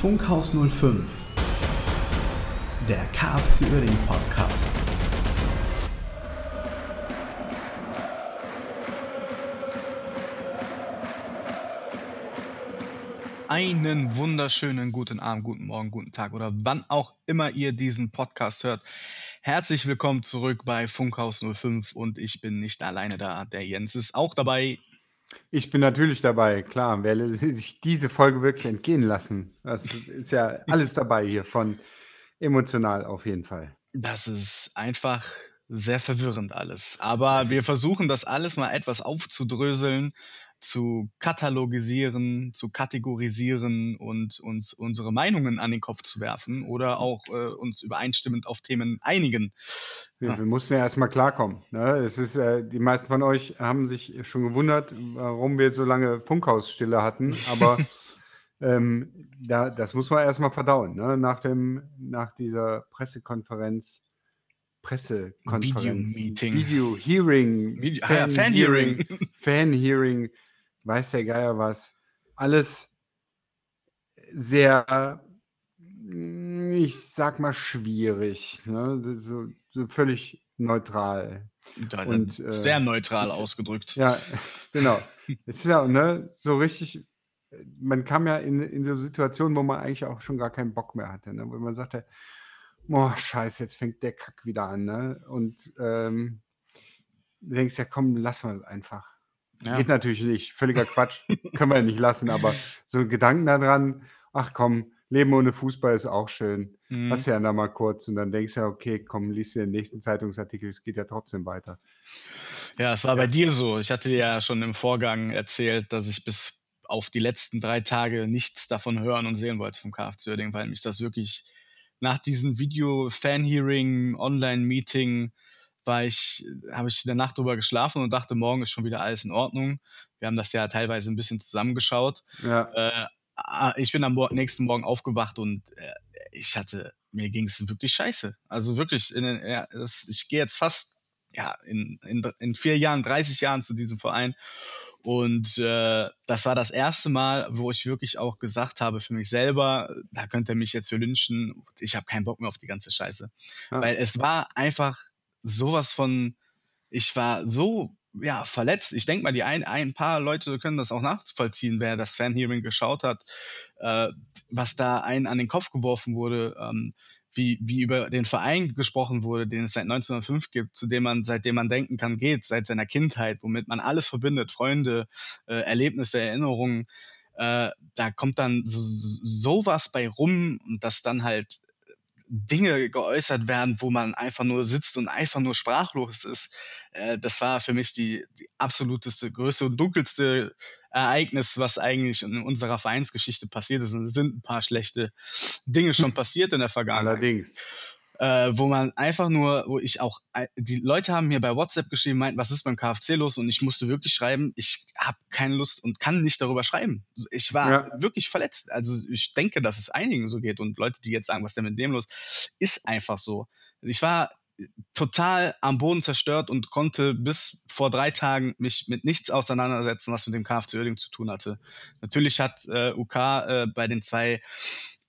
Funkhaus 05, der KFC Uerdingen Podcast. Einen wunderschönen guten Abend, guten Morgen, guten Tag oder wann auch immer ihr diesen Podcast hört. Herzlich willkommen zurück bei Funkhaus 05 und ich bin nicht alleine da. Der Jens ist auch dabei. Ich bin natürlich dabei, klar. Wer sich diese Folge wirklich entgehen lassen? Das ist ja alles dabei hier von emotional auf jeden Fall. Das ist einfach sehr verwirrend alles. Aber wir versuchen das alles mal etwas aufzudröseln, zu katalogisieren, zu kategorisieren und uns unsere Meinungen an den Kopf zu werfen oder auch äh, uns übereinstimmend auf Themen einigen. Wir, wir mussten ja erstmal klarkommen. Ne? Es ist, äh, die meisten von euch haben sich schon gewundert, warum wir so lange Funkhausstille hatten, aber ähm, da, das muss man erstmal verdauen. Ne? Nach, dem, nach dieser Pressekonferenz. Pressekonferenz. Video-Meeting. Video-Hearing. Video, ah ja, Fan-Hearing. Fan-Hearing weiß der Geier was. Alles sehr, ich sag mal, schwierig. Ne? So, so völlig neutral. Und, äh, sehr neutral ich, ausgedrückt. Ja, genau. es ist ja ne, so richtig, man kam ja in, in so Situationen, wo man eigentlich auch schon gar keinen Bock mehr hatte. Ne? Wo man sagte, boah, scheiße, jetzt fängt der Kack wieder an. Ne? Und ähm, du denkst ja, komm, lass mal einfach. Ja. Geht natürlich nicht. Völliger Quatsch. Können wir ja nicht lassen, aber so Gedanken daran, ach komm, Leben ohne Fußball ist auch schön. Mhm. Hast ja da mal kurz und dann denkst du ja, okay, komm, liest dir den nächsten Zeitungsartikel, es geht ja trotzdem weiter. Ja, es war bei dir so. Ich hatte dir ja schon im Vorgang erzählt, dass ich bis auf die letzten drei Tage nichts davon hören und sehen wollte vom KFC Uerdingen, weil mich das wirklich nach diesem Video-Fan-Hearing, Online-Meeting, war ich, habe ich in der Nacht drüber geschlafen und dachte, morgen ist schon wieder alles in Ordnung. Wir haben das ja teilweise ein bisschen zusammengeschaut. Ja. Äh, ah, ich bin am nächsten Morgen aufgewacht und äh, ich hatte, mir ging es wirklich scheiße. Also wirklich, in, ja, das, ich gehe jetzt fast ja, in, in, in vier Jahren, 30 Jahren zu diesem Verein. Und äh, das war das erste Mal, wo ich wirklich auch gesagt habe für mich selber, da könnt ihr mich jetzt für wünschen, ich habe keinen Bock mehr auf die ganze Scheiße. Ja. Weil es war einfach sowas von, ich war so ja, verletzt. Ich denke mal, die ein, ein paar Leute können das auch nachvollziehen, wer das Fan-Hearing geschaut hat, äh, was da einen an den Kopf geworfen wurde, ähm, wie, wie über den Verein gesprochen wurde, den es seit 1905 gibt, zu dem man, seitdem man denken kann, geht, seit seiner Kindheit, womit man alles verbindet, Freunde, äh, Erlebnisse, Erinnerungen. Äh, da kommt dann so, sowas bei rum und das dann halt Dinge geäußert werden, wo man einfach nur sitzt und einfach nur sprachlos ist. Äh, das war für mich die, die absoluteste, größte und dunkelste Ereignis, was eigentlich in unserer Vereinsgeschichte passiert ist. Und es sind ein paar schlechte Dinge schon passiert in der Vergangenheit. Allerdings äh, wo man einfach nur, wo ich auch, äh, die Leute haben mir bei WhatsApp geschrieben, meinten, was ist beim KFC los? Und ich musste wirklich schreiben, ich habe keine Lust und kann nicht darüber schreiben. Ich war ja. wirklich verletzt. Also ich denke, dass es einigen so geht und Leute, die jetzt sagen, was ist denn mit dem los, ist einfach so. Ich war total am Boden zerstört und konnte bis vor drei Tagen mich mit nichts auseinandersetzen, was mit dem KFC Oerding zu tun hatte. Natürlich hat äh, UK äh, bei den zwei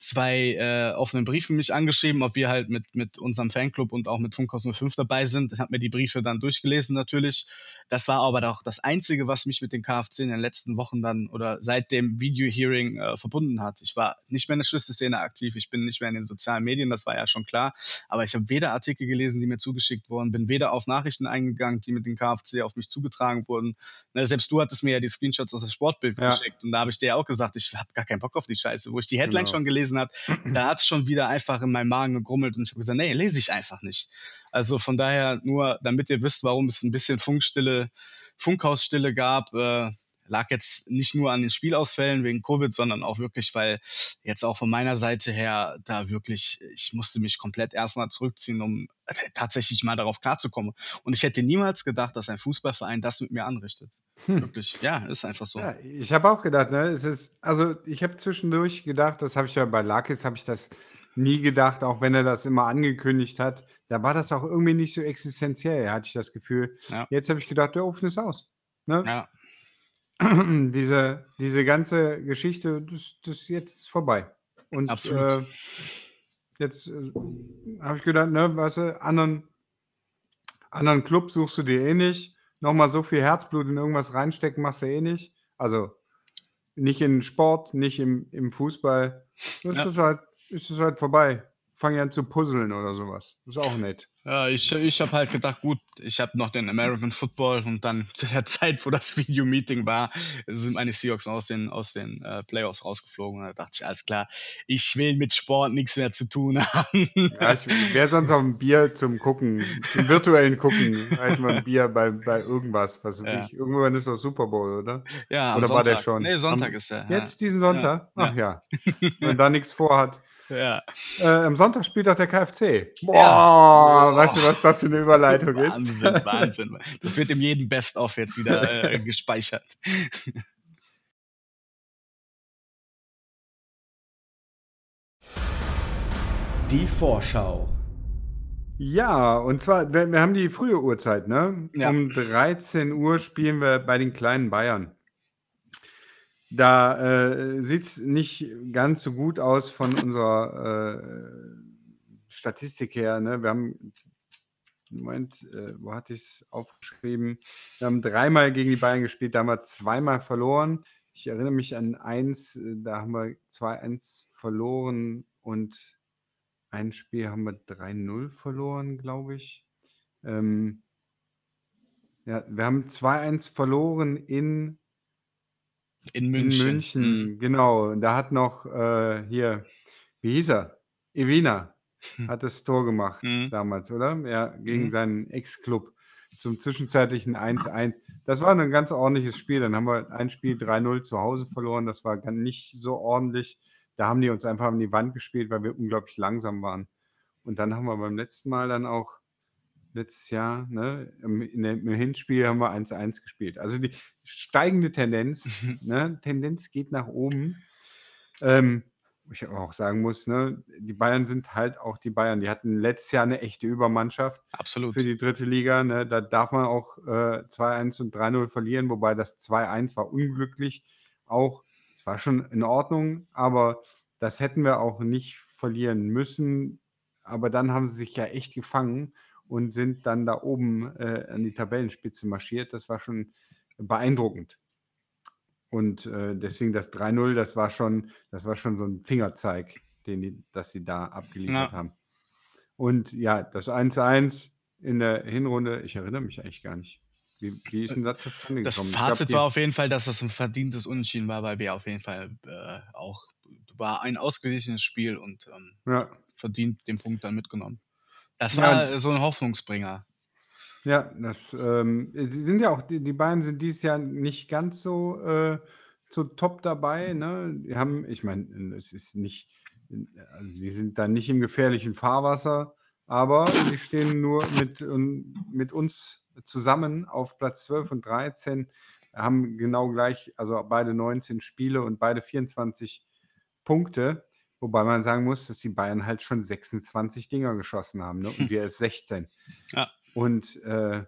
zwei äh, offenen Briefen mich angeschrieben, ob wir halt mit, mit unserem Fanclub und auch mit Funkhaus 05 dabei sind. Ich habe mir die Briefe dann durchgelesen natürlich. Das war aber auch das Einzige, was mich mit den KFC in den letzten Wochen dann oder seit dem Video-Hearing äh, verbunden hat. Ich war nicht mehr in der Schlüsselszene aktiv, ich bin nicht mehr in den sozialen Medien, das war ja schon klar. Aber ich habe weder Artikel gelesen, die mir zugeschickt wurden, bin weder auf Nachrichten eingegangen, die mit den KFC auf mich zugetragen wurden. Na, selbst du hattest mir ja die Screenshots aus das Sportbild ja. geschickt und da habe ich dir ja auch gesagt, ich habe gar keinen Bock auf die Scheiße. Wo ich die Headline genau. schon gelesen gelesen hat, da hat es schon wieder einfach in meinem Magen gegrummelt und ich habe gesagt, nee, lese ich einfach nicht. Also von daher nur, damit ihr wisst, warum es ein bisschen Funkstille, Funkhausstille gab, äh, lag jetzt nicht nur an den Spielausfällen wegen Covid, sondern auch wirklich, weil jetzt auch von meiner Seite her da wirklich, ich musste mich komplett erstmal zurückziehen, um tatsächlich mal darauf klarzukommen. Und ich hätte niemals gedacht, dass ein Fußballverein das mit mir anrichtet. Hm. Wirklich. Ja, ist einfach so. Ja, ich habe auch gedacht, ne, es ist, also ich habe zwischendurch gedacht, das habe ich ja bei Lakis, habe ich das nie gedacht, auch wenn er das immer angekündigt hat. Da war das auch irgendwie nicht so existenziell, hatte ich das Gefühl. Ja. Jetzt habe ich gedacht, der Ofen ist aus. Ne? Ja. diese, diese ganze Geschichte, das, das ist jetzt vorbei. Und äh, Absolut. jetzt äh, habe ich gedacht, ne, weißt du, anderen, anderen Club suchst du dir eh nicht. Nochmal so viel Herzblut in irgendwas reinstecken, machst du eh nicht. Also nicht in Sport, nicht im, im Fußball. Das Ja. ist halt, ist es halt vorbei. Fange an zu puzzeln oder sowas. Das ist auch nett. Ja, ich, ich habe halt gedacht, gut, ich habe noch den American Football und dann zu der Zeit, wo das Video-Meeting war, sind meine Seahawks aus den, aus den äh, Playoffs rausgeflogen. Und da dachte ich, alles klar, ich will mit Sport nichts mehr zu tun haben. Ja, ich wäre sonst auf ein Bier zum Gucken, zum virtuellen Gucken, halt mal ein Bier bei, bei irgendwas, was Ja. ich. Irgendwann ist doch Super Bowl, oder? Ja, Oder war der Sonntag. schon? Nee, Sonntag Am- ist er. Jetzt diesen Sonntag? Ja. Ach ja. Wenn da nichts vorhat. Ja. Äh, am Sonntag spielt auch der KFC. Boah, Ja. weißt du, was das für eine Überleitung ist? Wahnsinn, Wahnsinn. Das wird in jedem Best-of jetzt wieder äh, gespeichert. Die Vorschau. Ja, und zwar, wir, wir haben die frühe Uhrzeit, ne? Ja. Um 13 Uhr spielen wir bei den kleinen Bayern. Da äh, sieht es nicht ganz so gut aus von unserer äh, Statistik her. Ne? Wir haben, Moment, äh, wo hatte ich es aufgeschrieben? Wir haben dreimal gegen die Bayern gespielt, da haben wir zweimal verloren. Ich erinnere mich an eins, äh, da haben wir 2-1 verloren und ein Spiel haben wir 3-0 verloren, glaube ich. Ähm, ja, wir haben 2-1 verloren in, In München. in München. Mhm. Genau. Da hat noch äh, hier, wie hieß er? Evina hat das Tor gemacht Mhm. damals, oder? Ja, gegen Mhm. seinen Ex-Club zum zwischenzeitlichen 1-1. Das war ein ganz ordentliches Spiel. Dann haben wir ein Spiel 3-0 zu Hause verloren. Das war gar nicht so ordentlich. Da haben die uns einfach an die Wand gespielt, weil wir unglaublich langsam waren. Und dann haben wir beim letzten Mal dann auch letztes Jahr, ne, im, im Hinspiel haben wir 1-1 gespielt. Also die steigende Tendenz, ne, Tendenz geht nach oben. Ähm, ich aber auch sagen muss, ne, die Bayern sind halt auch die Bayern. Die hatten letztes Jahr eine echte Übermannschaft Absolut. für die dritte Liga. Ne? Da darf man auch äh, 2-1 und 3-0 verlieren, wobei das 2-1 war unglücklich. Auch, es war schon in Ordnung, aber das hätten wir auch nicht verlieren müssen. Aber dann haben sie sich ja echt gefangen und sind dann da oben äh, an die Tabellenspitze marschiert. Das war schon beeindruckend. Und äh, deswegen das 3-0, das war schon, das war schon so ein Fingerzeig, den die, dass sie da abgeliefert Ja. haben. Und ja, das 1-1 in der Hinrunde, ich erinnere mich eigentlich gar nicht. Wie, wie ist denn das zustande Das gekommen? Glaub, Fazit die- war auf jeden Fall, dass das ein verdientes Unentschieden war, weil wir auf jeden Fall äh, auch war ein ausgeglichenes Spiel und ähm, Ja, verdient den Punkt dann mitgenommen. Das Ja. war äh, so ein Hoffnungsbringer. Ja, das, ähm, sie sind ja auch, die, die beiden sind dieses Jahr nicht ganz so, äh, so top dabei. Ne? Die haben, ich meine, es ist nicht, also sie sind da nicht im gefährlichen Fahrwasser, aber die stehen nur mit, mit uns zusammen auf Platz 12 und 13, haben genau gleich, also beide 19 Spiele und beide 24 Punkte. Wobei man sagen muss, dass die Bayern halt schon 26 Dinger geschossen haben ne? und wir erst 16. Ja. Und äh,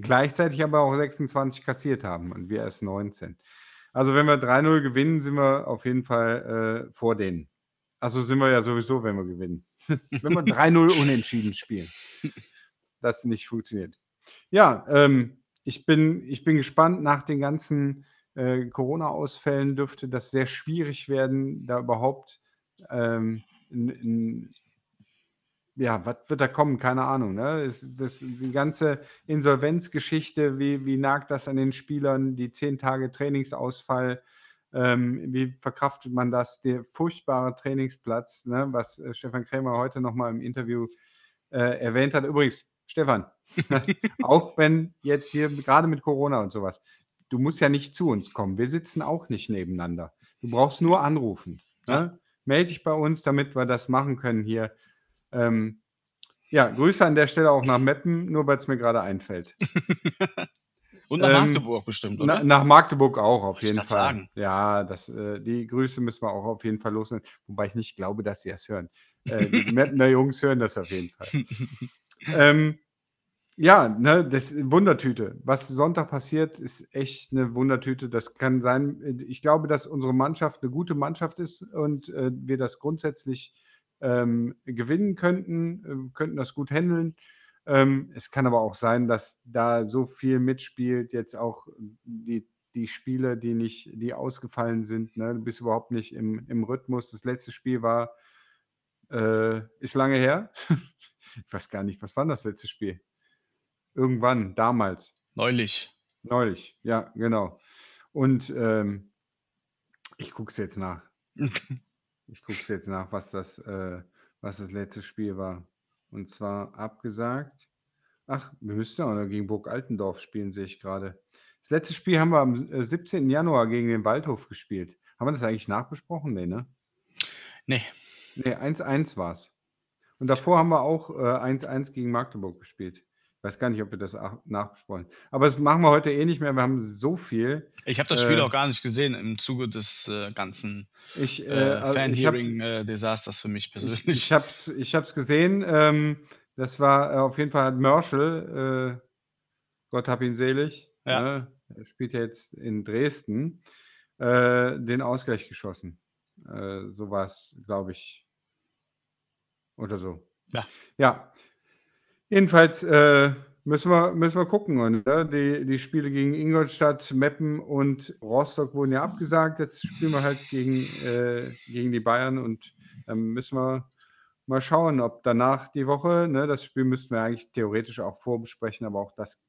gleichzeitig aber auch 26 kassiert haben und wir erst 19. Also wenn wir 3-0 gewinnen, sind wir auf jeden Fall äh, vor denen. Also sind wir ja sowieso, wenn wir gewinnen. wenn wir 3-0 unentschieden spielen. Das nicht funktioniert. Ja, ähm, ich, bin, ich bin gespannt. Nach den ganzen äh, Corona-Ausfällen dürfte das sehr schwierig werden, da überhaupt ähm, in, in, ja, was wird da kommen? Keine Ahnung. Ne? Es, das, die ganze Insolvenzgeschichte, wie, wie nagt das an den Spielern, die zehn Tage Trainingsausfall, ähm, wie verkraftet man das? Der furchtbare Trainingsplatz, ne? was äh, Stefan Krämer heute nochmal im Interview äh, erwähnt hat. Übrigens, Stefan, auch wenn jetzt hier gerade mit Corona und sowas, du musst ja nicht zu uns kommen. Wir sitzen auch nicht nebeneinander. Du brauchst nur anrufen. Ne? Melde dich bei uns, damit wir das machen können hier. Ähm, ja, Grüße an der Stelle auch nach Meppen, nur weil es mir gerade einfällt. Und nach Ähm, Magdeburg bestimmt, oder? Na, nach Magdeburg auch auf jeden Fall. sagen. Ja, das, äh, die Grüße müssen wir auch auf jeden Fall loswerden, wobei ich nicht glaube, dass sie das hören. Äh, die Meppener Jungs hören das auf jeden Fall. ähm, Ja, ne, das Wundertüte. Was Sonntag passiert, ist echt eine Wundertüte. Das kann sein ich glaube, dass unsere Mannschaft eine gute Mannschaft ist und, äh, wir das grundsätzlich, ähm, gewinnen könnten, äh, könnten das gut handeln. Ähm, es kann aber auch sein, dass da so viel mitspielt, jetzt auch die die Spiele, die nicht die ausgefallen sind, ne? Du bist überhaupt nicht im im Rhythmus. Das letzte Spiel war äh, ist lange her. Ich weiß gar nicht, was war das letzte Spiel? Irgendwann, damals. Neulich. Neulich, ja, genau. Und, ähm ich gucke es jetzt nach. Ich gucke es jetzt nach, was das äh, was das letzte Spiel war. Und zwar abgesagt ach, wir müssten auch noch gegen Burg Altendorf spielen, sehe ich gerade. Das letzte Spiel haben wir am s äh, 17. Januar gegen den Waldhof gespielt. Haben wir das eigentlich nachbesprochen? Ne, ne? Ne. Ne, 1:1 war's. Und davor haben wir auch, äh, 1:1 gegen Magdeburg gespielt. Weiß gar nicht, ob wir das ach nachbesprochen aber das machen wir heute eh nicht mehr. Wir haben so viel. Ich habe das Spiel Äh auch gar nicht gesehen im Zuge des, äh, ganzen, Ich, äh, äh, also ich habe Fan-Hearing, äh, für mich ich persönlich. ich habe es ich habe es gesehen. Ähm, das war, äh, auf jeden Fall äh, Gott hab ihn selig, Ja. ne? Er spielt ja jetzt in Dresden, den Ausgleich geschossen. So war's, glaube ich. Oder so. Ja. Ja. Jedenfalls, äh, müssen wir müssen wir gucken und, die die Spiele gegen Ingolstadt, Meppen und Rostock wurden ja abgesagt. Jetzt spielen wir halt gegen äh, gegen die Bayern und dann müssen wir mal schauen, ob danach die Woche ne, das Spiel müssten wir eigentlich theoretisch auch vorbesprechen, aber auch das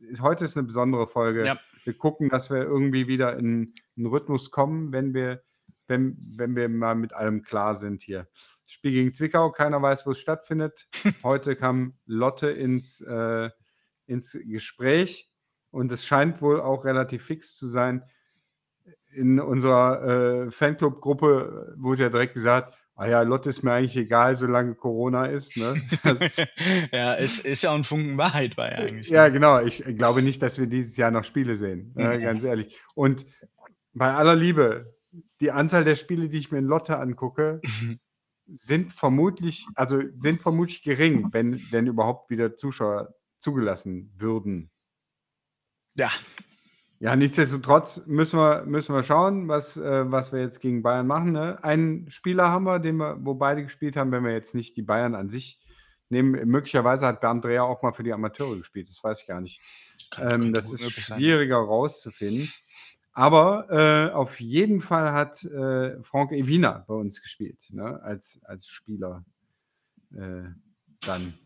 ist heute ist 'ne besondere Folge. Ja. Wir gucken, dass wir irgendwie wieder in 'n Rhythmus kommen, wenn wir wenn wenn wir mal mit allem klar sind hier. Spiel gegen Zwickau, keiner weiß, wo es stattfindet. Heute kam Lotte ins äh, ins Gespräch und es scheint wohl auch relativ fix zu sein. In unserer, äh, Fanclub-Gruppe wurde ja direkt gesagt: „Ah ja, Lotte ist mir eigentlich egal, solange Corona ist“, ne? Ja, ist ist ja auch 'n Funken Wahrheit bei eigentlich, Ja, ne? genau. Ich glaube nicht, dass wir dieses Jahr noch Spiele sehen, Ne. ganz ehrlich. Und bei aller Liebe, die Anzahl der Spiele, die ich mir in Lotte angucke, sind vermutlich also, sind vermutlich gering, wenn denn überhaupt wieder Zuschauer zugelassen würden. Ja. Ja, nichtsdestotrotz müssen wir müssen wir schauen, was äh, was wir jetzt gegen Bayern machen, ne? Einen Spieler haben wir, den wir wo beide gespielt haben, wenn wir jetzt nicht die Bayern an sich nehmen. Möglicherweise hat Bernd Dreher auch mal für die Amateure gespielt, das weiß ich gar nicht. Kann Ähm, das ist möglich sein. schwieriger rauszufinden. Aber, äh, auf jeden Fall hat, äh, Franck Evina bei uns gespielt, ne, als als Spieler, äh, dann.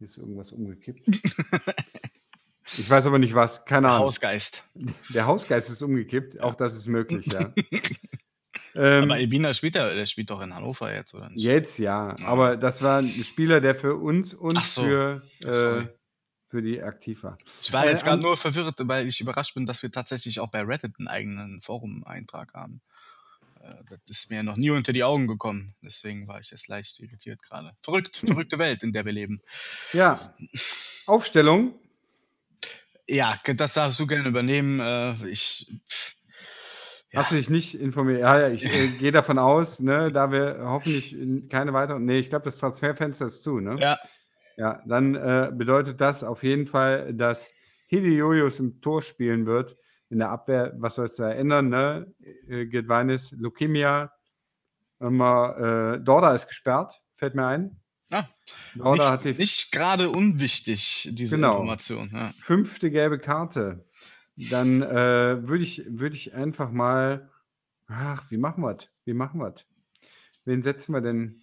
Hier ist irgendwas umgekippt. Ich weiß aber nicht was, keine Der Ahnung. Hausgeist. Der Hausgeist ist umgekippt, auch das ist möglich, ja. Aber Ähm Evina spielt ja der spielt doch in Hannover jetzt, oder nicht? Jetzt ja, Ja. aber das war 'n Spieler, der für uns und so. für, äh für die aktiv war. Ich war Äh, jetzt grad an nur verwirrt, weil ich überrascht bin, dass wir tatsächlich auch bei Reddit 'n eigenen Forum-Eintrag haben. Äh, das ist mir noch nie unter die Augen gekommen. Deswegen war ich jetzt leicht irritiert grade. Verrückt, verrückte Welt, in der wir leben. Ja. Aufstellung? Ja, das darfst du gerne übernehmen. Äh, ich ja. Hast du dich nicht informiert? Ja, ja, ich, äh, gehe davon aus, ne, da wir hoffentlich keine weiteren ne, ich glaube, das Transferfenster ist zu, ne? Ja. Ja, dann, äh, bedeutet das auf jeden Fall, dass Hidioius im Tor spielen wird. In der Abwehr, was soll's da ändern, ne? Äh, Gedweinis, Lukemia, immer, äh, Dorda ist gesperrt, fällt mir ein. Ah, Dorda hat nicht nicht grade unwichtig, diese Genau. Information, ja. 5. gelbe Karte. Dann, äh, würde ich würde ich einfach mal ach, wie machen wir's? Wie machen wir's? Wen setzen wir denn?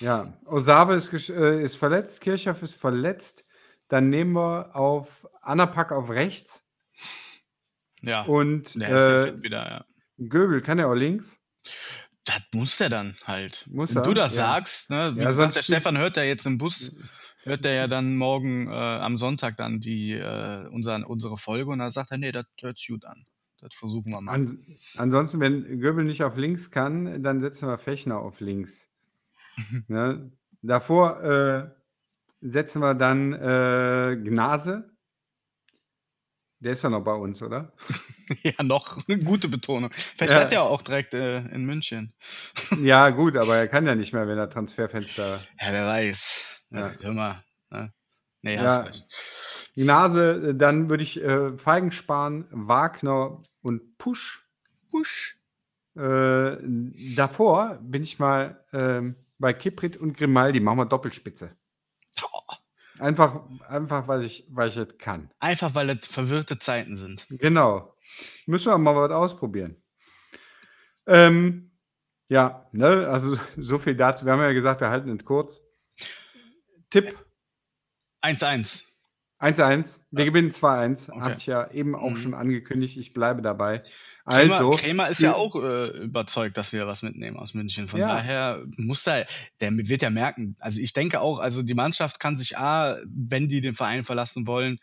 Ja, Osave ist äh, ist verletzt, Kirchhoff ist verletzt. Dann nehmen wir auf Anapak auf rechts. Ja, Und, der äh, wieder, ja. Göbel, kann der auch links? Das muss der dann halt. Muss Wenn du er? das Ja. sagst, ne? Wie Ja, gesagt, sonst der Stefan hört ja jetzt im Bus hört der ja dann morgen, äh, am Sonntag dann die, äh, unseren unsere Folge und dann sagt er: „Ne, das hört sich gut an. Das versuchen wir mal.“ An ansonsten, wenn Göbel nicht auf links kann, dann setzen wir Fechner auf links. Ne? Davor, äh, setzen wir dann, äh, Gnase. Der ist ja noch bei uns, oder? Ja, noch. Gute Betonung. Vielleicht Ja. bleibt er auch direkt, äh, in München. Ja, gut, aber er kann ja nicht mehr, wenn er Transferfenster Ja, wer weiß. Ja. Hör mal, ne? Nee, Ja. hast recht. Die Nase, äh, dann würde ich äh, Feigenspahn, Wagner und Push. Husch. Äh, davor bin ich mal ähm, bei Kiprit und Grimaldi. Machen wir Doppelspitze. Einfach, einfach weil, ich, weil ich es kann. Einfach weil es verwirrte Zeiten sind. Genau. Müssen wir mal was ausprobieren. Ähm, ja, ne, also so viel dazu. Wir haben ja gesagt, wir halten es kurz. Tipp 1-1. 1-1. Wir gewinnen 2-1. Okay. Hatte ich ja eben auch Mhm. schon angekündigt. Ich bleibe dabei. Also, Krämer ist ja auch äh, überzeugt, dass wir was mitnehmen aus München. Von Ja. daher muss da, der wird ja merken. Also ich denke auch, also die Mannschaft kann sich A, wenn die den Verein verlassen wollen,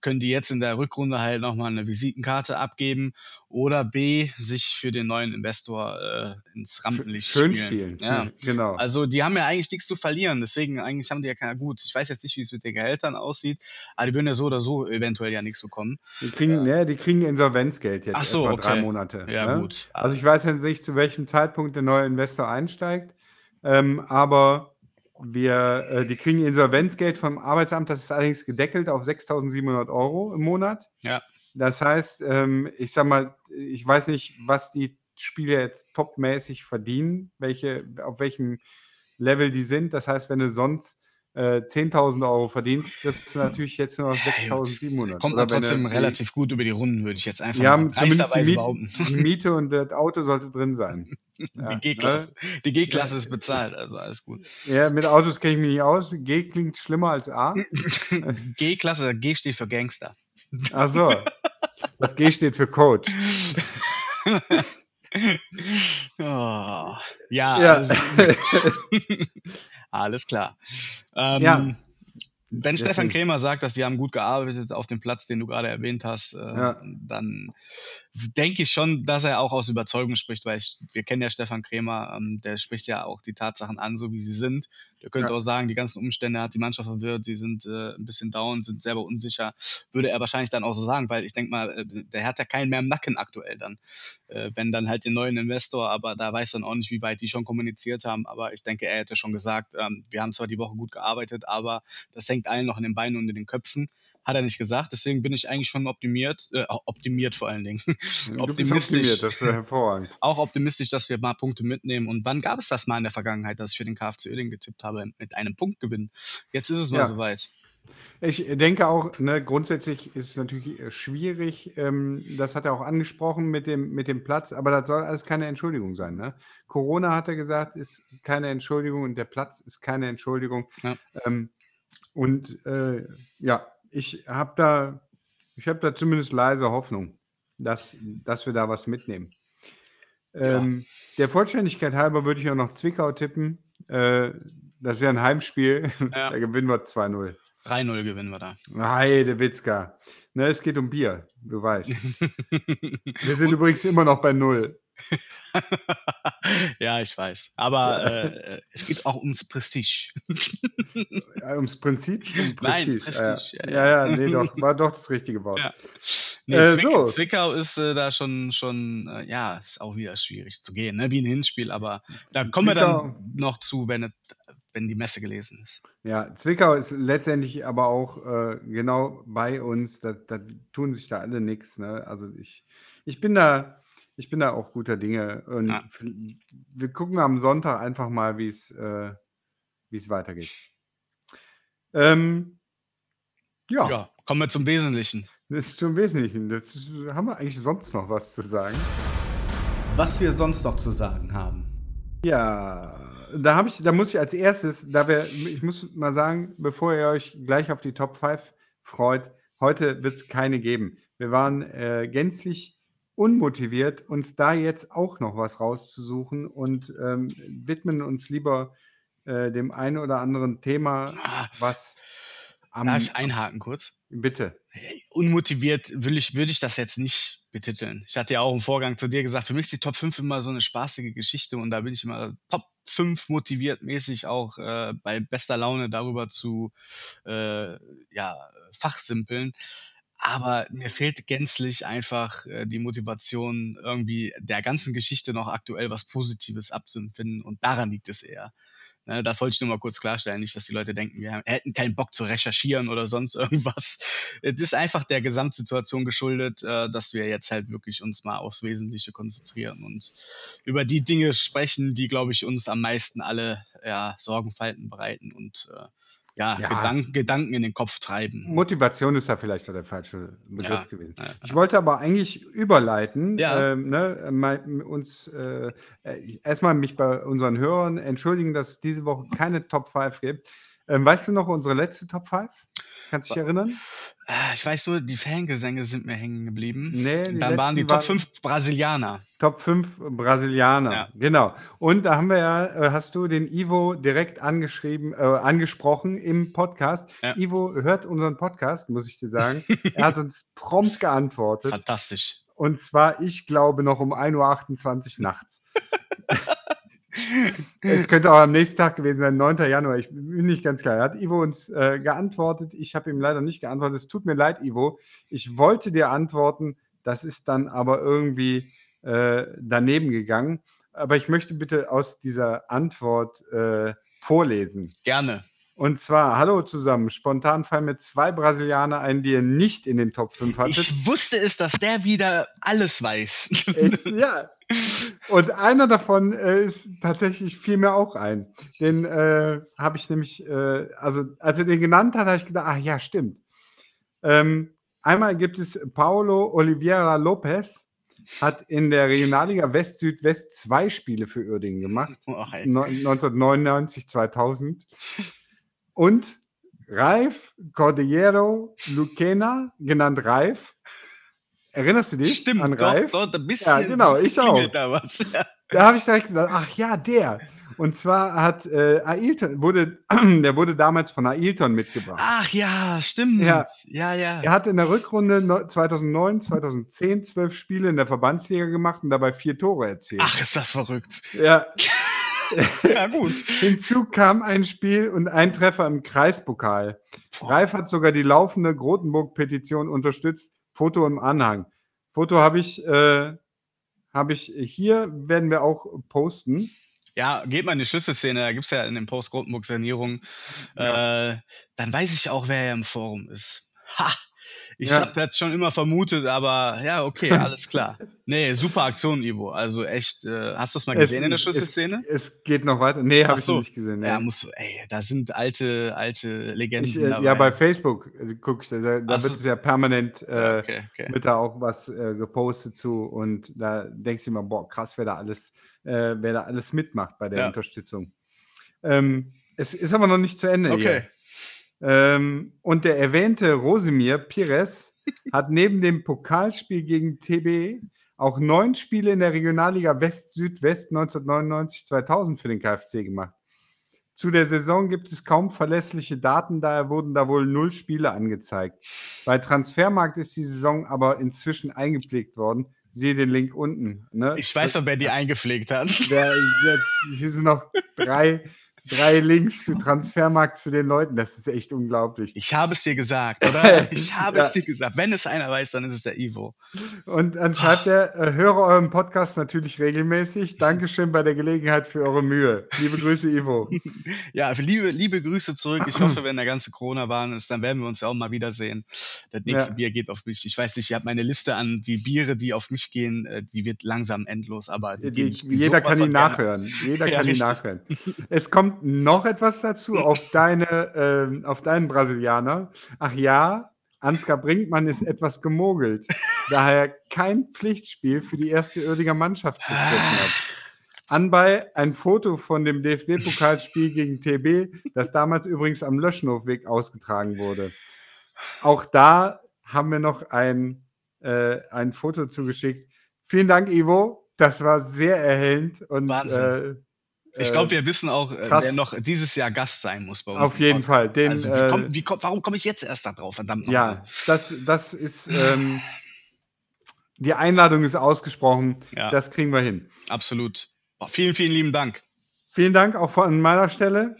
können die jetzt in der Rückrunde halt nochmal eine Visitenkarte abgeben oder B, sich für den neuen Investor äh, ins Rampenlicht schön spielen. spielen. Ja. Genau. Also die haben ja eigentlich nichts zu verlieren, deswegen eigentlich haben die ja keine gut. Ich weiß jetzt nicht, wie es mit den Gehältern aussieht, aber die würden ja so oder so eventuell ja nichts bekommen. Die kriegen, ne, die kriegen Insolvenzgeld jetzt Ach so, okay. Monate. Ja, ne? gut. Also ich weiß jetzt nicht, zu welchem Zeitpunkt der neue Investor einsteigt, ähm, aber wir, äh, die kriegen Insolvenzgeld vom Arbeitsamt, das ist allerdings gedeckelt auf 6.700 Euro im Monat. Ja. Das heißt, ähm, ich sag mal, ich weiß nicht, was die Spieler jetzt topmäßig verdienen, welche, auf welchem Level die sind. Das heißt, wenn du sonst äh, 10.000 Euro verdienst, kriegst du natürlich jetzt nur noch 6.700. Kommt aber trotzdem relativ gut über die Runden, würde ich jetzt einfach ja, zumindest die Miete. Die Miete und das Auto sollte drin sein. Ja, ne? die G-Klasse ne? ist bezahlt, also alles gut. Ja, mit Autos kenne ich mich nicht aus. G klingt schlimmer als A. G-Klasse, G steht für Gangster. Ach so. Das G steht für Coach. oh, ja. ja. Also alles klar. Ähm, Ja. Wenn Stefan Deswegen. Krämer sagt, dass sie haben gut gearbeitet auf dem Platz, den du gerade erwähnt hast, äh, Ja. dann denke ich schon, dass er auch aus Überzeugung spricht, weil ich, wir kennen ja Stefan Krämer, ähm, der spricht ja auch die Tatsachen an, so wie sie sind. Der könnte Ja. auch sagen, die ganzen Umstände hat die Mannschaft verwirrt, die sind äh, ein bisschen down, sind selber unsicher. Würde er wahrscheinlich dann auch so sagen, weil ich denke mal, äh, der hat ja keinen mehr im Nacken aktuell dann. Äh, wenn dann halt den neuen Investor, aber da weiß man auch nicht, wie weit die schon kommuniziert haben. Aber ich denke, er hätte schon gesagt, ähm, wir haben zwar die Woche gut gearbeitet, aber das hängt allen noch in den Beinen und in den Köpfen. Hat er nicht gesagt, deswegen bin ich eigentlich schon optimiert, äh, optimiert vor allen Dingen. Optimistisch. optimiert, das ist hervorragend. Auch optimistisch, dass wir mal Punkte mitnehmen. Und wann gab es das mal in der Vergangenheit, dass ich für den KFC Uerdingen getippt habe mit einem Punktgewinn? Jetzt ist es mal Ja. soweit. Ich denke auch, ne, grundsätzlich ist es natürlich äh, schwierig, ähm, das hat er auch angesprochen mit dem, mit dem Platz, aber das soll alles keine Entschuldigung sein. Ne? Corona, hat er gesagt, ist keine Entschuldigung und der Platz ist keine Entschuldigung. Ja. Ähm, und äh, ja, ich habe da, ich habe da zumindest leise Hoffnung, dass, dass wir da was mitnehmen. Ja. Ähm, Der Vollständigkeit halber würde ich auch noch Zwickau tippen. Äh, das ist ja ein Heimspiel. Ja. Da gewinnen wir 2-0. 3-0 gewinnen wir da. Heide Witzka. Ne, es geht um Bier, du weißt. Wir sind übrigens immer noch bei Null. ja, ich weiß. Aber äh, es geht auch ums Prestige. Ja, ums Prinzip? Um Nein, Prestige. Prestige, Ja, ja, ja, ja. nee, doch, war doch das richtige Wort. Ja. Nee, Äh, Zwick so. Zwickau ist äh, da schon, schon äh, ja, ist auch wieder schwierig zu gehen, ne? wie ein Hinspiel, aber da kommen wir Zwickau- dann noch zu, wenn, wenn die Messe gelesen ist. Ja, Zwickau ist letztendlich aber auch äh, genau bei uns. Da, da tun sich da alle nichts. Ne? Also ich, ich bin da, ich bin da auch guter Dinge. Und Ja. wir gucken am Sonntag einfach mal, wie es äh, wie es weitergeht. Ähm, ja, Ja, kommen wir zum Wesentlichen. das ist zum Wesentlichen. Das ist, haben wir eigentlich sonst noch was zu sagen? Was wir sonst noch zu sagen haben. Ja, da habe ich, da muss ich als erstes, da wir, ich muss mal sagen, bevor ihr euch gleich auf die Top 5 freut, heute wird es keine geben. Wir waren äh, gänzlich unmotiviert, uns da jetzt auch noch was rauszusuchen und ähm, widmen uns lieber äh, dem einen oder anderen Thema, Ah, was am, Darf ich einhaken kurz? bitte. Unmotiviert will ich, würde ich das jetzt nicht betiteln. Ich hatte ja auch im Vorgang zu dir gesagt, für mich ist die Top 5 immer so eine spaßige Geschichte und da bin ich immer Top 5 motiviert mäßig auch äh, bei bester Laune darüber zu äh, ja, fachsimpeln. Aber mir fehlt gänzlich einfach äh, die Motivation, irgendwie der ganzen Geschichte noch aktuell was Positives abzuempfinden. Und daran liegt es eher. Ne, das wollte ich nur mal kurz klarstellen, nicht, dass die Leute denken, wir hätten keinen Bock zu recherchieren oder sonst irgendwas. Es ist einfach der Gesamtsituation geschuldet, äh, dass wir jetzt halt wirklich uns mal aufs Wesentliche konzentrieren und über die Dinge sprechen, die, glaube ich, uns am meisten alle ja, Sorgenfalten bereiten und äh, ja, Ja. Gedanken, Gedanken in den Kopf treiben. Motivation ist da vielleicht der falsche Begriff Ja, gewesen. ja, Ich wollte aber eigentlich überleiten, Ja. ähm, ne, mein, uns äh, äh, erstmal mich bei unseren Hörern entschuldigen, dass es diese Woche keine Top 5 gibt. Ähm, weißt du noch unsere letzte Top 5? Kannst du dich erinnern? Ah, Ich weiß nur, die Fangesänge sind mir hängen geblieben. Nee, die Dann waren die Top waren- 5 Brasilianer. Top 5 Brasilianer, Ja. genau. Und da haben wir ja, äh, hast du den Ivo direkt angeschrieben, äh, angesprochen im Podcast. Ja. Ivo hört unseren Podcast, muss ich dir sagen. er hat uns prompt geantwortet. Fantastisch. Und zwar, ich glaube, noch um 1.28 Uhr nachts. es könnte auch am nächsten Tag gewesen sein, 9. Januar. Ich bin nicht ganz klar. Hat Ivo uns äh, geantwortet? Ich habe ihm leider nicht geantwortet. Es tut mir leid, Ivo. Ich wollte dir antworten. Das ist dann aber irgendwie äh, daneben gegangen. Aber ich möchte bitte aus dieser Antwort äh, vorlesen. Gerne. Und zwar, hallo zusammen. Spontan fallen mir zwei Brasilianer ein, die ihr nicht in den Top 5 hattet. Ich wusste es, dass der wieder alles weiß. Ist, ja. Und einer davon äh, ist tatsächlich fiel mir auch ein. Den äh, habe ich nämlich, äh, also als er den genannt hat, habe ich gedacht, ach ja, stimmt. Ähm, einmal gibt es Paulo Oliveira Lopez, hat in der Regionalliga West-Südwest zwei Spiele für Uerdingen gemacht. Oh, ey. No- 1999, 2000. Und Ralf Cordillero Luquena, genannt Ralf. Erinnerst du dich Stimmt, an Ralf? doch, ein bisschen. Ja, genau, ich auch. Da was. Ja. Da habe ich direkt gedacht, ach ja, der. Und zwar hat äh, Ailton, wurde, der wurde damals von Ailton mitgebracht. Ach ja, stimmt. Ja. ja, ja. Er hat in der Rückrunde no- 2009, 2010 zwölf Spiele in der Verbandsliga gemacht und dabei vier Tore erzielt. Ach, ist das verrückt. Ja, Ja, gut. hinzu kam ein Spiel und ein Treffer im Kreispokal. Ralf hat sogar die laufende Grotenburg-Petition unterstützt. Foto im Anhang. Foto habe ich, äh, habe ich hier, werden wir auch posten. Ja, geht mal in die Schlüsselszene, da gibt es ja in dem Post Rotenburg Sanierung. Äh, dann weiß ich auch, wer im Forum ist. Ha! Ich Ja. habe das schon immer vermutet, aber ja, okay, alles klar. Nee, super Aktion, Ivo. Also echt, äh, hast du das mal gesehen in der Schlüsselszene? Es, es geht noch weiter. Nee, habe ich so. noch nicht gesehen. Nee. Ja, muss, ey, da sind alte, alte Legenden ich, äh, dabei. ja, bei Facebook also, guck ich, da, da so. wird es ja permanent, äh, okay, okay. wird da auch was äh, gepostet zu und da denkst du immer, boah, krass, wer da alles, äh, wer da alles mitmacht bei der Ja. Unterstützung. Ähm, es ist aber noch nicht zu Ende. Okay. Hier. Ähm, und der erwähnte Rosimir Pires hat neben dem Pokalspiel gegen TB auch neun Spiele in der Regionalliga West-Südwest 1999-2000 für den KfC gemacht. Zu der Saison gibt es kaum verlässliche Daten, daher wurden da wohl null Spiele angezeigt. Bei Transfermarkt ist die Saison aber inzwischen eingepflegt worden. Siehe den Link unten. Ne? Ich weiß doch, wer die eingepflegt hat. Der, der, hier sind noch drei, drei Links zu Transfermarkt zu den Leuten. Das ist echt unglaublich. Ich habe es dir gesagt, oder? Ich habe Ja. es dir gesagt. Wenn es einer weiß, dann ist es der Ivo. Und dann schreibt er, äh, höre euren Podcast natürlich regelmäßig. Dankeschön bei der Gelegenheit für eure Mühe. Liebe Grüße, Ivo. Ja, liebe, liebe Grüße zurück. Ich hoffe, wenn der ganze Corona-Wahn ist, dann werden wir uns ja auch mal wiedersehen. Das nächste Ja. Bier geht auf mich. Ich weiß nicht, ich habe meine Liste an die Biere, die auf mich gehen, äh, die wird langsam endlos, aber die Die, jeder kann ihn nachhören. Jeder Ja, kann ihn nachhören. Es kommt noch etwas dazu auf, deine, ähm, auf deinen Brasilianer. Ach ja, Ansgar Brinkmann ist etwas gemogelt, da er kein Pflichtspiel für die erste Uerdiger Mannschaft bestritten hat. Anbei ein Foto von dem DFB-Pokalspiel gegen TB, das damals übrigens am Löschenhofweg ausgetragen wurde. Auch da haben wir noch ein, äh, ein Foto zugeschickt. Vielen Dank, Ivo. Das war sehr erhellend und äh, Ich äh, glaube, wir wissen auch, äh, krass. wer noch dieses Jahr Gast sein muss bei uns. auf jeden. Fall. Den, also, wie äh, komm, wie komm, warum komme ich jetzt erst da drauf? Verdammt ja, nochmal. das, das ist ähm, die Einladung ist ausgesprochen. Ja. Das kriegen wir hin. Absolut. Boah, vielen, vielen lieben Dank. Vielen Dank auch von meiner Stelle.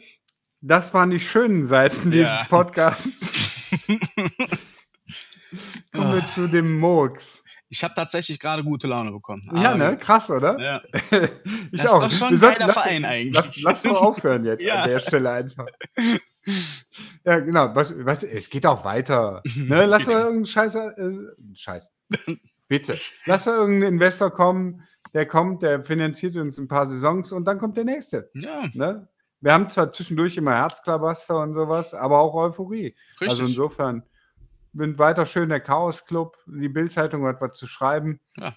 Das waren die schönen Seiten Ja. dieses Podcasts. Kommen wir zu dem Murks. Ich habe tatsächlich gerade gute Laune bekommen. Ja, Aber ne? Krass, oder? Ja. ich Das ist auch. doch schon ein lass- Verein eigentlich. Lass, lass doch aufhören jetzt Ja. an der Stelle einfach. Ja, genau. Was, was, es geht auch weiter. Ne? Lass doch irgendeinen Scheiß. Äh, Scheiß. Bitte. Lass doch irgendeinen Investor kommen, der kommt, der finanziert uns ein paar Saisons und dann kommt der nächste. Ja, Ne? Wir haben zwar zwischendurch immer Herzklabaster und sowas, aber auch Euphorie. richtig. Also insofern bin weiter schön der Chaos Club. Die Bildzeitung hat was zu schreiben. Ja.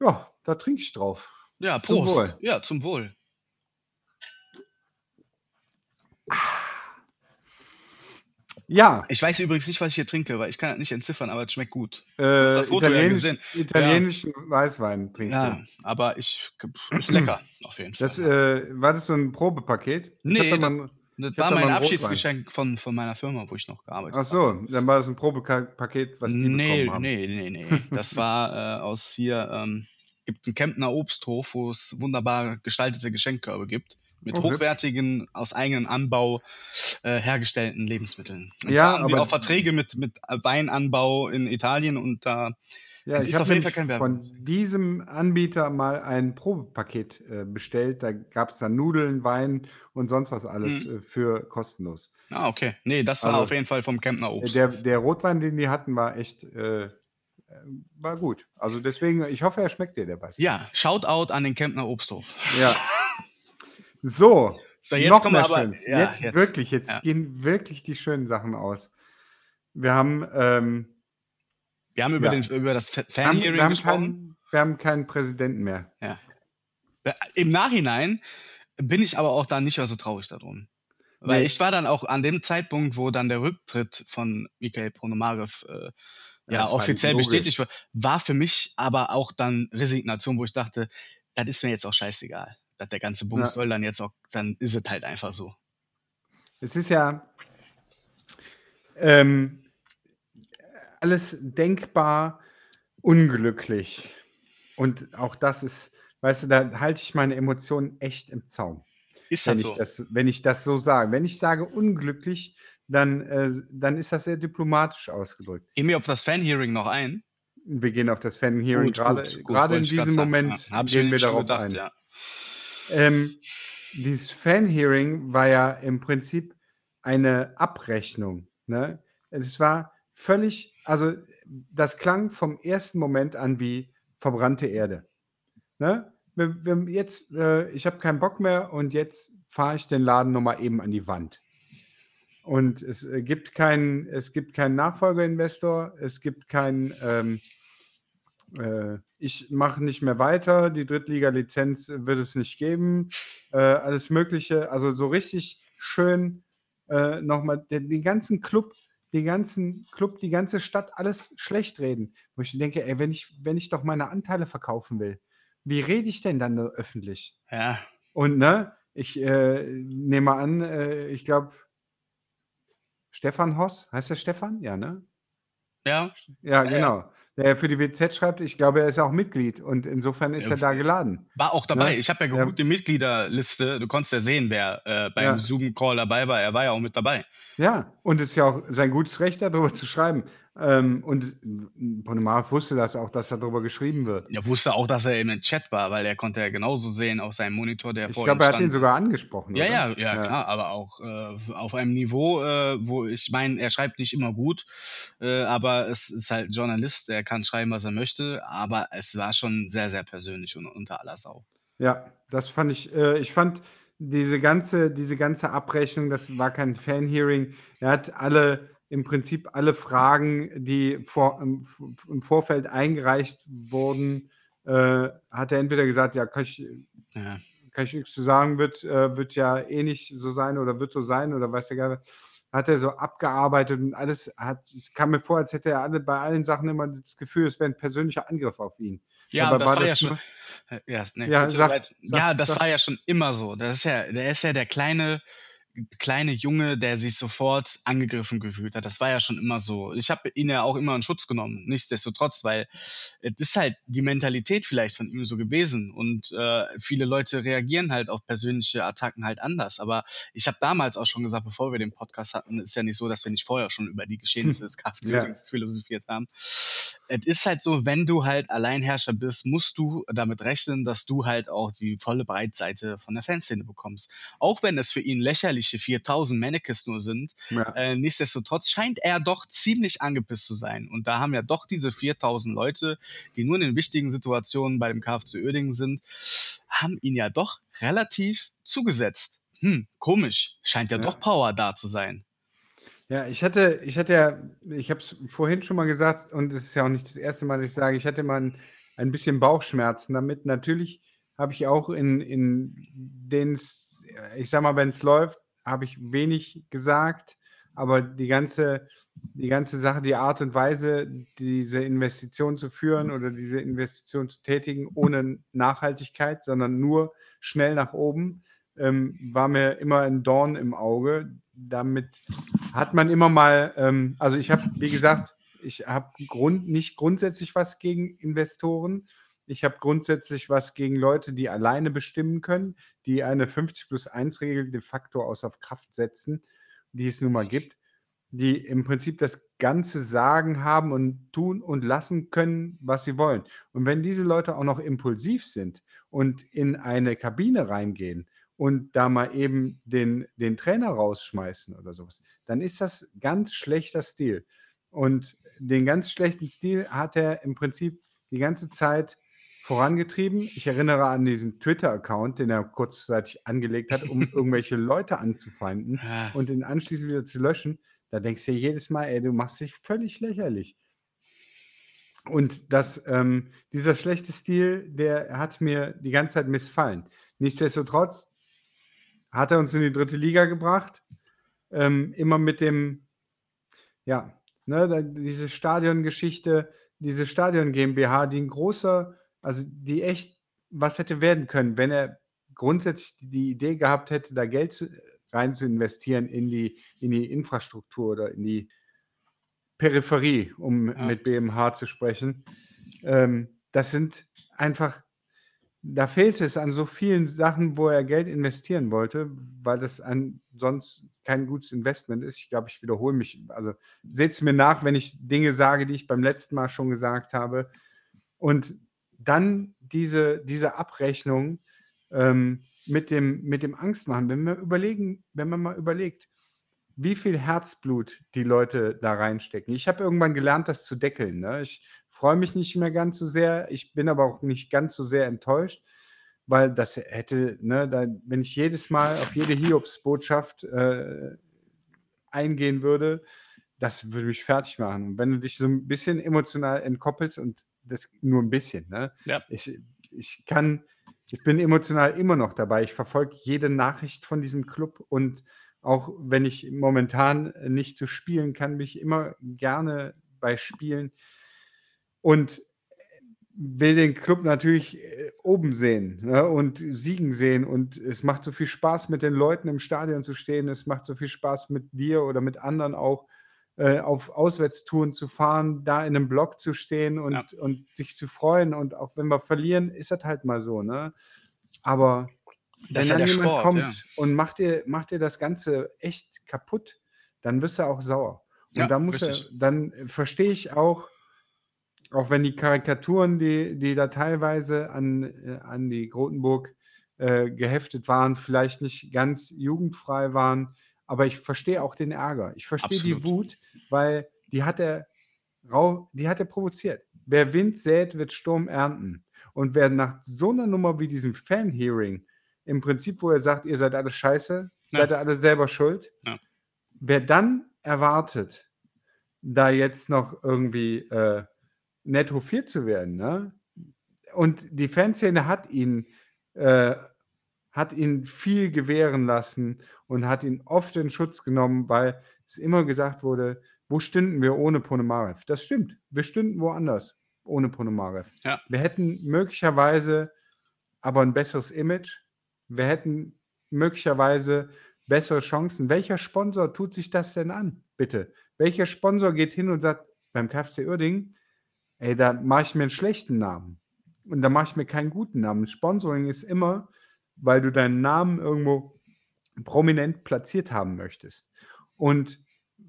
Ja, da trinke ich drauf. ja, zum Prost. Wohl. Ja, zum Wohl. Ja, Ich weiß übrigens nicht, was ich hier trinke, weil ich kann das nicht entziffern, aber es schmeckt gut. äh, das ja italienisch, gesehen. italienischen Weißwein trinkst Ja, du. aber ich ist lecker, auf jeden Fall. Das, äh, war das so ein Probepaket? Nee, hab da mal- das war mein Abschiedsgeschenk von, von meiner Firma, wo ich noch gearbeitet Ach so, dann war das ein Probepaket, was die nee, bekommen haben. nee, nee, nee. Das war äh, aus hier, ähm, gibt einen Kemptner Obsthof, wo es wunderbar gestaltete Geschenkkörbe gibt. Mit Oh, hochwertigen, aus eigenem Anbau äh, hergestellten Lebensmitteln. Und Ja, aber- auch Verträge mit, mit Weinanbau in Italien und da Ja, ich habe von diesem Anbieter mal ein Probepaket äh, bestellt. Da gab es dann Nudeln, Wein und sonst was alles Mhm. äh, für kostenlos. Ah, okay. Nee, das war Also, auf jeden Fall vom Kemptner Äh, Obst. Der, der Rotwein, den die hatten, war echt äh, äh, war gut. Also deswegen, ich hoffe, er schmeckt dir, der Weißwein. ja, Shoutout an den Kemptner Obsthof. Ja. So, So, jetzt noch kommen wir mehr aber. Ja, jetzt, wirklich, jetzt ja. gehen wirklich die schönen Sachen aus. Wir haben, ähm, Wir haben über, Ja. den, über das Fan-Hearing gesprochen. keinen, wir haben keinen Präsidenten mehr. Äh, Im Nachhinein bin ich aber auch da nicht mehr so traurig darum. Weil Nee. ich war dann auch an dem Zeitpunkt, wo dann der Rücktritt von Mikhail Ponomarev äh, ja, offiziell bestätigt wurde, war für mich aber auch dann Resignation, wo ich dachte, das ist mir jetzt auch scheißegal. Dass der ganze Bums Ja. soll dann jetzt auch, dann ist es halt einfach so. Es ist ja ähm, alles denkbar unglücklich. Und auch das ist, weißt du, da halte ich meine Emotionen echt im Zaum. Ist wenn halt ich, so. das, wenn ich das so sage. Wenn ich sage unglücklich, dann, äh, dann ist das sehr diplomatisch ausgedrückt. Gehen wir auf das Fan-Hearing noch ein. Wir gehen auf das Fan-Hearing gerade. gut, gut, Gerade in diesem. Moment Ja, gehen wir darauf gedacht, ein. ja. Ähm, dieses Fan-Hearing war ja im Prinzip eine Abrechnung. Ne? Es war völlig, also das klang vom ersten Moment an wie verbrannte Erde. Ne? Wir, wir jetzt, äh, ich habe keinen Bock mehr und jetzt fahre ich den Laden nochmal eben an die Wand. Und es äh, gibt keinen, es gibt keinen Nachfolgerinvestor, es gibt keinen, ähm, äh, ich mache nicht mehr weiter, die Drittliga-Lizenz wird es nicht geben, äh, alles Mögliche. Also so richtig schön äh, nochmal den, den ganzen Club, den ganzen Club, die ganze Stadt, alles schlecht reden. Wo ich denke, ey, wenn ich, wenn ich doch meine Anteile verkaufen will, wie rede ich denn dann da öffentlich? Ja, Und ne, ich äh, nehme an, äh, ich glaube, Stefan Hoss, heißt der Stefan? Ja, ne? ja. Ja, Ja, genau. Der für die WZ schreibt, ich glaube, er ist auch Mitglied und insofern ist Ja, er da geladen. War auch dabei. Ne? Ich habe ja Ja. geguckt, die Mitgliederliste. Du konntest ja sehen, wer äh, beim Ja. Zoom-Call dabei war. Er war ja auch mit dabei. Ja, und es ist ja auch sein gutes Recht, darüber zu schreiben. Ähm, und Ponomarev wusste das auch, dass darüber geschrieben wird. Er wusste auch, dass er im Chat war, weil er konnte ja genauso sehen auf seinem Monitor, der Ich vor glaube, ihm er hat ihn sogar angesprochen. Ja, oder? ja, ja, klar, aber auch äh, auf einem Niveau, äh, wo ich meine, er schreibt nicht immer gut, äh, aber es ist halt Journalist, er kann schreiben, was er möchte, aber es war schon sehr, sehr persönlich und unter aller Sau. Ja, das fand ich, äh, ich fand diese ganze, diese ganze Abrechnung, das war kein Fan-Hearing. Er hat alle, im Prinzip alle Fragen, die vor, im, im Vorfeld eingereicht wurden, äh, hat er entweder gesagt, ja, kann ich, Ja. kann ich nichts zu sagen, wird, äh, wird ja eh nicht so sein oder wird so sein oder weiß der was. Hat er so abgearbeitet und alles hat, es kam mir vor, als hätte er alle, bei allen Sachen immer das Gefühl, es wäre ein persönlicher Angriff auf ihn. Ja, das war, ja das schon. nur- äh, Ja, nee, Ja, sag- sag- ja, das sag. war ja schon immer so. Das ist ja, der ist ja der kleine kleine Junge, der sich sofort angegriffen gefühlt hat. Das war ja schon immer so. Ich habe ihn ja auch immer in Schutz genommen, nichtsdestotrotz, weil es ist halt die Mentalität vielleicht von ihm so gewesen und äh, viele Leute reagieren halt auf persönliche Attacken halt anders. Aber ich habe damals auch schon gesagt, bevor wir den Podcast hatten, ist ja nicht so, dass wir nicht vorher schon über die Geschehnisse des KFC ja. philosophiert haben. Es ist halt so, wenn du halt Alleinherrscher bist, musst du damit rechnen, dass du halt auch die volle Breitseite von der Fanszene bekommst. Auch wenn es für ihn lächerliche 4000 Mannequins nur sind, ja. äh, nichtsdestotrotz scheint er doch ziemlich angepisst zu sein. Und da haben ja doch diese 4000 Leute, die nur in den wichtigen Situationen bei dem KFC Oerdingen sind, haben ihn ja doch relativ zugesetzt. Hm, komisch. Scheint ja, ja. doch Power da zu sein. Ja, ich hatte, ich hatte ja, ich habe es vorhin schon mal gesagt und es ist ja auch nicht das erste Mal, dass ich sage, ich hatte mal ein, ein bisschen Bauchschmerzen damit. Natürlich habe ich auch in, in den, ich sag mal, wenn es läuft, habe ich wenig gesagt, aber die ganze, die ganze Sache, die Art und Weise, diese Investition zu führen oder diese Investition zu tätigen, ohne Nachhaltigkeit, sondern nur schnell nach oben, ähm, war mir immer ein Dorn im Auge. Damit hat man immer mal, ähm, also ich habe, wie gesagt, ich habe Grund, nicht grundsätzlich was gegen Investoren, ich habe grundsätzlich was gegen Leute, die alleine bestimmen können, die eine 50 plus 1 Regel de facto außer Kraft setzen, die es nun mal gibt, die im Prinzip das ganze Sagen haben und tun und lassen können, was sie wollen. Und wenn diese Leute auch noch impulsiv sind und in eine Kabine reingehen und da mal eben den, den Trainer rausschmeißen oder sowas, dann ist das ganz schlechter Stil. Und den ganz schlechten Stil hat er im Prinzip die ganze Zeit vorangetrieben. Ich erinnere an diesen Twitter-Account, den er kurzzeitig angelegt hat, um irgendwelche Leute anzufeinden und den anschließend wieder zu löschen. Da denkst du dir jedes Mal, ey, du machst dich völlig lächerlich. Und das, ähm, dieser schlechte Stil, der hat mir die ganze Zeit missfallen. Nichtsdestotrotz hat er uns in die dritte Liga gebracht. Ähm, immer mit dem, ja, ne, diese Stadiongeschichte, diese Stadion GmbH, die ein großer also die echt was hätte werden können, wenn er grundsätzlich die Idee gehabt hätte, da Geld zu, rein zu investieren in die, in die Infrastruktur oder in die Peripherie, um ja. mit BMH zu sprechen. Ähm, das sind einfach, da fehlt es an so vielen Sachen, wo er Geld investieren wollte, weil das an, sonst kein gutes Investment ist. Ich glaube, ich wiederhole mich. Also seht es mir nach, wenn ich Dinge sage, die ich beim letzten Mal schon gesagt habe. Und dann diese, diese Abrechnung ähm, mit, dem, mit dem Angstmachen, wenn wir überlegen, wenn man mal überlegt, wie viel Herzblut die Leute da reinstecken. Ich habe irgendwann gelernt, das zu deckeln. Ne? Ich freue mich nicht mehr ganz so sehr, ich bin aber auch nicht ganz so sehr enttäuscht, weil das hätte, ne, da, wenn ich jedes Mal auf jede Hiobsbotschaft äh, eingehen würde, das würde mich fertig machen. Und wenn du dich so ein bisschen emotional entkoppelst und das nur ein bisschen. Ne? Ja. Ich, ich kann, ich bin emotional immer noch dabei. Ich verfolge jede Nachricht von diesem Club und auch wenn ich momentan nicht zu so spielen kann, bin ich immer gerne bei Spielen und will den Club natürlich äh, oben sehen ne, und siegen sehen. Und es macht so viel Spaß, mit den Leuten im Stadion zu stehen. Es macht so viel Spaß mit dir oder mit anderen auch äh, auf Auswärtstouren zu fahren, da in einem Block zu stehen und, ja. und sich zu freuen. Und auch wenn wir verlieren, ist das halt mal so, ne? Aber das wenn dann jemand Sport, kommt ja. und macht dir, macht dir das Ganze echt kaputt, dann wirst du auch sauer. Und ja, dann muss er, dann verstehe ich auch, auch wenn die Karikaturen, die, die da teilweise an, äh, an die Grotenburg äh, geheftet waren, vielleicht nicht ganz jugendfrei waren, aber ich verstehe auch den Ärger. Ich verstehe die Wut, weil die hat er, die hat er provoziert. Wer Wind sät, wird Sturm ernten. Und wer nach so einer Nummer wie diesem Fan-Hearing, im Prinzip, wo er sagt, ihr seid alle scheiße, ja. seid ihr alle selber schuld, ja. wer dann erwartet, da jetzt noch irgendwie äh, nett hofiert zu werden, ne? Und die Fanszene hat ihn äh, hat ihn viel gewähren lassen und hat ihn oft in Schutz genommen, weil es immer gesagt wurde, wo stünden wir ohne Ponomarev? Das stimmt, wir stünden woanders ohne Ponomarev. Ja. Wir hätten möglicherweise aber ein besseres Image. Wir hätten möglicherweise bessere Chancen. Welcher Sponsor tut sich das denn an, bitte? Welcher Sponsor geht hin und sagt beim KfC Uerdingen, ey, da mache ich mir einen schlechten Namen und da mache ich mir keinen guten Namen. Sponsoring ist immer, weil du deinen Namen irgendwo prominent platziert haben möchtest. Und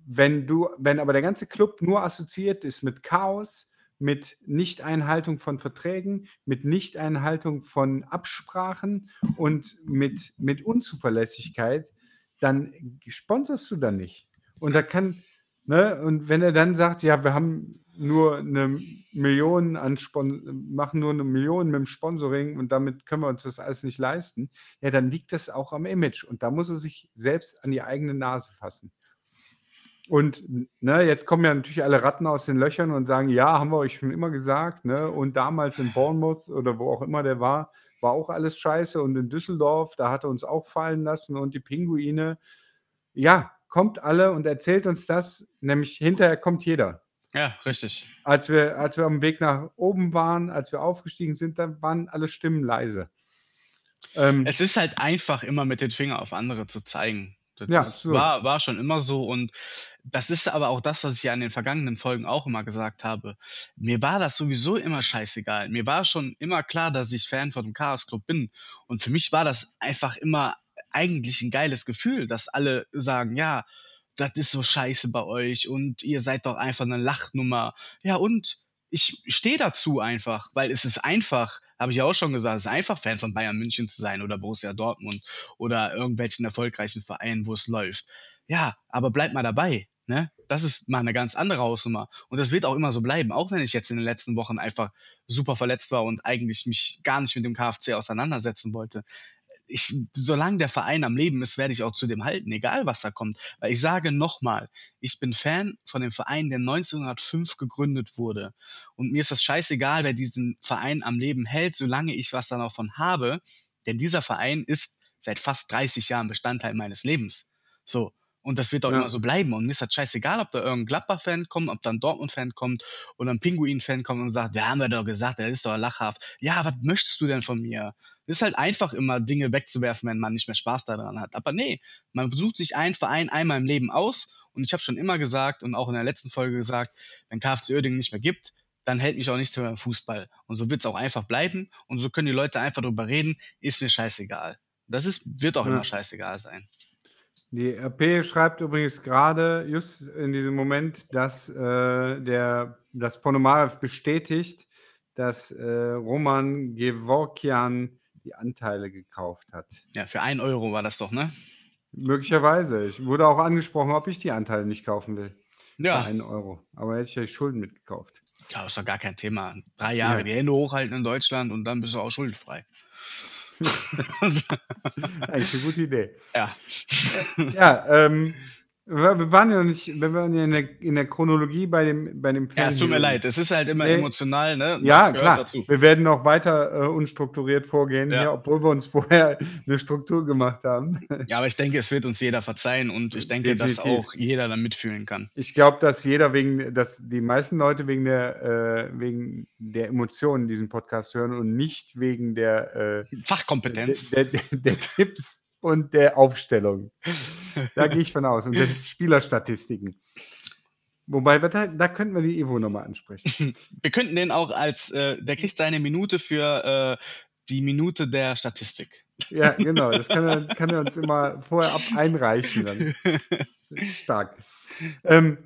wenn du, wenn aber der ganze Club nur assoziiert ist mit Chaos, mit Nichteinhaltung von Verträgen, mit Nichteinhaltung von Absprachen und mit, mit Unzuverlässigkeit, dann sponsorst du da nicht. Und da kann, ne, und wenn er dann sagt, ja, wir haben nur eine Million an Spon machen nur eine Million mit dem Sponsoring und damit können wir uns das alles nicht leisten, ja, dann liegt das auch am Image und da muss er sich selbst an die eigene Nase fassen. Und ne, jetzt kommen ja natürlich alle Ratten aus den Löchern und sagen, ja, haben wir euch schon immer gesagt, ne? Und damals in Bournemouth oder wo auch immer der war, war auch alles scheiße. Und in Düsseldorf, da hat er uns auch fallen lassen und die Pinguine. Ja, kommt alle und erzählt uns das, nämlich hinterher kommt jeder. Ja, richtig. Als wir, als wir am Weg nach oben waren, als wir aufgestiegen sind, da waren alle Stimmen leise. Ähm, es ist halt einfach immer mit den Fingern auf andere zu zeigen. Das Ja, so. war, war schon immer so und das ist aber auch das, was ich ja in den vergangenen Folgen auch immer gesagt habe. Mir war das sowieso immer scheißegal. Mir war schon immer klar, dass ich Fan von dem Chaos Club bin und für mich war das einfach immer eigentlich ein geiles Gefühl, dass alle sagen, ja, das ist so scheiße bei euch und ihr seid doch einfach eine Lachnummer. Ja und ich stehe dazu einfach, weil es ist einfach, habe ich ja auch schon gesagt, es ist einfach Fan von Bayern München zu sein oder Borussia Dortmund oder irgendwelchen erfolgreichen Vereinen, wo es läuft. Ja, aber bleibt mal dabei. Ne? Das ist mal eine ganz andere Hausnummer. Und das wird auch immer so bleiben, auch wenn ich jetzt in den letzten Wochen einfach super verletzt war und eigentlich mich gar nicht mit dem KFC auseinandersetzen wollte ich, solange der Verein am Leben ist, werde ich auch zu dem halten, egal was da kommt. Weil ich sage nochmal, ich bin Fan von dem Verein, der 1905 gegründet wurde. Und mir ist das scheißegal, wer diesen Verein am Leben hält, solange ich was dann davon habe. Denn dieser Verein ist seit fast 30 Jahren Bestandteil meines Lebens. So. Und das wird auch ja. immer so bleiben. Und mir ist das scheißegal, ob da irgendein Gladbach-Fan kommt, ob da ein Dortmund-Fan kommt oder ein Pinguin-Fan kommt und sagt, ja, haben wir doch gesagt, der ist doch lachhaft. Ja, was möchtest du denn von mir? Es ist halt einfach immer Dinge wegzuwerfen, wenn man nicht mehr Spaß daran hat. Aber nee, man sucht sich einen Verein einmal im Leben aus. Und ich habe schon immer gesagt und auch in der letzten Folge gesagt, wenn KFC Oerdingen nicht mehr gibt, dann hält mich auch nichts mehr beim Fußball. Und so wird es auch einfach bleiben. Und so können die Leute einfach drüber reden, ist mir scheißegal. Das ist, wird auch ja. immer scheißegal sein. Die RP schreibt übrigens gerade, just in diesem Moment, dass äh, der, das Ponomarev bestätigt, dass äh, Roman Gevorkian die Anteile gekauft hat. Ja, für ein Euro war das doch, ne? Möglicherweise. Ich wurde auch angesprochen, ob ich die Anteile nicht kaufen will. Ja. Für einen Euro. Aber hätte ich ja Schulden mitgekauft. Ja, ist doch gar kein Thema. Drei Jahre ja. die Hände hochhalten in Deutschland und dann bist du auch schuldenfrei. Eigentlich eine gute Idee. Ja. Ja, ähm, wir waren ja nicht, wir waren ja in der, in der Chronologie bei dem, bei dem Film. Ja, es tut mir leid, es ist halt immer nee. emotional, ne? Ja, klar. Dazu. Wir werden noch weiter äh, unstrukturiert vorgehen, ja. hier, obwohl wir uns vorher eine Struktur gemacht haben. Ja, aber ich denke, es wird uns jeder verzeihen und ich denke, Definitiv. dass auch jeder dann mitfühlen kann. Ich glaube, dass jeder wegen, dass die meisten Leute wegen der, äh, wegen der Emotionen diesen Podcast hören und nicht wegen der äh, Fachkompetenz. Der, der, der Tipps und der Aufstellung. Da gehe ich von aus. Und der Spielerstatistiken. Wobei, da, da könnten wir die Evo nochmal ansprechen. Wir könnten den auch als, äh, der kriegt seine Minute für äh, die Minute der Statistik. Ja, genau. Das kann er, kann er uns immer vorher ab einreichen. Dann. Stark. Ähm,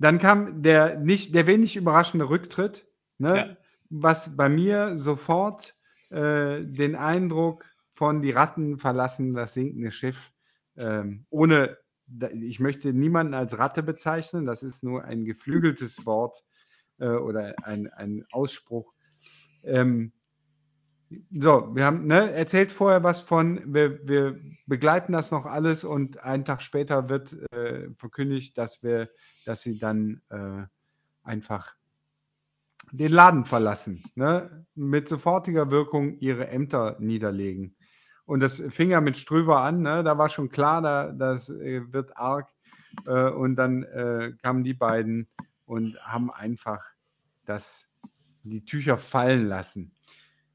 dann kam der, nicht, der wenig überraschende Rücktritt, ne? Ja. was bei mir sofort äh, den Eindruck von Die Ratten verlassen das sinkende Schiff. Ähm, ohne, ich möchte niemanden als Ratte bezeichnen, das ist nur ein geflügeltes Wort äh, oder ein, ein Ausspruch. Ähm, so, wir haben ne, erzählt vorher was von, wir, wir, begleiten das noch alles und einen Tag später wird äh, verkündigt, dass wir, dass sie dann äh, einfach den Laden verlassen, ne, mit sofortiger Wirkung ihre Ämter niederlegen. Und das fing ja mit Ströver an, ne? da war schon klar, da, das äh, wird arg. Äh, und dann äh, kamen die beiden und haben einfach das, die Tücher fallen lassen.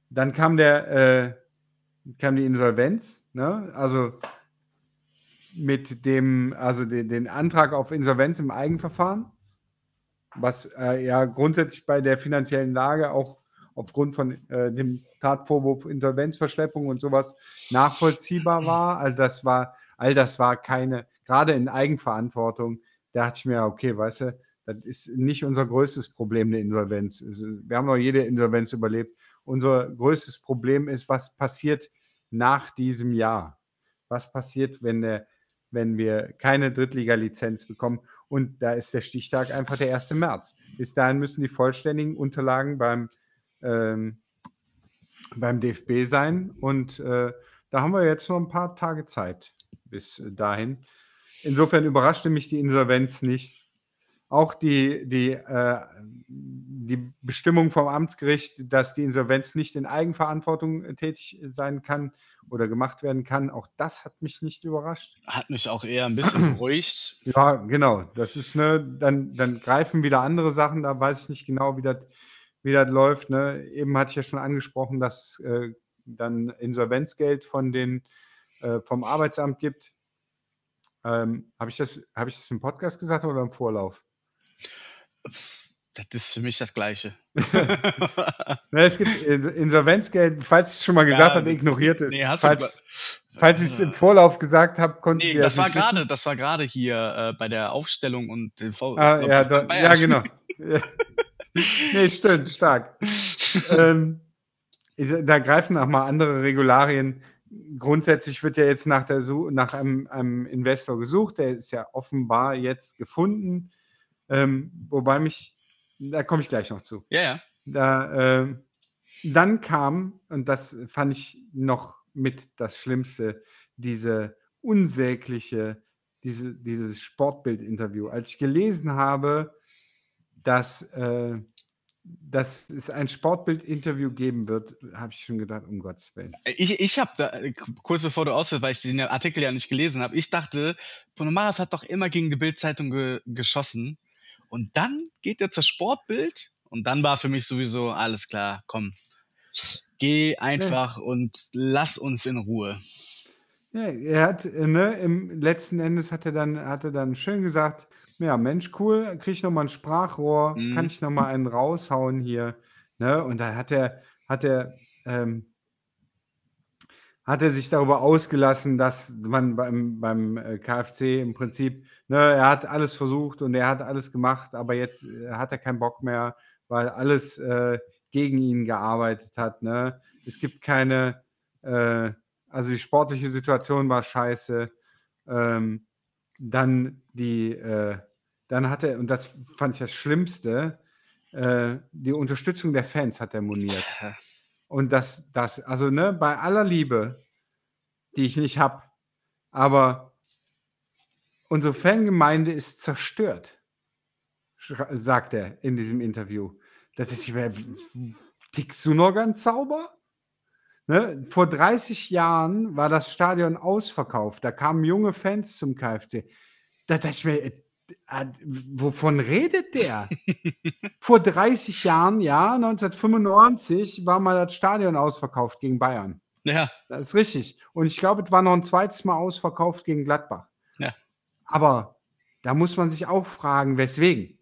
Dann kam, der, äh, kam die Insolvenz. Ne? Also mit dem, also den, den Antrag auf Insolvenz im Eigenverfahren, was äh, ja grundsätzlich bei der finanziellen Lage auch aufgrund von äh, dem Tatvorwurf Insolvenzverschleppung und sowas nachvollziehbar war. All das war, all das war keine, gerade in Eigenverantwortung, da dachte ich mir, okay, weißt du, das ist nicht unser größtes Problem, eine Insolvenz. Wir haben noch jede Insolvenz überlebt. Unser größtes Problem ist, was passiert nach diesem Jahr? Was passiert, wenn, der, wenn wir keine Drittliga-Lizenz bekommen? Und da ist der Stichtag einfach der 1. März. Bis dahin müssen die vollständigen Unterlagen beim ähm, beim DFB sein. Und äh, da haben wir jetzt noch ein paar Tage Zeit bis dahin. Insofern überraschte mich die Insolvenz nicht. Auch die, die, äh, die Bestimmung vom Amtsgericht, dass die Insolvenz nicht in Eigenverantwortung tätig sein kann oder gemacht werden kann, auch das hat mich nicht überrascht. Hat mich auch eher ein bisschen beruhigt. Ja, genau. Das ist, ne, dann, dann greifen wieder andere Sachen, da weiß ich nicht genau, wie das wie das läuft. Ne? Eben hatte ich ja schon angesprochen, dass äh, dann Insolvenzgeld von den, äh, vom Arbeitsamt gibt. Ähm, Habe ich, das, hab ich das im Podcast gesagt oder im Vorlauf? Das ist für mich das Gleiche. ne, es gibt Insolvenzgeld, falls ich es schon mal gesagt ja, habe, ignoriert es. Nee, falls, falls ich es im Vorlauf gesagt habe, konnte nee, das war gerade, das war gerade hier äh, bei der Aufstellung und den v ah, ja, da, ja, genau. nee, stimmt, stark. ähm, da greifen auch mal andere Regularien. Grundsätzlich wird ja jetzt nach, der, nach einem, einem Investor gesucht. Der ist ja offenbar jetzt gefunden. Ähm, wobei mich, da komme ich gleich noch zu. Ja, ja. Da, äh, dann kam, und das fand ich noch mit das Schlimmste, diese unsägliche, diese, dieses Sportbild-Interview. Als ich gelesen habe, dass, äh, dass es ein Sportbild-Interview geben wird, habe ich schon gedacht, um Gottes Willen. Ich, ich habe da, kurz bevor du ausfällst, weil ich den Artikel ja nicht gelesen habe, ich dachte, Ponomarev hat doch immer gegen die Bildzeitung ge geschossen. Und dann geht er zur Sportbild und dann war für mich sowieso alles klar, komm, geh einfach ja. und lass uns in Ruhe. Ja, er hat, ne, im letzten Endes hat er dann, hat er dann schön gesagt, ja, Mensch, cool, kriege ich noch mal 'n Sprachrohr, kann mhm. ich noch mal einen raushauen hier, ne? Und dann hat er hat er, ähm hat er sich darüber ausgelassen, dass man beim beim, äh, KFC im Prinzip ne, er hat alles versucht und er hat alles gemacht, aber jetzt, äh, hat er keinen Bock mehr, weil alles, äh, gegen ihn gearbeitet hat, ne? Es gibt keine, äh also die sportliche Situation war scheiße. Ähm, dann die, äh dann hat er, und das fand ich das Schlimmste, äh, die Unterstützung der Fans hat er moniert. Und das, das, also ne, bei aller Liebe, die ich nicht habe, aber unsere Fangemeinde ist zerstört, sagt er in diesem Interview. Das ist, tickst du noch ganz sauber? Ne? Vor 30 Jahren war das Stadion ausverkauft. Da kamen junge Fans zum KFC. Da dachte ich mir, wovon redet der? Vor 30 Jahren, ja, 1995 war mal das Stadion ausverkauft gegen Bayern. Ja. Das ist richtig. Und ich glaube, es war noch ein zweites Mal ausverkauft gegen Gladbach. Ja. Aber da muss man sich auch fragen, weswegen.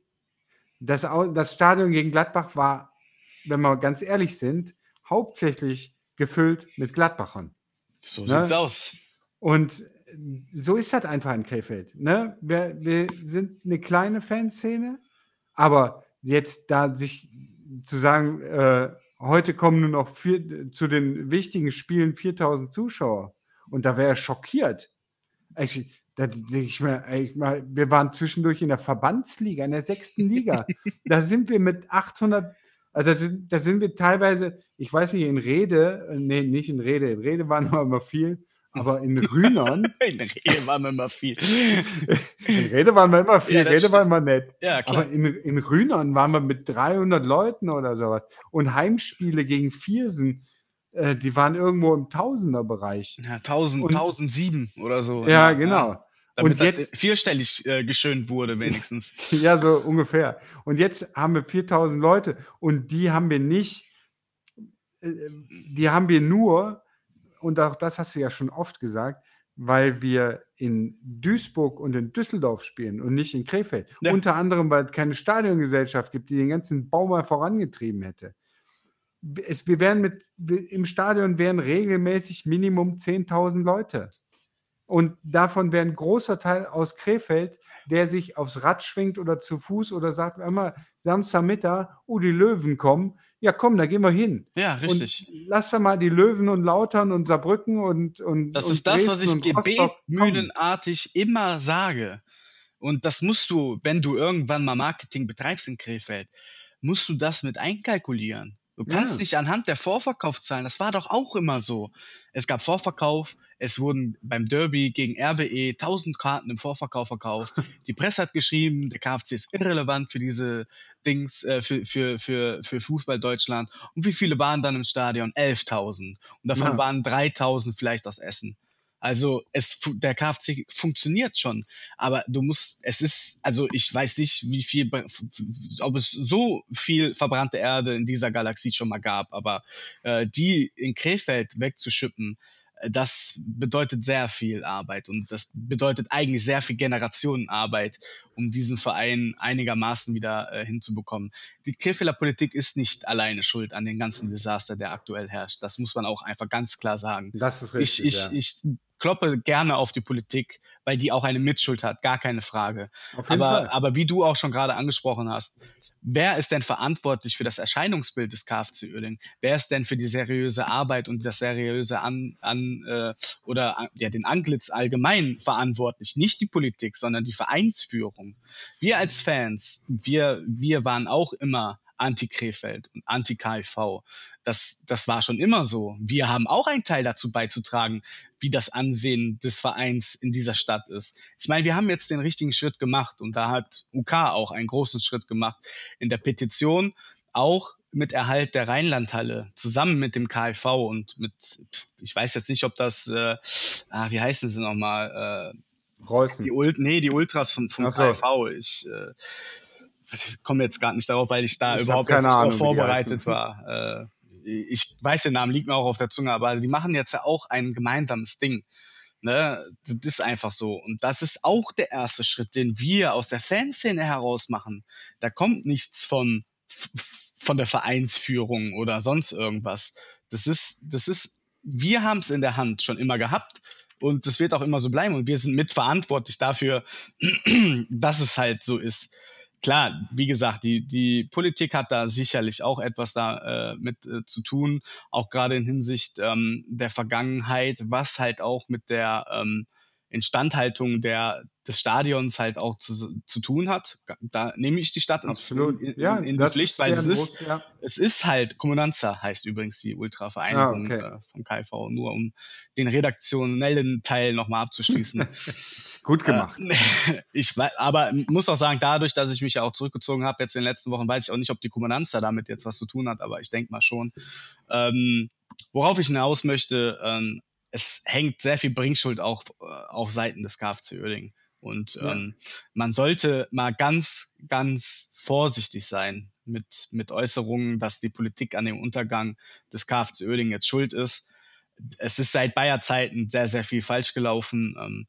Das, das Stadion gegen Gladbach war, wenn wir ganz ehrlich sind, hauptsächlich gefüllt mit Gladbachern. So ne? sieht's aus. Und so ist das einfach in Krefeld. Ne? Wir, wir sind eine kleine Fanszene, aber jetzt da sich zu sagen, äh, heute kommen nur noch vier, zu den wichtigen Spielen 4000 Zuschauer und da wäre er schockiert. Ich, da ich mir, ich mal, wir waren zwischendurch in der Verbandsliga, in der sechsten Liga. da sind wir mit 800, also da sind, da sind wir teilweise, ich weiß nicht, in Rede, äh, nee, nicht in Rede, in Rede waren wir immer viel, aber in Rühnern. in Rede waren wir immer viel. in Rede waren wir immer viel, ja, Rede waren wir nett. Ja, klar. Aber in, in Rühnern waren wir mit 300 Leuten oder sowas. Und Heimspiele gegen Viersen, äh, die waren irgendwo im Tausenderbereich. Ja, 1000, und, 1007 oder so. Ja, ja genau. Damit und jetzt vierstellig äh, geschönt wurde, wenigstens. ja, so ungefähr. Und jetzt haben wir 4000 Leute und die haben wir nicht, äh, die haben wir nur und auch das hast du ja schon oft gesagt, weil wir in Duisburg und in Düsseldorf spielen und nicht in Krefeld. Ja. Unter anderem, weil es keine Stadiongesellschaft gibt, die den ganzen Bau mal vorangetrieben hätte. Es, wir wären mit, im Stadion wären regelmäßig Minimum 10.000 Leute. Und davon wäre ein großer Teil aus Krefeld, der sich aufs Rad schwingt oder zu Fuß oder sagt immer Samstagmittag, oh, die Löwen kommen. Ja, komm, da gehen wir hin. Ja, richtig. Und lass da mal die Löwen und Lautern und Saarbrücken und. und Das und ist das, was Dresden ich Rostock kommen. gebetmühlenartig immer sage. Und das musst du, wenn du irgendwann mal Marketing betreibst in Krefeld, musst du das mit einkalkulieren. Du kannst Ja. nicht anhand der Vorverkaufszahlen, das war doch auch immer so. Es gab Vorverkauf, es wurden beim Derby gegen RWE 1000 Karten im Vorverkauf verkauft. Die Presse hat geschrieben, der KFC ist irrelevant für diese Dings, äh, für, für, für, für Fußball Deutschland. Und wie viele waren dann im Stadion? 11.000. Und davon Ja. waren 3.000 vielleicht aus Essen. Also es, der KFC funktioniert schon, aber du musst, es ist, also ich weiß nicht, wie viel, ob es so viel verbrannte Erde in dieser Galaxie schon mal gab, aber äh, die in Krefeld wegzuschippen, äh, das bedeutet sehr viel Arbeit und das bedeutet eigentlich sehr viel Generationenarbeit, um diesen Verein einigermaßen wieder äh, hinzubekommen. Die Krefelder Politik ist nicht alleine schuld an den ganzen Desaster, der aktuell herrscht. Das muss man auch einfach ganz klar sagen Das ist ich, richtig. ich, ja. ich kloppe gerne auf die Politik, weil die auch eine Mitschuld hat, gar keine Frage. Aber, aber wie du auch schon gerade angesprochen hast, wer ist denn verantwortlich für das Erscheinungsbild des KFC Uerdingen? Wer ist denn für die seriöse Arbeit und das seriöse an, an äh, oder an, ja, den Anglitz allgemein verantwortlich? Nicht die Politik, sondern die Vereinsführung. Wir als Fans, wir, wir waren auch immer anti-Krefeld und anti-KIV. Das, das war schon immer so. Wir haben auch einen Teil dazu beizutragen, wie das Ansehen des Vereins in dieser Stadt ist. Ich meine, wir haben jetzt den richtigen Schritt gemacht und da hat UK auch einen großen Schritt gemacht in der Petition, auch mit Erhalt der Rheinlandhalle, zusammen mit dem KIV und mit, ich weiß jetzt nicht, ob das, äh, ah, wie heißen sie nochmal, äh, Preußen. die, Ult nee, die Ultras von, vom Ach so. KIV. Ich äh, ich komme jetzt gerade nicht darauf, weil ich da Ich überhaupt keine nicht Ahnung, drauf vorbereitet war. Äh, ich weiß, der Name liegt mir auch auf der Zunge, aber die machen jetzt ja auch ein gemeinsames Ding. Ne? Das ist einfach so. Und das ist auch der erste Schritt, den wir aus der Fanszene heraus machen. Da kommt nichts von, von der Vereinsführung oder sonst irgendwas. Das ist, das ist, wir haben es in der Hand schon immer gehabt. Und das wird auch immer so bleiben. Und wir sind mitverantwortlich dafür, dass es halt so ist. Klar, wie gesagt, die, die Politik hat da sicherlich auch etwas da äh, mit äh, zu tun, auch gerade in Hinsicht ähm, der Vergangenheit, was halt auch mit der ähm, Instandhaltung der, des Stadions halt auch zu, zu tun hat. Da nehme ich die Stadt Absolut. in, in, ja, in die Pflicht, weil es ist, ja. es ist halt, Kommunanza heißt übrigens die Ultra-Vereinigung Ah, okay. äh, vom KV, nur um den redaktionellen Teil nochmal abzuschließen. Gut gemacht. Äh, ich aber muss auch sagen, dadurch, dass ich mich ja auch zurückgezogen habe jetzt in den letzten Wochen, weiß ich auch nicht, ob die Kommunanza damit jetzt was zu tun hat, aber ich denke mal schon. Ähm, worauf ich hinaus möchte, ähm, es hängt sehr viel Bringschuld auch äh, auf Seiten des KfC Uerdingen. Und Ja. ähm, man sollte mal ganz, ganz vorsichtig sein mit, mit Äußerungen, dass die Politik an dem Untergang des KfC Uerdingen jetzt schuld ist. Es ist seit Bayer Zeiten sehr, sehr viel falsch gelaufen. Ähm,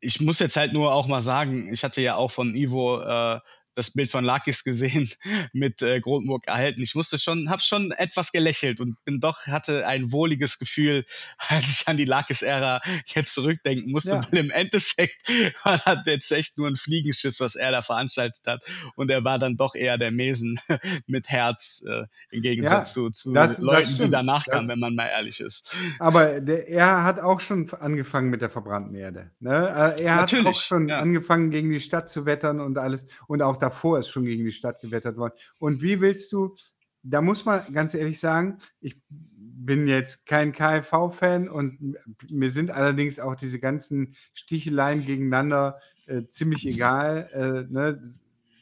ich muss jetzt halt nur auch mal sagen, ich hatte ja auch von Ivo äh, das Bild von Lakis gesehen mit äh, Grotenburg erhalten. Ich musste schon, habe schon etwas gelächelt und bin doch hatte ein wohliges Gefühl, als ich an die Lakis-Ära jetzt zurückdenken musste, Ja. weil im Endeffekt war das jetzt echt nur ein Fliegenschiss, was er da veranstaltet hat und er war dann doch eher der Mesen mit Herz äh, im Gegensatz Ja, zu, zu das- das Leuten, die stimmt. danach kamen, Das- wenn man mal ehrlich ist. Aber der, er hat auch schon angefangen mit der verbrannten Erde. Ne? Äh, Er hat Natürlich, auch schon ja. angefangen, gegen die Stadt zu wettern und alles. Und auch davor ist schon gegen die Stadt gewettert worden. Und wie willst du, da muss man ganz ehrlich sagen, ich bin jetzt kein KfV-Fan und mir sind allerdings auch diese ganzen Sticheleien gegeneinander äh, ziemlich egal. Äh, ne?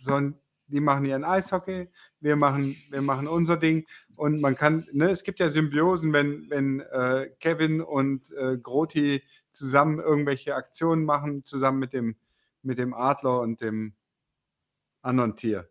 Sollen, die machen ihren Eishockey, wir machen, wir machen unser Ding. Und man kann, ne, es gibt ja Symbiosen, wenn, wenn äh, Kevin und äh, Groti zusammen irgendwelche Aktionen machen, zusammen mit dem, mit dem Adler und dem anderen Tier.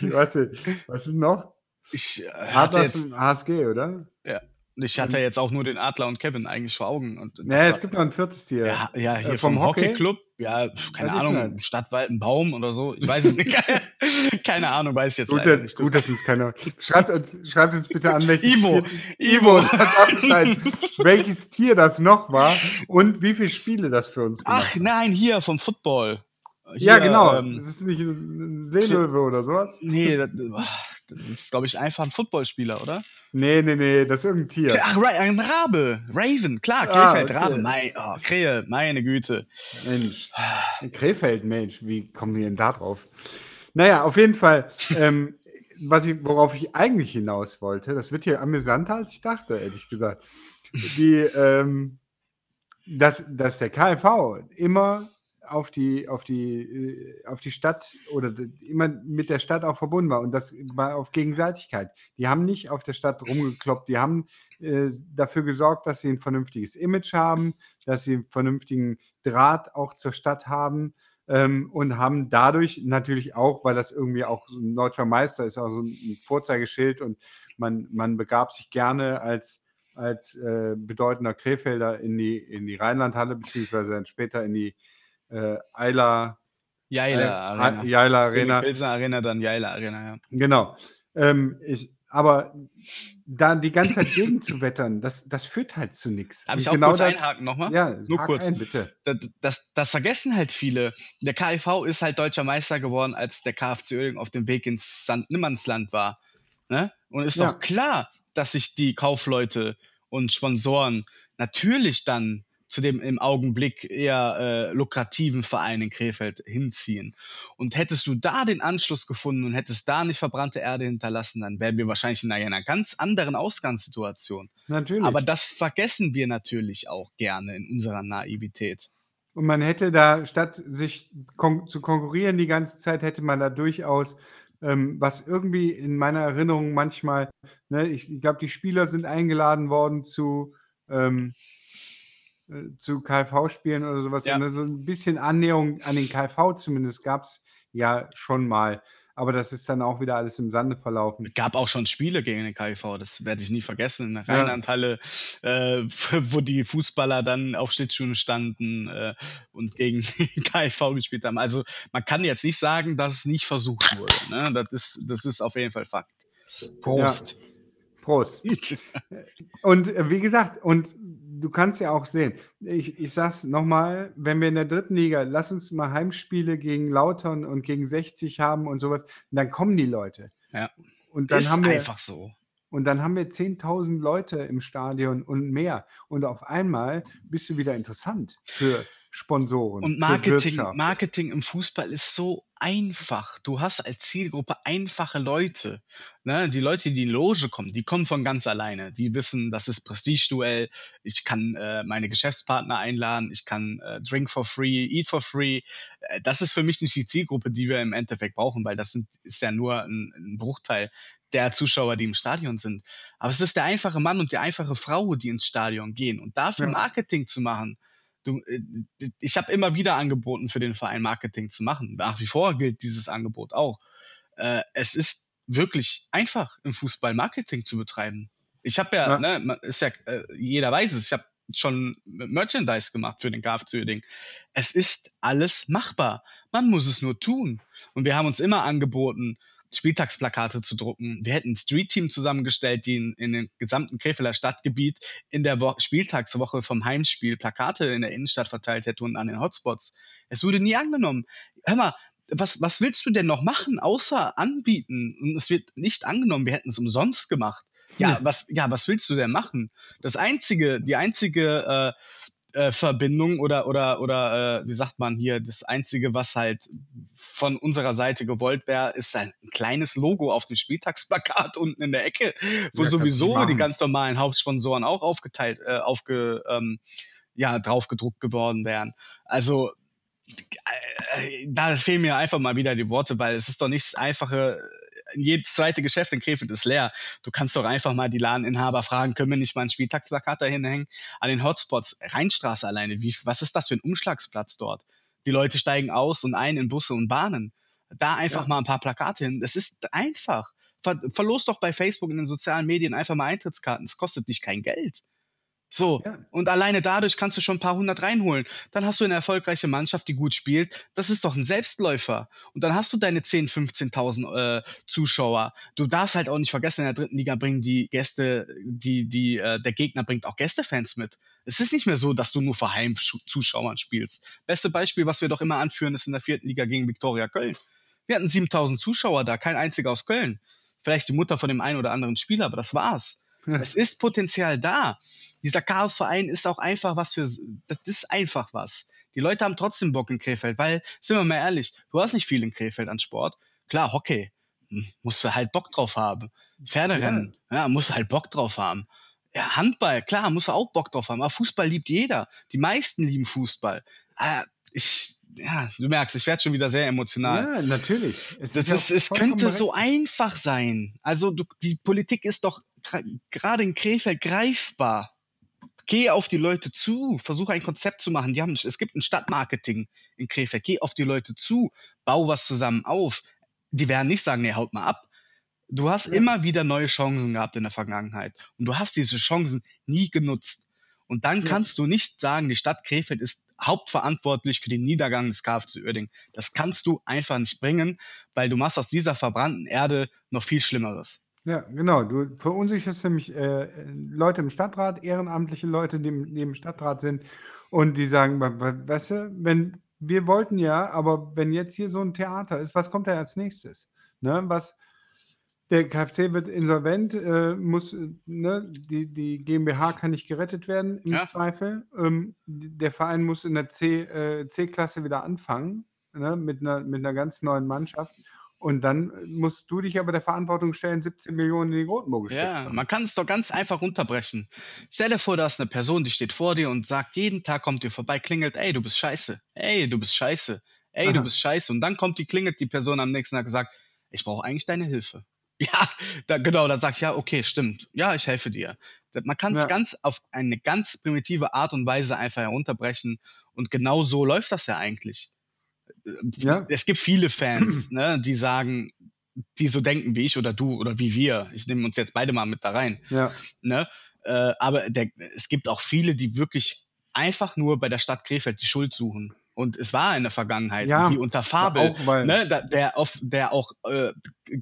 was, ist- was ist noch? Ich äh, hatte Atlas jetzt und HSG, oder? Ja. Ich hatte jetzt auch nur den Adler und Kevin eigentlich vor Augen. Und naja, es gibt noch ein viertes Tier. Ja, ja hier Äh, vom, vom Hockey? Hockeyclub. Ja, pf, keine Was Ahnung? Stadtwald, ein Baum oder so. Ich weiß es nicht. keine, keine Ahnung, weiß ich jetzt Gut, nicht. gut, dass es keine. Schreibt uns, schreibt uns bitte an, welches Ivo, Tier, Ivo. welches Tier das noch war und wie viele Spiele das für uns gemacht Ach nein, hier vom Football. Ja, Hier, genau. ähm, das ist nicht ein Seelöwe oder sowas. nee, das, das ist, glaube ich, einfach ein Footballspieler, oder? Nee, nee, nee, das ist irgendein Tier. Ach, ein Rabe. Raven, klar, Ah, Krefeld, okay. Rabe. Mein, oh, Krähe, meine Güte. Mensch. Krefeld, Mensch, wie kommen wir denn da drauf? Naja, auf jeden Fall, ähm, was ich, worauf ich eigentlich hinaus wollte, das wird hier amüsanter, als ich dachte, ehrlich gesagt. Die, ähm, dass, dass der KfV immer auf die, auf die, äh, auf die Stadt oder immer mit der Stadt auch verbunden war und das war auf Gegenseitigkeit. Die haben nicht auf der Stadt rumgekloppt, die haben äh, dafür gesorgt, dass sie ein vernünftiges Image haben, dass sie einen vernünftigen Draht auch zur Stadt haben ähm, und haben dadurch natürlich auch, weil das irgendwie auch so ein deutscher Meister ist, auch so ein Vorzeigeschild und man, man begab sich gerne als, als äh, bedeutender Krefelder in die, in die Rheinlandhalle, beziehungsweise dann später in die äh, Eiler, Jaila äh, Arena. Jaila Arena. Pilsner Arena, dann Jaila Arena, ja. Genau. Ähm, ich, aber da die ganze Zeit gegen zu wettern, das, das führt halt zu nichts. Darf Und ich auch genau kurz das- einhaken nochmal? Ja, Nur kurz. Ein, bitte. das, das, das vergessen halt viele. Der KIV ist halt deutscher Meister geworden, als der KFC Uerdingen auf dem Weg ins Sand Nimmernsland war. Ne? Und ist Ja. doch klar, dass sich die Kaufleute und Sponsoren natürlich dann zu dem im Augenblick eher äh, lukrativen Verein in Krefeld hinziehen. Und hättest du da den Anschluss gefunden und hättest da nicht verbrannte Erde hinterlassen, dann wären wir wahrscheinlich in einer ganz anderen Ausgangssituation. Natürlich. Aber das vergessen wir natürlich auch gerne in unserer Naivität. Und man hätte da, statt sich kon zu konkurrieren die ganze Zeit, hätte man da durchaus, ähm, was irgendwie in meiner Erinnerung manchmal, ne, ich, ich glaube, die Spieler sind eingeladen worden zu, ähm, äh, zu KV-Spielen oder sowas. Ja. So ein bisschen Annäherung an den KV zumindest gab es ja schon mal. Aber das ist dann auch wieder alles im Sande verlaufen. gab auch schon Spiele gegen den KIV, das werde ich nie vergessen, in der Ja. Rheinlandhalle, äh, wo die Fußballer dann auf Schlittschuhen standen äh, und gegen den KIV gespielt haben. Also man kann jetzt nicht sagen, dass es nicht versucht wurde. Ne? Das, ist, das ist auf jeden Fall Fakt. Prost. Prost. Und äh, wie gesagt, und du kannst ja auch sehen, ich, ich sag's nochmal, wenn wir in der dritten Liga, lass uns mal Heimspiele gegen Lautern und gegen 60 haben und sowas, dann kommen die Leute. Ja. Und dann ist haben wir einfach so. und dann haben wir 10.000 Leute im Stadion und mehr. Und auf einmal bist du wieder interessant für Sponsoren. Und Marketing. Marketing im Fußball ist so einfach. Du hast als Zielgruppe einfache Leute. Ne? Die Leute, die in die Loge kommen, die kommen von ganz alleine. Die wissen, das ist Prestigeduell. Ich kann äh, meine Geschäftspartner einladen. Ich kann äh, drink for free, eat for free. Äh, das ist für mich nicht die Zielgruppe, die wir im Endeffekt brauchen, weil das sind, ist ja nur ein, ein Bruchteil der Zuschauer, die im Stadion sind. Aber es ist der einfache Mann und die einfache Frau, die ins Stadion gehen. Und dafür Ja. Marketing zu machen, Du, äh, ich habe immer wieder angeboten, für den Verein Marketing zu machen. Nach wie vor gilt dieses Angebot auch. Äh, es ist wirklich einfach, im Fußball Marketing zu betreiben. Ich habe ja, Ja. ne, ist ja, äh, jeder weiß es, ich habe schon Merchandise gemacht für den KFC Uerdingen. Es ist alles machbar. Man muss es nur tun. Und wir haben uns immer angeboten, Spieltagsplakate zu drucken. Wir hätten ein Street-Team zusammengestellt, die in, in dem gesamten Krefelder Stadtgebiet in der Wo Spieltagswoche vom Heimspiel Plakate in der Innenstadt verteilt hätte und an den Hotspots. Es wurde nie angenommen. Hör mal, was, was willst du denn noch machen, außer anbieten? Und es wird nicht angenommen. Wir hätten es umsonst gemacht. Ja, was, ja, was willst du denn machen? Das einzige, die einzige äh, äh, Verbindung oder oder oder äh, wie sagt man hier, das einzige, was halt von unserer Seite gewollt wäre, ist ein kleines Logo auf dem Spieltagsplakat unten in der Ecke, wo Ja, sowieso die ganz normalen Hauptsponsoren auch aufgeteilt, äh, aufge, ähm, ja, drauf gedruckt geworden wären. Also äh, da fehlen mir einfach mal wieder die Worte, weil es ist doch nicht das einfache, jedes zweite Geschäft in Krefeld ist leer. Du kannst doch einfach mal die Ladeninhaber fragen, können wir nicht mal ein Spieltagsplakat dahin hängen? An den Hotspots, Rheinstraße alleine, wie, was ist das für ein Umschlagsplatz dort? Die Leute steigen aus und ein in Busse und Bahnen. Da einfach Ja. mal ein paar Plakate hin. Das ist einfach. ver verlost doch bei Facebook in den sozialen Medien einfach mal Eintrittskarten. Es kostet dich kein Geld. So, Ja. und alleine dadurch kannst du schon ein paar hundert reinholen. Dann hast du eine erfolgreiche Mannschaft, die gut spielt. Das ist doch ein Selbstläufer. Und dann hast du deine 10.000, 15.000 äh, Zuschauer. Du darfst halt auch nicht vergessen, in der dritten Liga bringen die Gäste, die, die, äh, der Gegner bringt auch Gästefans mit. Es ist nicht mehr so, dass du nur vor Heimzuschauern spielst. Beste Beispiel, was wir doch immer anführen, ist in der vierten Liga gegen Viktoria Köln. Wir hatten 7.000 Zuschauer da, kein einziger aus Köln. Vielleicht die Mutter von dem einen oder anderen Spieler, aber das war's. Es ist Potenzial da. Dieser Chaosverein ist auch einfach was für, das ist einfach was. Die Leute haben trotzdem Bock in Krefeld, weil, sind wir mal ehrlich, du hast nicht viel in Krefeld an Sport. Klar, Hockey, hm, musst du halt Bock drauf haben. Pferderennen, ja, musst du halt Bock drauf haben. Ja, Handball, klar, musst du auch Bock drauf haben. Aber Fußball liebt jeder. Die meisten lieben Fußball. Ah, ich, ja, du merkst, ich werde schon wieder sehr emotional. Ja, natürlich. Es Das ja ist, es könnte so berechtigt. einfach sein. Also du, die Politik ist doch gerade in Krefeld greifbar. Geh auf die Leute zu, versuche ein Konzept zu machen. Die haben, es gibt ein Stadtmarketing in Krefeld. Geh auf die Leute zu, bau was zusammen auf. Die werden nicht sagen, nee, haut mal ab. Du hast Ja. immer wieder neue Chancen gehabt in der Vergangenheit. Und du hast diese Chancen nie genutzt. Und dann Ja. kannst du nicht sagen, die Stadt Krefeld ist hauptverantwortlich für den Niedergang des KFC Uerding. Das kannst du einfach nicht bringen, weil du machst aus dieser verbrannten Erde noch viel Schlimmeres. Ja, genau. Du verunsicherst nämlich äh, Leute im Stadtrat, ehrenamtliche Leute, die, im- die im Stadtrat sind und die sagen, weißt du, wenn wir wollten ja, aber wenn jetzt hier so ein Theater ist, was kommt da als nächstes? Ne, was der KfC wird insolvent, äh, muss, äh, ne, die, die GmbH kann nicht gerettet werden im Ja. Zweifel. Ähm, der Verein muss in der C, äh, C-Klasse wieder anfangen, ne, mit, einer, mit einer ganz neuen Mannschaft. Und dann musst du dich aber der Verantwortung stellen, 17 Millionen in die Rotenburg gesteckt zu Ja, haben. man kann es doch ganz einfach runterbrechen. Stell dir vor, da ist eine Person, die steht vor dir und sagt, jeden Tag kommt dir vorbei, klingelt, ey, du bist scheiße. Ey, du bist scheiße. Ey, du Aha. bist scheiße. Und dann kommt die, klingelt die Person am nächsten Tag und sagt, ich brauche eigentlich deine Hilfe. Ja, da, genau, dann sag ich, ja, okay, stimmt. Ja, ich helfe dir. Man kann es Ja. ganz auf eine ganz primitive Art und Weise einfach herunterbrechen. Und genau so läuft das ja eigentlich. Ja. Es gibt viele Fans, ne, die sagen, die so denken wie ich oder du oder wie wir. Ich nehme uns jetzt beide mal mit da rein. Ja, Ne? Äh, aber der, es gibt auch viele, die wirklich einfach nur bei der Stadt Krefeld die Schuld suchen. Und es war in der Vergangenheit, Ja, wie unter Fabel, auch ne, da, der, auf, der auch äh,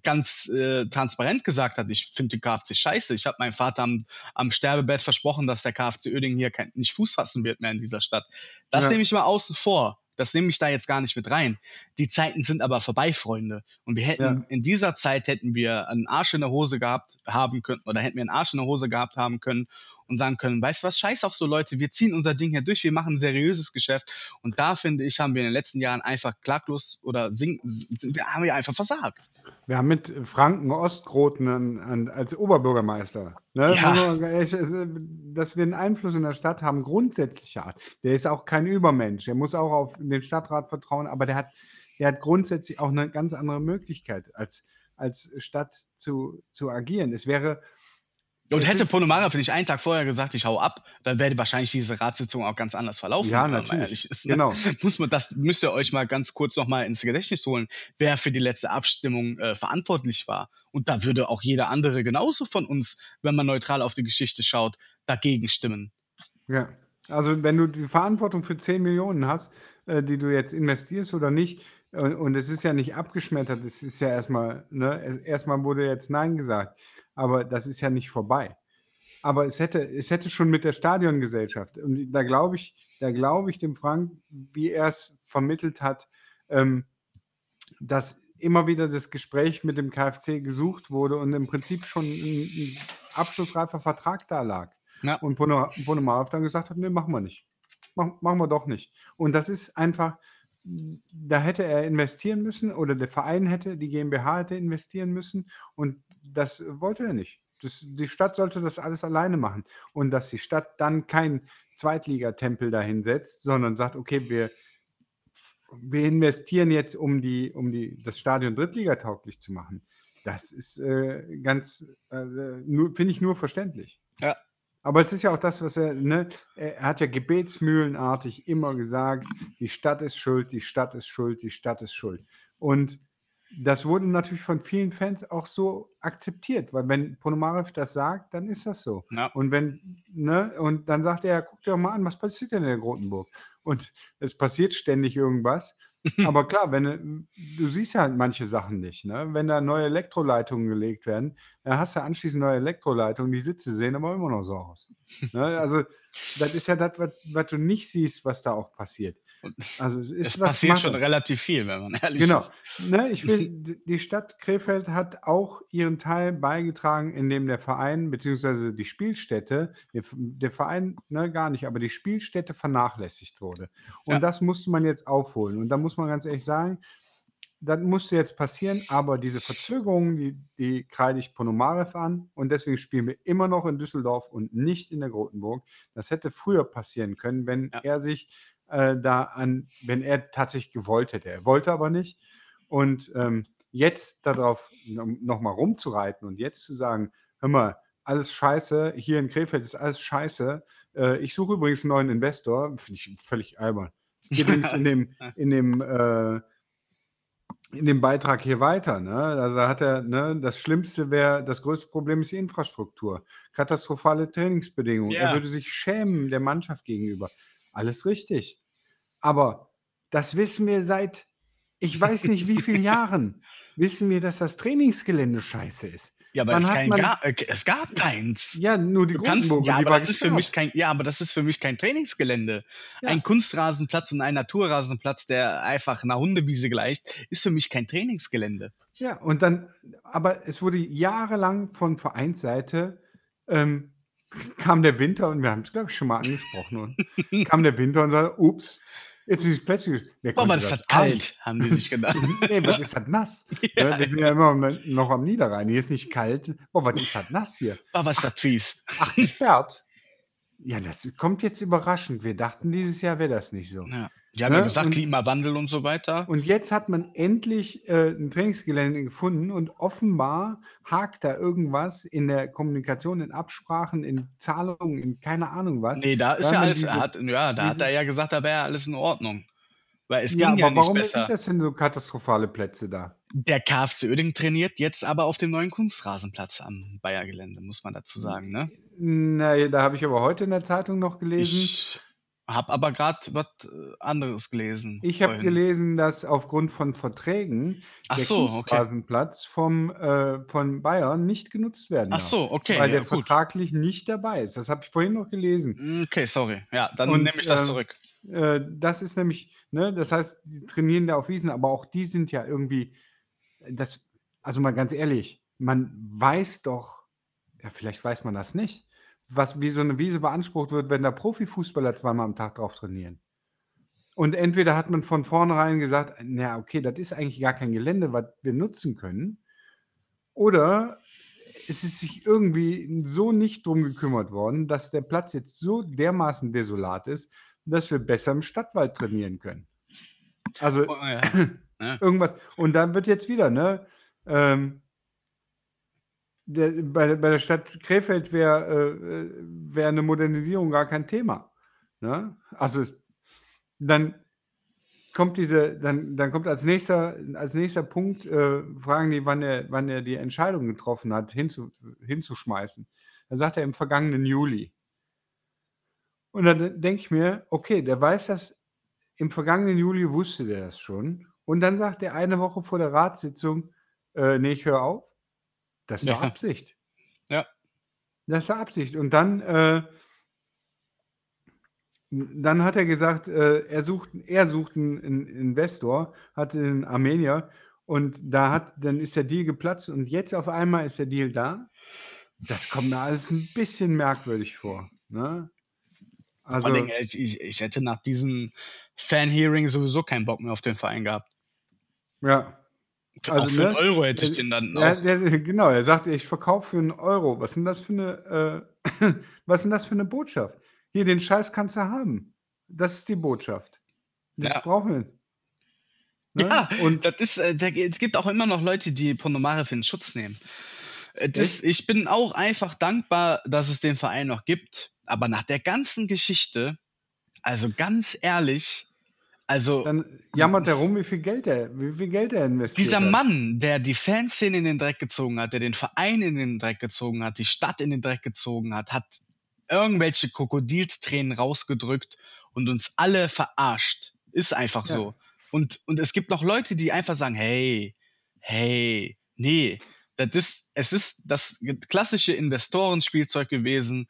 ganz äh, transparent gesagt hat, ich finde den KFC scheiße. Ich habe meinem Vater am, am Sterbebett versprochen, dass der KFC Uerdingen hier kein, nicht Fuß fassen wird mehr in dieser Stadt. Das Ja. nehme ich mal außen vor. Das nehme ich da jetzt gar nicht mit rein. Die Zeiten sind aber vorbei, Freunde. Und wir hätten Ja. in dieser Zeit hätten wir einen Arsch in der Hose gehabt haben können oder hätten wir einen Arsch in der Hose gehabt haben können und sagen können, weißt du was, scheiß auf so Leute, wir ziehen unser Ding hier durch, wir machen ein seriöses Geschäft. Und da finde ich, haben wir in den letzten Jahren einfach klaglos oder sing, sind, wir haben wir einfach versagt. wir haben mit Franken Ostkroten an, an, als Oberbürgermeister. Ne? Ja. Dass wir einen Einfluss in der Stadt haben, grundsätzlicher Art. Der ist auch kein Übermensch. Der muss auch auf den Stadtrat vertrauen, aber der hat, der hat grundsätzlich auch eine ganz andere Möglichkeit, als, als Stadt zu, zu agieren. Es wäre. Und hätte Ponomara, finde ich, einen Tag vorher gesagt, ich hau ab, dann wäre wahrscheinlich diese Ratssitzung auch ganz anders verlaufen. Ja, wenn man natürlich. ehrlich ist, ne? Genau. Muss man, das müsst ihr euch mal ganz kurz noch mal ins Gedächtnis holen, wer für die letzte Abstimmung äh, verantwortlich war. Und da würde auch jeder andere genauso von uns, wenn man neutral auf die Geschichte schaut, dagegen stimmen. Ja, also wenn du die Verantwortung für 10 Millionen hast, äh, die du jetzt investierst oder nicht, äh, und es ist ja nicht abgeschmettert, es ist ja erstmal, ne, erstmal wurde jetzt Nein gesagt, aber das ist ja nicht vorbei. Aber es hätte, es hätte schon mit der Stadiongesellschaft, und da glaube ich, da glaube ich dem Frank, wie er es vermittelt hat, ähm, dass immer wieder das Gespräch mit dem KfC gesucht wurde und im Prinzip schon ein, ein abschlussreifer Vertrag da lag. Ja. Und Ponomarev dann gesagt hat, nee, machen wir nicht. Mach, machen wir doch nicht. Und das ist einfach, da hätte er investieren müssen oder der Verein hätte, die GmbH hätte investieren müssen und das wollte er nicht. Das, die Stadt sollte das alles alleine machen. Und dass die Stadt dann kein Zweitligatempel dahin setzt, sondern sagt, okay, wir, wir investieren jetzt, um, die, um die, das Stadion drittligatauglich zu machen. Das ist äh, ganz, äh, finde ich nur verständlich. Ja. Aber es ist ja auch das, was er, ne, er hat ja gebetsmühlenartig immer gesagt, die Stadt ist schuld, die Stadt ist schuld, die Stadt ist schuld. Und das wurde natürlich von vielen Fans auch so akzeptiert, weil wenn Ponomarev das sagt, dann ist das so. Ja. Und wenn, ne, und dann sagt er, guck dir doch mal an, was passiert denn in der Grotenburg? Und es passiert ständig irgendwas. Aber klar, wenn du, siehst ja halt manche Sachen nicht, ne? Wenn da neue Elektroleitungen gelegt werden, dann hast du anschließend neue Elektroleitungen, die Sitze sehen aber immer noch so aus. Ne? Also, das ist ja das, was du nicht siehst, was da auch passiert. Also es, es passiert schon relativ viel, wenn man ehrlich genau. ist. Genau. Ne, ich will, die Stadt Krefeld hat auch ihren Teil beigetragen, indem der Verein bzw. die Spielstätte, der, der Verein ne, gar nicht, aber die Spielstätte vernachlässigt wurde. Und ja. das musste man jetzt aufholen. Und da muss man ganz ehrlich sagen, das musste jetzt passieren, aber diese Verzögerungen, die, die kreide ich Ponomarev an und deswegen spielen wir immer noch in Düsseldorf und nicht in der Grotenburg. Das hätte früher passieren können, wenn ja. er sich äh, da an, wenn er tatsächlich gewollt hätte. Er wollte aber nicht. Und ähm, jetzt darauf nochmal rumzureiten und jetzt zu sagen, hör mal, alles scheiße, hier in Krefeld ist alles scheiße. Äh, ich suche übrigens einen neuen Investor, finde ich völlig albern. Geht nämlich in dem, in dem äh, in dem Beitrag hier weiter. Ne? Also hat er, ne, das Schlimmste wäre, das größte Problem ist die Infrastruktur. Katastrophale Trainingsbedingungen. Ja. Er würde sich schämen der Mannschaft gegenüber. Alles richtig. Aber das wissen wir seit, ich weiß nicht wie vielen Jahren, wissen wir, dass das Trainingsgelände scheiße ist. Ja, aber es, man, gar, äh, es, gab keins. Ja, nur die Grundburg. Ja, aber das ist für mich kein, ja, aber das ist für mich kein Trainingsgelände. Ja. Ein Kunstrasenplatz und ein Naturrasenplatz, der einfach einer Hundewiese gleicht, ist für mich kein Trainingsgelände. Ja, und dann, aber es wurde jahrelang von Vereinsseite ähm, kam der Winter und wir haben es, glaube ich, schon mal angesprochen. Und kam der Winter und sagte, ups, jetzt ist es plötzlich. Wer Boah, aber das, hat kalt, haben die sich gedacht. nee, was ist das nass? Ja. Wir sind ja immer noch am Niederrhein. Hier ist nicht kalt. Boah, was ist das nass hier? Boah, was ist das fies? Ach, gesperrt. Ja, das kommt jetzt überraschend. Wir dachten, dieses Jahr wäre das nicht so. Ja. Die haben ne? ja gesagt, und, Klimawandel und so weiter. Und jetzt hat man endlich äh, ein Trainingsgelände gefunden und offenbar hakt da irgendwas in der Kommunikation, in Absprachen, in Zahlungen, in keine Ahnung was. Nee, da ist ja alles, diese, hat, ja, da hat er ja gesagt, da wäre ja alles in Ordnung. Weil es ja, ging ja nicht warum besser. sind das denn so katastrophale Plätze da? Der KfC Oeding trainiert jetzt aber auf dem neuen Kunstrasenplatz am Bayer-Gelände, muss man dazu sagen, ne? Na, da habe ich aber heute in der Zeitung noch gelesen. Ich hab aber gerade was äh, anderes gelesen. Ich habe gelesen, dass aufgrund von Verträgen Ach der so, Kunstrasenplatz vom, äh, von Bayern nicht genutzt werden Ach darf, so, okay. weil ja, der gut. vertraglich nicht dabei ist. Das habe ich vorhin noch gelesen. Mm, Okay, sorry. Ja, dann Und, nehme ich das ähm, zurück. Äh, das ist nämlich, ne, das heißt, die trainieren da auf Wiesen, aber auch die sind ja irgendwie, das, also mal ganz ehrlich, man weiß doch, ja, vielleicht weiß man das nicht, was wie so eine Wiese beansprucht wird, wenn da Profifußballer zweimal am Tag drauf trainieren. Und entweder hat man von vornherein gesagt, na okay, das ist eigentlich gar kein Gelände, was wir nutzen können, oder es ist sich irgendwie so nicht drum gekümmert worden, dass der Platz jetzt so dermaßen desolat ist, dass wir besser im Stadtwald trainieren können. Also Oh, ja. Ja. irgendwas. Und dann wird jetzt wieder, ne? Ähm, der, bei, der- bei der Stadt Krefeld wäre äh, wär eine Modernisierung gar kein Thema. Ne? Also dann kommt diese, dann, dann kommt als nächster, als nächster Punkt, äh, fragen die, wann er, wann er die Entscheidung getroffen hat, hinzu, hinzuschmeißen. Dann sagt er im vergangenen Juli. Und dann denke ich mir, okay, der weiß das, im vergangenen Juli wusste der das schon. Und dann sagt er eine Woche vor der Ratssitzung, äh, nee, ich höre auf. Das ist Ja. Absicht. Ja. Das ist Absicht. Und dann, äh, dann hat er gesagt, äh, er sucht, er sucht einen, einen Investor, hat einen Armenier und da hat, dann ist der Deal geplatzt und jetzt auf einmal ist der Deal da. Das kommt mir alles ein bisschen merkwürdig vor. Ne? Also, Dingen, ich, ich, ich hätte nach diesem Fan-Hearing sowieso keinen Bock mehr auf den Verein gehabt. ja. Für- Also, auch für einen ne, Euro hätte ich den dann Ja, auch. der, genau, er sagte, ich verkaufe für einen Euro. Was sind das für eine, äh, was sind das für eine Botschaft? Hier, den Scheiß kannst du haben. Das ist die Botschaft. Das Ja. brauchen wir. Ne? Ja, Und das ist, äh, da, es gibt auch immer noch Leute, die Ponomarev in Schutz nehmen. Äh, Das, ich bin auch einfach dankbar, dass es den Verein noch gibt. Aber nach der ganzen Geschichte, also ganz ehrlich, Also, Dann jammert er rum, wie viel Geld er, wie viel Geld er investiert dieser hat. Mann, der die Fanszene in den Dreck gezogen hat, der den Verein in den Dreck gezogen hat, die Stadt in den Dreck gezogen hat, hat irgendwelche Krokodilstränen rausgedrückt und uns alle verarscht. Ist einfach Ja. so. Und, und es gibt noch Leute, die einfach sagen, hey, hey, nee, das ist, es ist das klassische Investorenspielzeug gewesen.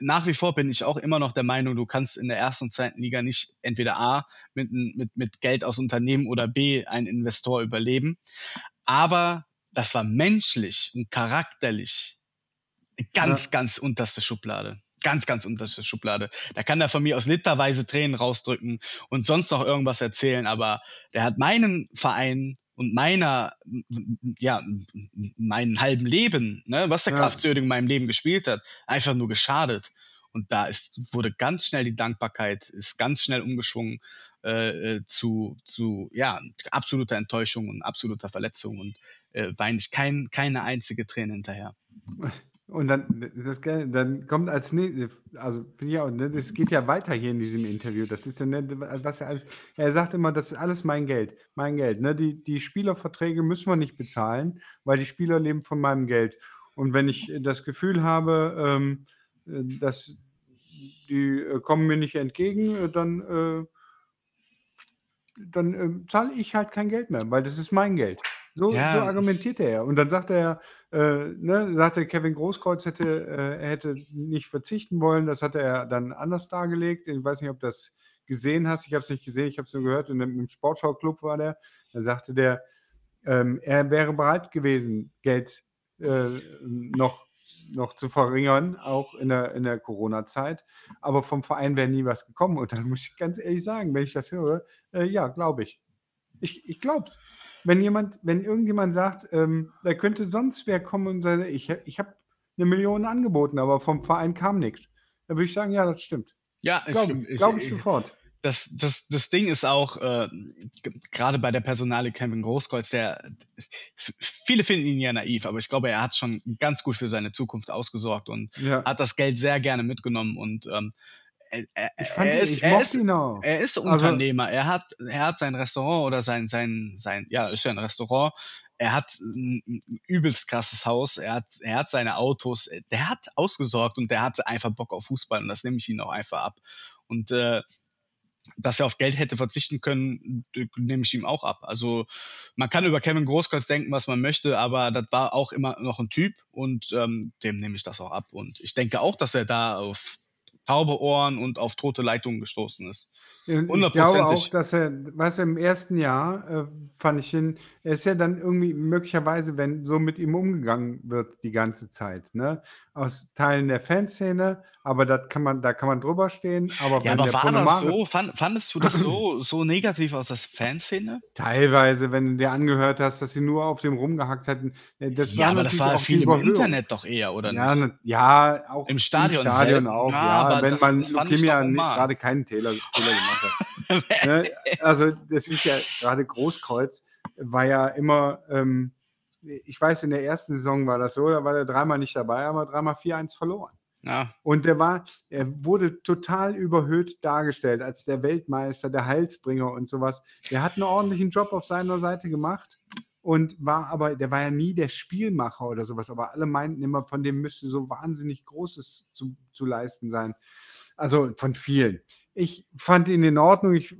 Nach wie vor bin ich auch immer noch der Meinung, du kannst in der ersten und zweiten Liga nicht entweder A mit, mit, mit Geld aus Unternehmen oder B einen Investor überleben. Aber das war menschlich und charakterlich ganz, Ja. ganz unterste Schublade. Ganz, ganz unterste Schublade. Da kann er von mir aus literweise Tränen rausdrücken und sonst noch irgendwas erzählen, aber der hat meinen Verein und meiner, ja, meinen halben Leben, ne, was der Ja. Kraftsöding in meinem Leben gespielt hat, einfach nur geschadet. Und da ist, wurde ganz schnell die Dankbarkeit, ist ganz schnell umgeschwungen äh, äh, zu, zu ja, absoluter Enttäuschung und absoluter Verletzung und äh, weine ich kein, keine einzige Träne hinterher. Und dann, das dann kommt als nächstes, also finde ich auch, ne, das geht ja weiter hier in diesem Interview. Das ist ne, was er alles, er sagt immer, das ist alles mein Geld, mein Geld. Ne? Die, die Spielerverträge müssen wir nicht bezahlen, weil die Spieler leben von meinem Geld. Und wenn ich das Gefühl habe, ähm, äh, dass die äh, kommen mir nicht entgegen, äh, dann, äh, dann äh, zahle ich halt kein Geld mehr, weil das ist mein Geld. So, Ja. so argumentiert er ja. Und dann sagt er, äh, ne, sagte Kevin Großkreuz hätte, äh, er hätte nicht verzichten wollen. Das hat er dann anders dargelegt. Ich weiß nicht, ob du das gesehen hast. Ich habe es nicht gesehen, ich habe es nur gehört. Und im Sportschau-Club war der. Da sagte der, ähm, er wäre bereit gewesen, Geld äh, noch, noch zu verringern, auch in der, in der Corona-Zeit. Aber vom Verein wäre nie was gekommen. Und dann muss ich ganz ehrlich sagen, wenn ich das höre, äh, ja, glaube ich. Ich, ich glaube es. Wenn jemand, wenn irgendjemand sagt, ähm, da könnte sonst wer kommen und sagt, ich, ich habe eine Million angeboten, aber vom Verein kam nichts, dann würde ich sagen, ja, das stimmt. Ja, Glaube ich, glaub ich sofort. das, das, das Ding ist auch, äh, gerade bei der Personale Kevin Großkreuz, der viele finden ihn ja naiv, aber ich glaube, er hat schon ganz gut für seine Zukunft ausgesorgt und Ja. hat das Geld sehr gerne mitgenommen und ähm, er, Ich fand ihn, ist, ich er mochte ist, ihn auch. er ist Also- Unternehmer. er hat, er hat sein Restaurant oder sein, sein, sein, ja, ist ja ein Restaurant. Er hat ein übelst krasses Haus. Er hat, er hat seine Autos. Der hat ausgesorgt und der hat einfach Bock auf Fußball und das nehme ich ihm auch einfach ab. Und äh, dass er auf Geld hätte verzichten können, nehme ich ihm auch ab. Also man kann über Kevin Großkreuz denken, was man möchte, aber das war auch immer noch ein Typ und ähm, dem nehme ich das auch ab. Und ich denke auch, dass er da auf taube Ohren und auf tote Leitungen gestoßen ist. Ich glaube auch, dass er, weißt du, im ersten Jahr äh, fand ich ihn, er ist ja dann irgendwie möglicherweise, wenn so mit ihm umgegangen wird die ganze Zeit, ne? Aus Teilen der Fanszene, aber das kann man, da kann man drüber stehen. Aber Ja, aber war das so? Fand, fandest du das so, so negativ aus der Fanszene? Teilweise, wenn du dir angehört hast, dass sie nur auf dem rumgehackt hatten. äh, Das ja, war aber das war viel im. Internet doch eher, oder Ja, nicht? ja, auch Im Stadion Stadion selten. auch. Ja, Ja, aber wenn das- man das normal. gerade keinen Fehler, Fehler gemacht. ne? Also das ist ja gerade Großkreuz war ja immer, ähm, ich weiß, in der ersten Saison war das so, da war der dreimal nicht dabei, aber dreimal 4-1 verloren. Ja, Und der war, er wurde total überhöht dargestellt als der Weltmeister, der Heilsbringer und sowas. Der hat einen ordentlichen Job auf seiner Seite gemacht und war aber, der war ja nie der Spielmacher oder sowas, aber alle meinten immer, von dem müsste so wahnsinnig Großes zu, zu leisten sein. Also von vielen. Ich fand ihn in Ordnung. Ich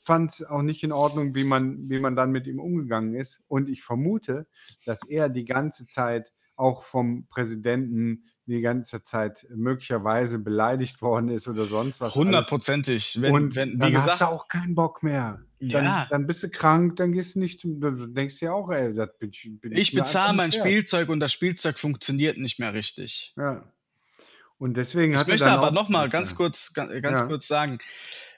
fand es auch nicht in Ordnung, wie man, wie man dann mit ihm umgegangen ist. Und ich vermute, dass er die ganze Zeit auch vom Präsidenten die ganze Zeit möglicherweise beleidigt worden ist oder sonst was. hundertprozentig. Wenn, und wenn, dann hast gesagt, du auch keinen Bock mehr. Dann, Ja. dann bist du krank, dann gehst du nicht zum. Du denkst dir auch, ey, das bin ich. Bin ich mir bezahle mein. Spielzeug und das Spielzeug funktioniert nicht mehr richtig. Ja. Und deswegen Ich hat er möchte aber noch mal ganz kurz, ganz, ganz Ja. kurz sagen,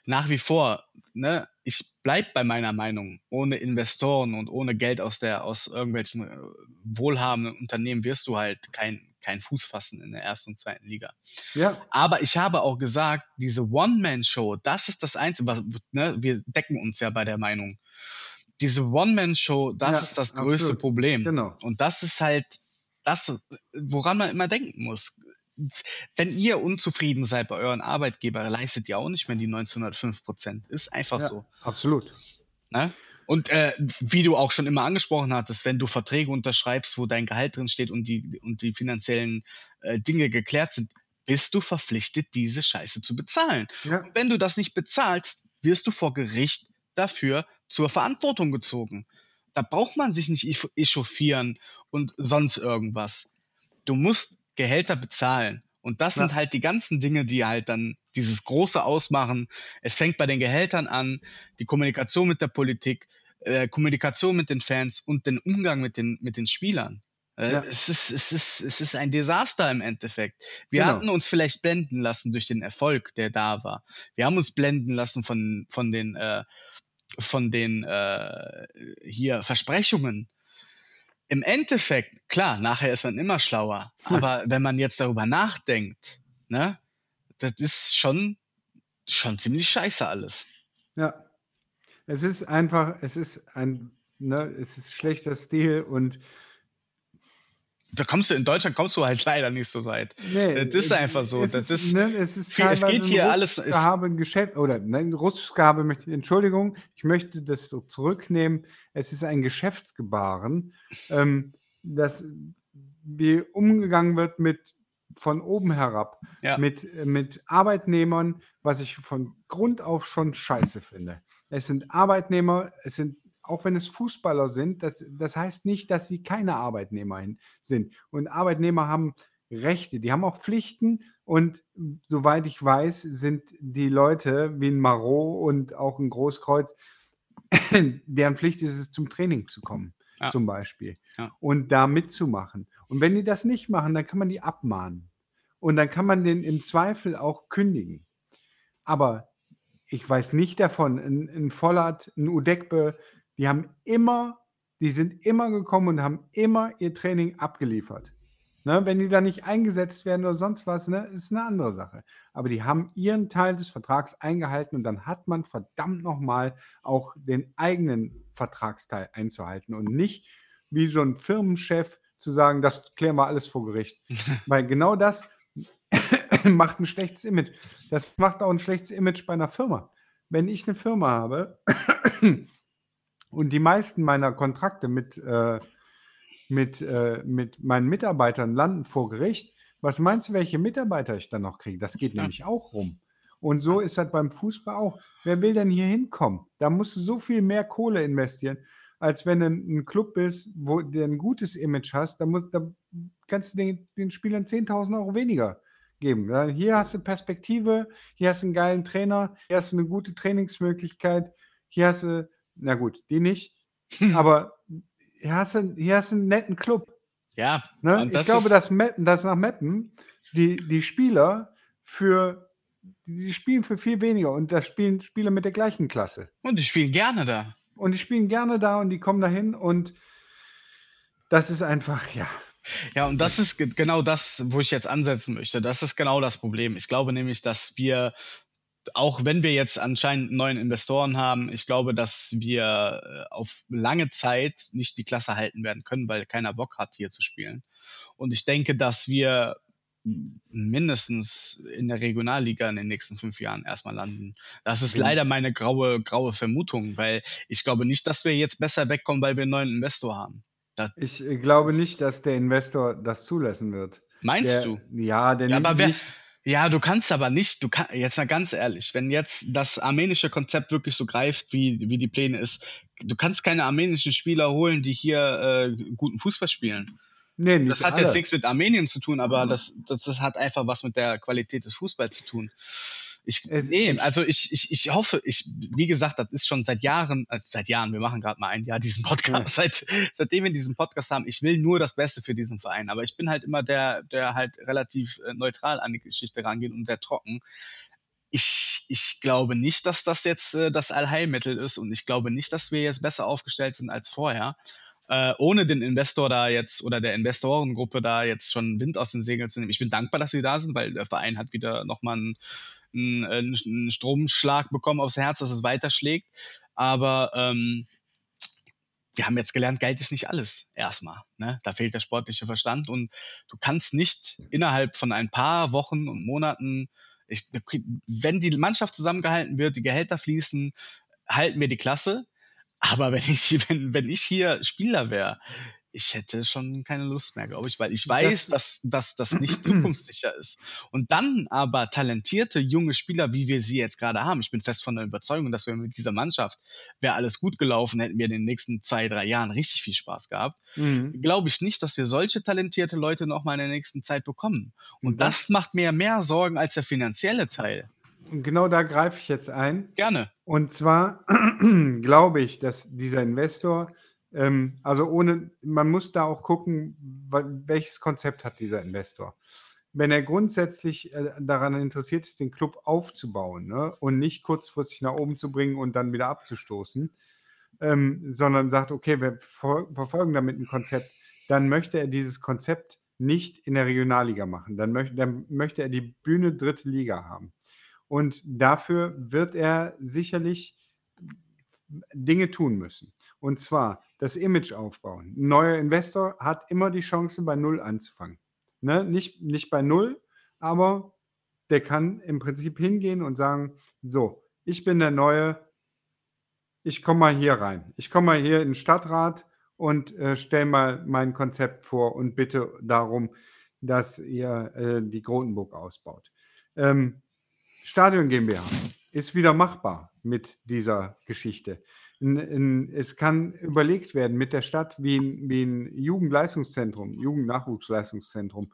nach wie vor, ne, ich bleib bei meiner Meinung. Ohne Investoren und ohne Geld aus der, aus irgendwelchen äh, wohlhabenden Unternehmen wirst du halt kein, kein Fuß fassen in der ersten und zweiten Liga. Ja, Aber ich habe auch gesagt, diese One-Man-Show, das ist das Einzige, was, ne, wir decken uns ja bei der Meinung. Diese One-Man-Show, das Ja, ist das größte absolut. Problem. genau. Und das ist halt das, woran man immer denken muss. Wenn ihr unzufrieden seid bei euren Arbeitgeber, leistet ihr auch nicht mehr die 1905 Prozent. Ist einfach Ja, so. absolut. Ne? Und äh, wie du auch schon immer angesprochen hattest, wenn du Verträge unterschreibst, wo dein Gehalt drin steht und die, und die finanziellen äh, Dinge geklärt sind, bist du verpflichtet, diese Scheiße zu bezahlen. Ja, Und wenn du das nicht bezahlst, wirst du vor Gericht dafür zur Verantwortung gezogen. Da braucht man sich nicht echauffieren und sonst irgendwas. Du musst Gehälter bezahlen. Und das Ja. sind halt die ganzen Dinge, die halt dann dieses Große ausmachen. Es fängt bei den Gehältern an, die Kommunikation mit der Politik, äh, Kommunikation mit den Fans und den Umgang mit den, mit den Spielern. Äh, Ja. es, ist, es, ist, es ist ein Desaster im Endeffekt. Wir Genau. hatten uns vielleicht blenden lassen durch den Erfolg, der da war. Wir haben uns blenden lassen von, von den, äh, von den äh, hier Versprechungen. Im Endeffekt, klar, nachher ist man immer schlauer. Hm. Aber wenn man jetzt darüber nachdenkt, ne, das ist schon, schon ziemlich scheiße alles. ja. Es ist einfach, es ist ein, ne, es ist schlechter Stil und Da kommst du in Deutschland kommst du halt leider nicht so weit. Nee, Das ist es- einfach so. Es Das ist, ne, es ist viel- es geht ein hier alles- russisch es- Gehabe, Geschäft oder nein, russisch Gehabe möchte Entschuldigung, ich möchte das so zurücknehmen. Es ist ein Geschäftsgebaren, ähm, das wie umgegangen wird mit von oben herab Ja. mit, mit Arbeitnehmern, was ich von Grund auf schon scheiße finde. Es sind Arbeitnehmer, es sind auch wenn es Fußballer sind, das, das heißt nicht, dass sie keine Arbeitnehmer sind. Und Arbeitnehmer haben Rechte, die haben auch Pflichten. Und soweit ich weiß, sind die Leute wie ein Marot und auch ein Großkreuz, deren Pflicht ist es, zum Training zu kommen, Ja. zum Beispiel. Ja. Und da mitzumachen. Und wenn die das nicht machen, dann kann man die abmahnen. Und dann kann man den im Zweifel auch kündigen. Aber ich weiß nicht davon, ein, ein Vollert, ein Udekbe, die haben immer, die sind immer gekommen und haben immer ihr Training abgeliefert. Ne, wenn die da nicht eingesetzt werden oder sonst was, ne, ist eine andere Sache. Aber die haben ihren Teil des Vertrags eingehalten und dann hat man verdammt nochmal auch den eigenen Vertragsteil einzuhalten und nicht wie so ein Firmenchef zu sagen, das klären wir alles vor Gericht. Weil genau das macht ein schlechtes Image. Das macht auch ein schlechtes Image bei einer Firma. Wenn ich eine Firma habe und die meisten meiner Kontrakte mit, äh, mit, äh, mit meinen Mitarbeitern landen vor Gericht, was meinst du, welche Mitarbeiter ich dann noch kriege? Das geht Ja. nämlich auch rum. Und so ist das beim Fußball auch. Wer will denn hier hinkommen? Da musst du so viel mehr Kohle investieren, als wenn du ein, Club bist, wo du ein gutes Image hast. Da, muss, da kannst du den, den Spielern 10.000 Euro weniger geben. Hier hast du Perspektive, hier hast du einen geilen Trainer, hier hast du eine gute Trainingsmöglichkeit, hier hast du, na gut, die nicht, aber hier hast du, hier hast du einen netten Club. Ja, Ne? und Ich das glaube, dass, Meppen, dass nach Meppen die, die Spieler für die spielen für viel weniger und das spielen Spieler mit der gleichen Klasse. und die spielen gerne da. Und die spielen gerne da und die kommen dahin und das ist einfach, ja. Ja, und das ist ge- genau das, wo ich jetzt ansetzen möchte. Das ist genau das Problem. Ich glaube nämlich, dass wir, auch wenn wir jetzt anscheinend einen neuen Investoren haben, ich glaube, dass wir äh, auf lange Zeit nicht die Klasse halten werden können, weil keiner Bock hat, hier zu spielen. Und ich denke, dass wir mindestens in der Regionalliga in den nächsten fünf Jahren erstmal landen. Das ist leider meine graue, graue Vermutung, weil ich glaube nicht, dass wir jetzt besser wegkommen, weil wir einen neuen Investor haben. Da, Ich äh, glaube nicht, dass der Investor das zulassen wird. meinst der, du? Ja, der Ja, aber wer, nicht. Ja, du kannst aber nicht, du kannst, jetzt mal ganz ehrlich, wenn jetzt das armenische Konzept wirklich so greift, wie, wie die Pläne ist, du kannst keine armenischen Spieler holen, die hier äh, guten Fußball spielen. Nee, nicht Das hat alle. jetzt nichts mit Armenien zu tun, aber das, das, das hat einfach was mit der Qualität des Fußballs zu tun. Ich, Es- nee, es- also ich, ich, ich hoffe, ich, wie gesagt, das ist schon seit Jahren, äh, seit Jahren, wir machen gerade mal ein Jahr diesen Podcast, seit, seitdem wir diesen Podcast haben, ich will nur das Beste für diesen Verein, aber ich bin halt immer der, der halt relativ äh, neutral an die Geschichte rangeht und sehr trocken. Ich, ich glaube nicht, dass das jetzt äh, das Allheilmittel ist und ich glaube nicht, dass wir jetzt besser aufgestellt sind als vorher äh, ohne den Investor da jetzt oder der Investorengruppe da jetzt schon Wind aus den Segeln zu nehmen. Ich bin dankbar, dass sie da sind, weil der Verein hat wieder nochmal einen, einen, einen Stromschlag bekommen aufs Herz, dass es weiterschlägt. Aber ähm, wir haben jetzt gelernt, Geld ist nicht alles erstmal. Ne? Da fehlt der sportliche Verstand und du kannst nicht innerhalb von ein paar Wochen und Monaten, ich, wenn die Mannschaft zusammengehalten wird, die Gehälter fließen, halten wir die Klasse. Aber wenn ich, wenn, wenn ich hier Spieler wäre, ich hätte schon keine Lust mehr, glaube ich, weil ich weiß, das, dass, dass das nicht zukunftssicher ist. Und dann aber talentierte junge Spieler, wie wir sie jetzt gerade haben, ich bin fest von der Überzeugung, dass wir mit dieser Mannschaft, wäre alles gut gelaufen, hätten wir in den nächsten zwei, drei Jahren richtig viel Spaß gehabt. Mhm. Glaube ich nicht, dass wir solche talentierte Leute noch mal in der nächsten Zeit bekommen. Und das, das macht mir mehr Sorgen als der finanzielle Teil. Genau da greife ich jetzt ein. Gerne. Und zwar glaube ich, dass dieser Investor ähm, also ohne, man muss da auch gucken, welches Konzept hat dieser Investor. Wenn er grundsätzlich äh, daran interessiert ist, den Club aufzubauen ne, und nicht kurzfristig nach oben zu bringen und dann wieder abzustoßen, ähm, sondern sagt, okay, wir verfolgen damit ein Konzept, dann möchte er dieses Konzept nicht in der Regionalliga machen. Dann möchte, dann möchte er die Bühne dritte Liga haben. Und dafür wird er sicherlich Dinge tun müssen. Und zwar das Image aufbauen. Ein neuer Investor hat immer die Chance, bei Null anzufangen. Ne? Nicht, nicht bei Null, aber der kann im Prinzip hingehen und sagen, so, ich bin der Neue, ich komme mal hier rein. Ich komme mal hier in den Stadtrat und äh, stelle mal mein Konzept vor und bitte darum, dass ihr äh, die Grotenburg ausbaut. Ähm, Stadion GmbH ist wieder machbar mit dieser Geschichte es kann überlegt werden mit der Stadt, wie ein, wie ein Jugendleistungszentrum, Jugendnachwuchsleistungszentrum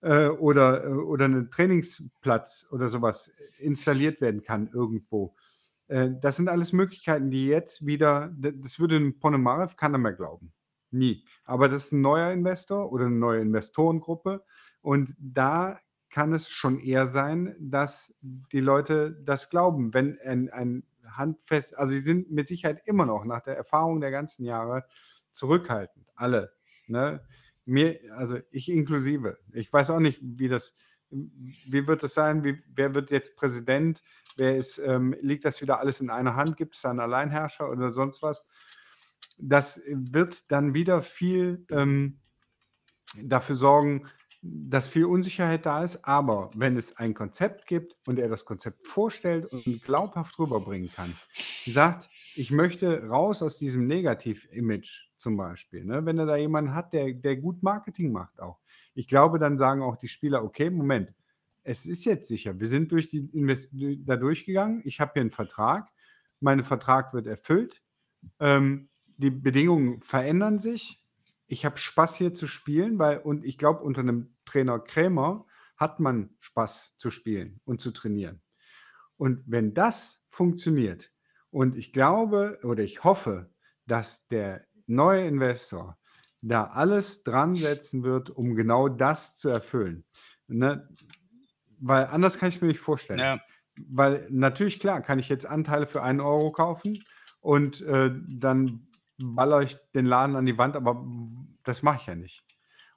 äh, oder, äh, oder ein Trainingsplatz oder sowas installiert werden kann irgendwo. Äh, das sind alles Möglichkeiten, die jetzt wieder, das würde ein Ponomarev keiner mehr glauben. Nie. Aber das ist ein neuer Investor oder eine neue Investorengruppe und da kann es schon eher sein, dass die Leute das glauben, wenn ein, ein handfest, also sie sind mit Sicherheit immer noch nach der Erfahrung der ganzen Jahre zurückhaltend, alle. Ne? Mir, also ich inklusive. Ich weiß auch nicht, wie das, wie wird es sein, wie, wer wird jetzt Präsident, wer ist, ähm, liegt das wieder alles in einer Hand, gibt es da einen Alleinherrscher oder sonst was? Das wird dann wieder viel ähm, dafür sorgen, dass viel Unsicherheit da ist, aber wenn es ein Konzept gibt und er das Konzept vorstellt und glaubhaft rüberbringen kann, sagt, ich möchte raus aus diesem Negativ-Image zum Beispiel, ne? wenn er da jemanden hat, der, der gut Marketing macht auch. Ich glaube, dann sagen auch die Spieler, okay, Moment, es ist jetzt sicher, wir sind durch die Invest da durchgegangen, ich habe hier einen Vertrag, mein Vertrag wird erfüllt, ähm, die Bedingungen verändern sich, ich habe Spaß hier zu spielen, weil, und ich glaube, unter einem Trainer Krämer hat man Spaß zu spielen und zu trainieren. Und wenn das funktioniert, und ich glaube oder ich hoffe, dass der neue Investor da alles dran setzen wird, um genau das zu erfüllen. Ne? Weil anders kann ich mir nicht vorstellen. Ja. Weil natürlich, klar, kann ich jetzt Anteile für einen Euro kaufen und äh, dann baller ich den Laden an die Wand, aber das mache ich ja nicht.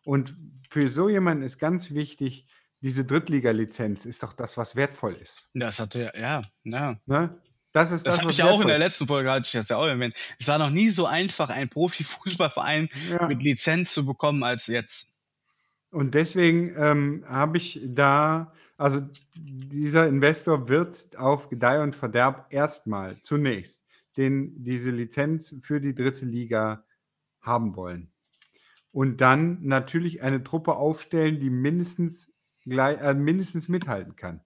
Und für so jemanden ist ganz wichtig, diese Drittliga-Lizenz ist doch das, was wertvoll ist. Das hatte ja, ja. Ne? Das ist das, das habe ich ja auch in der letzten Folge hatte ich das ja auch erwähnt. Es war noch nie so einfach, einen Profifußballverein ja. mit Lizenz zu bekommen als jetzt. Und deswegen ähm, habe ich da, also dieser Investor wird auf Gedeih und Verderb erstmal zunächst den, diese Lizenz für die dritte Liga haben wollen. Und dann natürlich eine Truppe aufstellen, die mindestens, gleich, äh, mindestens mithalten kann.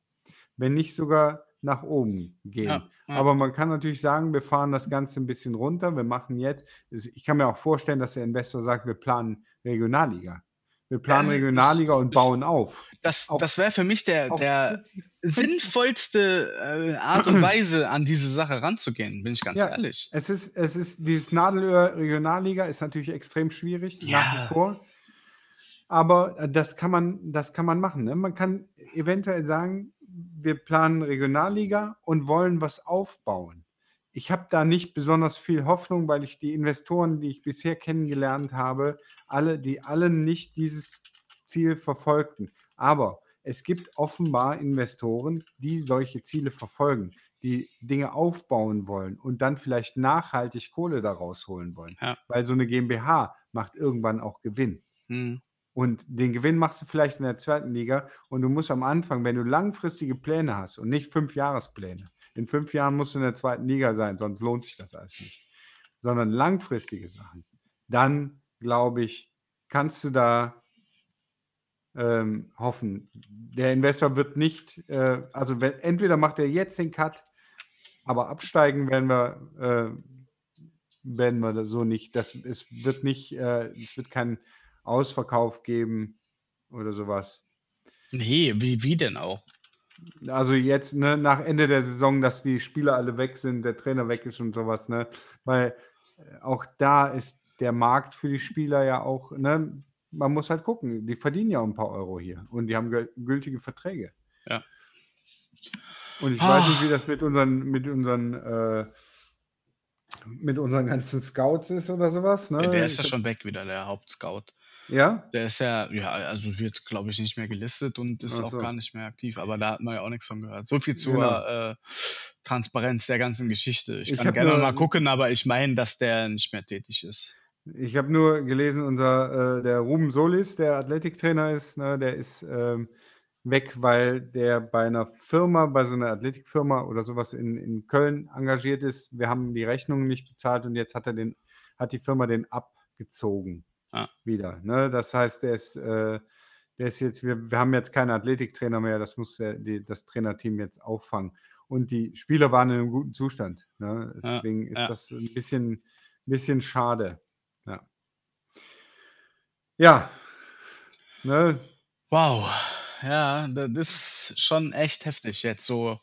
Wenn nicht sogar nach oben gehen. Ja, ja. Aber man kann natürlich sagen, wir fahren das Ganze ein bisschen runter. Wir machen jetzt, ich kann mir auch vorstellen, dass der Investor sagt, wir planen Regionalliga. Wir planen ja, Regionalliga und bauen auf. Das, das wäre für mich der, der sinnvollste äh, Art und Weise, an diese Sache ranzugehen, bin ich ganz ja, ehrlich. Es ist, es ist, dieses Nadelöhr Regionalliga ist natürlich extrem schwierig, ja. nach wie vor. Aber äh, das kann man, das kann man machen. Ne? Man kann eventuell sagen, wir planen Regionalliga und wollen was aufbauen. Ich habe da nicht besonders viel Hoffnung, weil ich die Investoren, die ich bisher kennengelernt habe, alle, die alle nicht dieses Ziel verfolgten. Aber es gibt offenbar Investoren, die solche Ziele verfolgen. die Dinge aufbauen wollen und dann vielleicht nachhaltig Kohle da rausholen wollen. Ja. Weil so eine GmbH macht irgendwann auch Gewinn. Mhm. Und den Gewinn machst du vielleicht in der zweiten Liga und du musst am Anfang, wenn du langfristige Pläne hast und nicht fünf Jahrespläne, in fünf Jahren musst du in der zweiten Liga sein, sonst lohnt sich das alles nicht, sondern langfristige Sachen, dann glaube ich, kannst du da ähm, hoffen. Der Investor wird nicht, äh, also wenn, entweder macht er jetzt den Cut, aber absteigen werden wir, äh, werden wir so nicht. Das, es wird nicht, äh, es wird keinen Ausverkauf geben oder sowas. Nee, wie, wie denn auch? Also jetzt ne, nach Ende der Saison, dass die Spieler alle weg sind, der Trainer weg ist und sowas, ne? Weil äh, auch da ist der Markt für die Spieler ja auch, ne? Man muss halt gucken, die verdienen ja ein paar Euro hier und die haben gül- gültige Verträge. Ja. Und ich Ah. weiß nicht, wie das mit unseren, mit unseren, äh, mit unseren ganzen Scouts ist oder sowas. Ne? Der ist ja schon weg wieder, der Hauptscout. Ja? Der ist ja, ja, also wird, glaube ich, nicht mehr gelistet und ist Ach auch so. gar nicht mehr aktiv. Aber da hat man ja auch nichts von gehört. So viel zur Genau. äh, Transparenz der ganzen Geschichte. Ich Ich kann gerne nur- mal gucken, aber ich meine, dass der nicht mehr tätig ist. Ich habe nur gelesen, unser äh, der Ruben Solis, der Athletiktrainer ist, ne, der ist ähm, weg, weil der bei einer Firma, bei so einer Athletikfirma oder sowas in, in Köln engagiert ist. Wir haben die Rechnungen nicht bezahlt und jetzt hat er den, hat die Firma den abgezogen Ah. wieder. Ne? Das heißt, der ist, äh, der ist jetzt, wir, wir haben jetzt keinen Athletiktrainer mehr, das muss der, die, das Trainerteam jetzt auffangen. Und die Spieler waren in einem guten Zustand. Ne? Ja, Deswegen ist ja. das ein bisschen, bisschen schade. Ja. Ja. Ne? Wow. Ja, das ist schon echt heftig jetzt so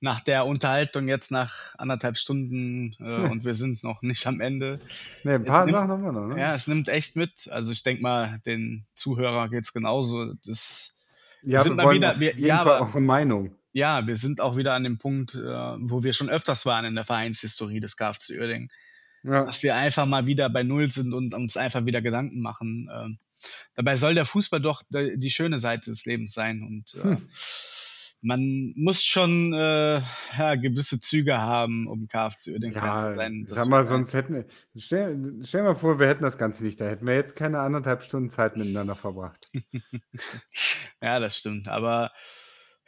nach der Unterhaltung jetzt nach anderthalb Stunden äh, und wir sind noch nicht am Ende. Ne, ein paar nimmt- Sachen haben wir noch, ne? Ja, es nimmt echt mit. Also ich denke mal, den Zuhörer geht's genauso. Das, ja, sind wir mal wieder- wir- ja, Fall aber- auch eine Meinung. ja, wir sind auch wieder an dem Punkt, äh, wo wir schon öfters waren in der Vereinshistorie des KFC Uerdingen. Ja. dass wir einfach mal wieder bei Null sind und uns einfach wieder Gedanken machen. Ähm, dabei soll der Fußball doch de- die schöne Seite des Lebens sein und äh, Hm. Man muss schon äh, ja, gewisse Züge haben, um KFC Uerdingen Fan Ja, zu sein. Sag mal, sonst hätten wir. Stell, stell mal vor, wir hätten das Ganze nicht. Da hätten wir jetzt keine anderthalb Stunden Zeit miteinander verbracht. Ja, das stimmt. Aber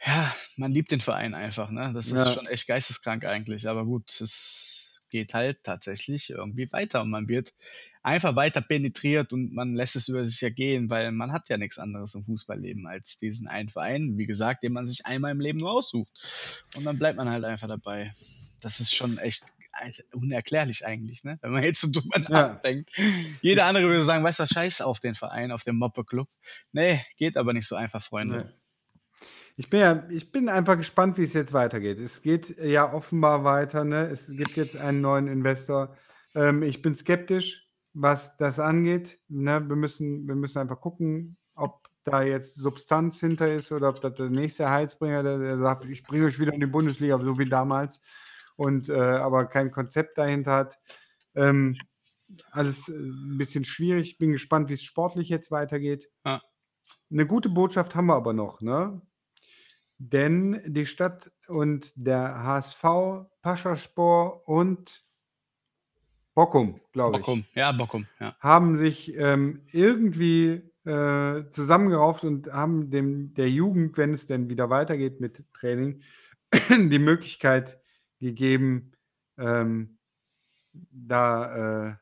ja, man liebt den Verein einfach. Ne? Das ist Ja. schon echt geisteskrank eigentlich. Aber gut, es geht halt tatsächlich irgendwie weiter und man wird einfach weiter penetriert und man lässt es über sich ergehen, weil man hat ja nichts anderes im Fußballleben als diesen einen Verein, wie gesagt, den man sich einmal im Leben nur aussucht. Und dann bleibt man halt einfach dabei. Das ist schon echt unerklärlich eigentlich, ne? Wenn man jetzt so drüber Ja. nachdenkt. Jeder andere würde sagen, weißt du was, scheiß auf den Verein, auf den Moppe-Club. Nee, geht aber nicht so einfach, Freunde. Nee. Ich bin, ja, ich bin einfach gespannt, wie es jetzt weitergeht. Es geht ja offenbar weiter. Ne? Es gibt jetzt einen neuen Investor. Ähm, ich bin skeptisch, was das angeht. Ne? Wir, müssen, wir müssen einfach gucken, ob da jetzt Substanz hinter ist oder ob das der nächste Heilsbringer, der, der sagt, ich bringe euch wieder in die Bundesliga, so wie damals, und äh, aber kein Konzept dahinter hat. Ähm, alles äh, ein bisschen schwierig. Ich bin gespannt, wie es sportlich jetzt weitergeht. Ja. Eine gute Botschaft haben wir aber noch, ne? Denn die Stadt und der HSV, Paschaspor und Bockum, glaube ich, Bockum, ja, Bockum, ja. haben sich ähm, irgendwie äh, zusammengerauft und haben dem der Jugend, wenn es denn wieder weitergeht mit Training, die Möglichkeit gegeben, ähm, da äh,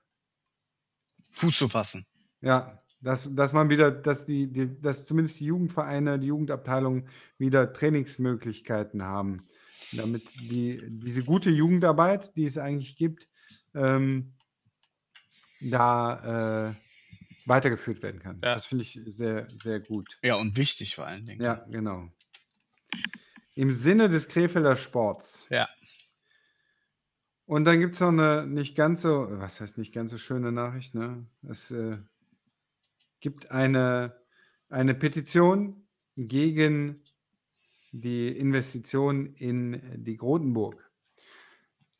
Fuß zu fassen. ja, dass, dass man wieder, dass die, die, dass zumindest die Jugendvereine, die Jugendabteilungen wieder Trainingsmöglichkeiten haben, damit die, diese gute Jugendarbeit, die es eigentlich gibt, ähm, da äh, weitergeführt werden kann. Ja. Das finde ich sehr, sehr gut. Ja, und wichtig vor allen Dingen. Ja, genau. Im Sinne des Krefelder Sports. Ja. Und dann gibt es noch eine nicht ganz so, was heißt nicht ganz so schöne Nachricht, ne? Es äh, gibt eine, eine Petition gegen die Investition in die Grotenburg.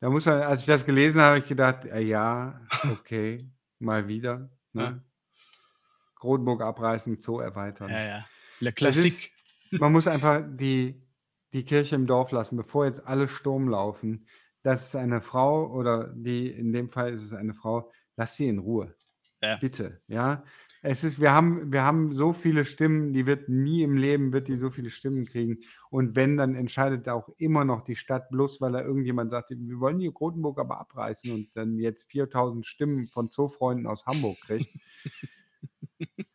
Da muss man, als ich das gelesen habe, habe ich gedacht, äh, ja, okay, mal wieder. Ne? Ja. Grotenburg abreißen, Zoo erweitern. Ja, ja. Le Das ist-. Man muss einfach die, die Kirche im Dorf lassen, bevor jetzt alle Sturm laufen. Das ist eine Frau oder die, in dem Fall ist es eine Frau, lass sie in Ruhe. Ja. Bitte, ja. Es ist, wir haben, wir haben so viele Stimmen, die wird nie im Leben wird die so viele Stimmen kriegen. Und wenn, dann entscheidet auch immer noch die Stadt, bloß weil da irgendjemand sagt, wir wollen die Rotenburg aber abreißen und dann jetzt 4000 Stimmen von Zoofreunden aus Hamburg kriegt.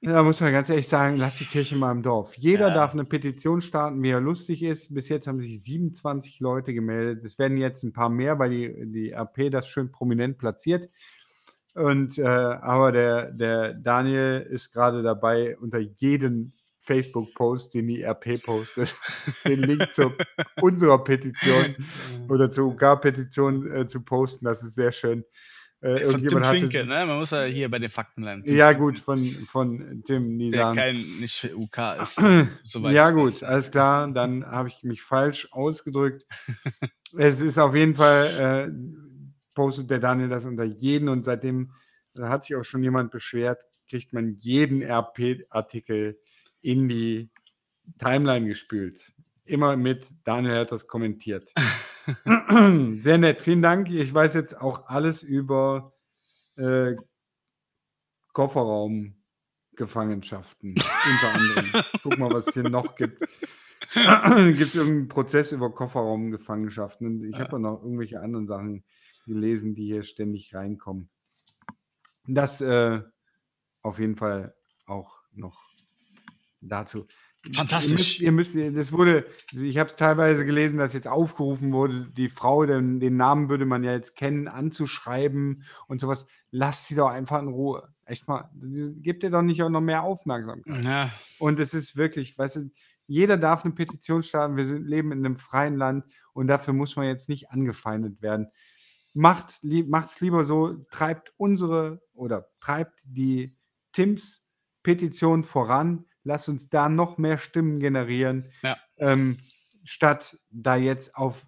Da muss man ganz ehrlich sagen, lass die Kirche mal im Dorf. Jeder Ja. darf eine Petition starten, wie er lustig ist. Bis jetzt haben sich 27 Leute gemeldet. Es werden jetzt ein paar mehr, weil die, die RP das schön prominent platziert. Und äh, aber der, der Daniel ist gerade dabei, unter jeden Facebook-Post, den die RP postet, den Link zu unserer Petition oder zur UK-Petition äh, zu posten. Das ist sehr schön. Äh, Von Tim Finke, ne? Man muss ja hier bei den Fakten bleiben. Tim Ja, gut, von, von Tim Der Nisan. kein, nicht UK ist. soweit Ja, gut, alles klar. Dann habe ich mich falsch ausgedrückt. es ist auf jeden Fall, äh, postet der Daniel das unter jeden und seitdem da hat sich auch schon jemand beschwert, kriegt man jeden RP-Artikel in die Timeline gespült. Immer mit Daniel hat das kommentiert. Sehr nett, vielen Dank. Ich weiß jetzt auch alles über äh, Kofferraumgefangenschaften, unter anderem. Guck mal, was es hier noch gibt. gibt es irgendeinen Prozess über Kofferraumgefangenschaften? Und ich habe auch noch irgendwelche anderen Sachen gelesen, die hier ständig reinkommen. Das äh, auf jeden Fall auch noch dazu. Fantastisch. Ihr müsst, ihr müsst, das wurde, ich habe es teilweise gelesen, dass jetzt aufgerufen wurde, die Frau, den, den Namen würde man ja jetzt kennen, anzuschreiben und sowas. Lasst sie doch einfach in Ruhe. Echt mal, gebt ihr doch nicht auch noch mehr Aufmerksamkeit. Ja, Und es ist wirklich, weißt du, jeder darf eine Petition starten. Wir sind, leben in einem freien Land und dafür muss man jetzt nicht angefeindet werden. Macht macht's lieber so, treibt unsere oder treibt die Tims Petition voran. Lasst uns da noch mehr Stimmen generieren, Ja. ähm, statt da jetzt auf,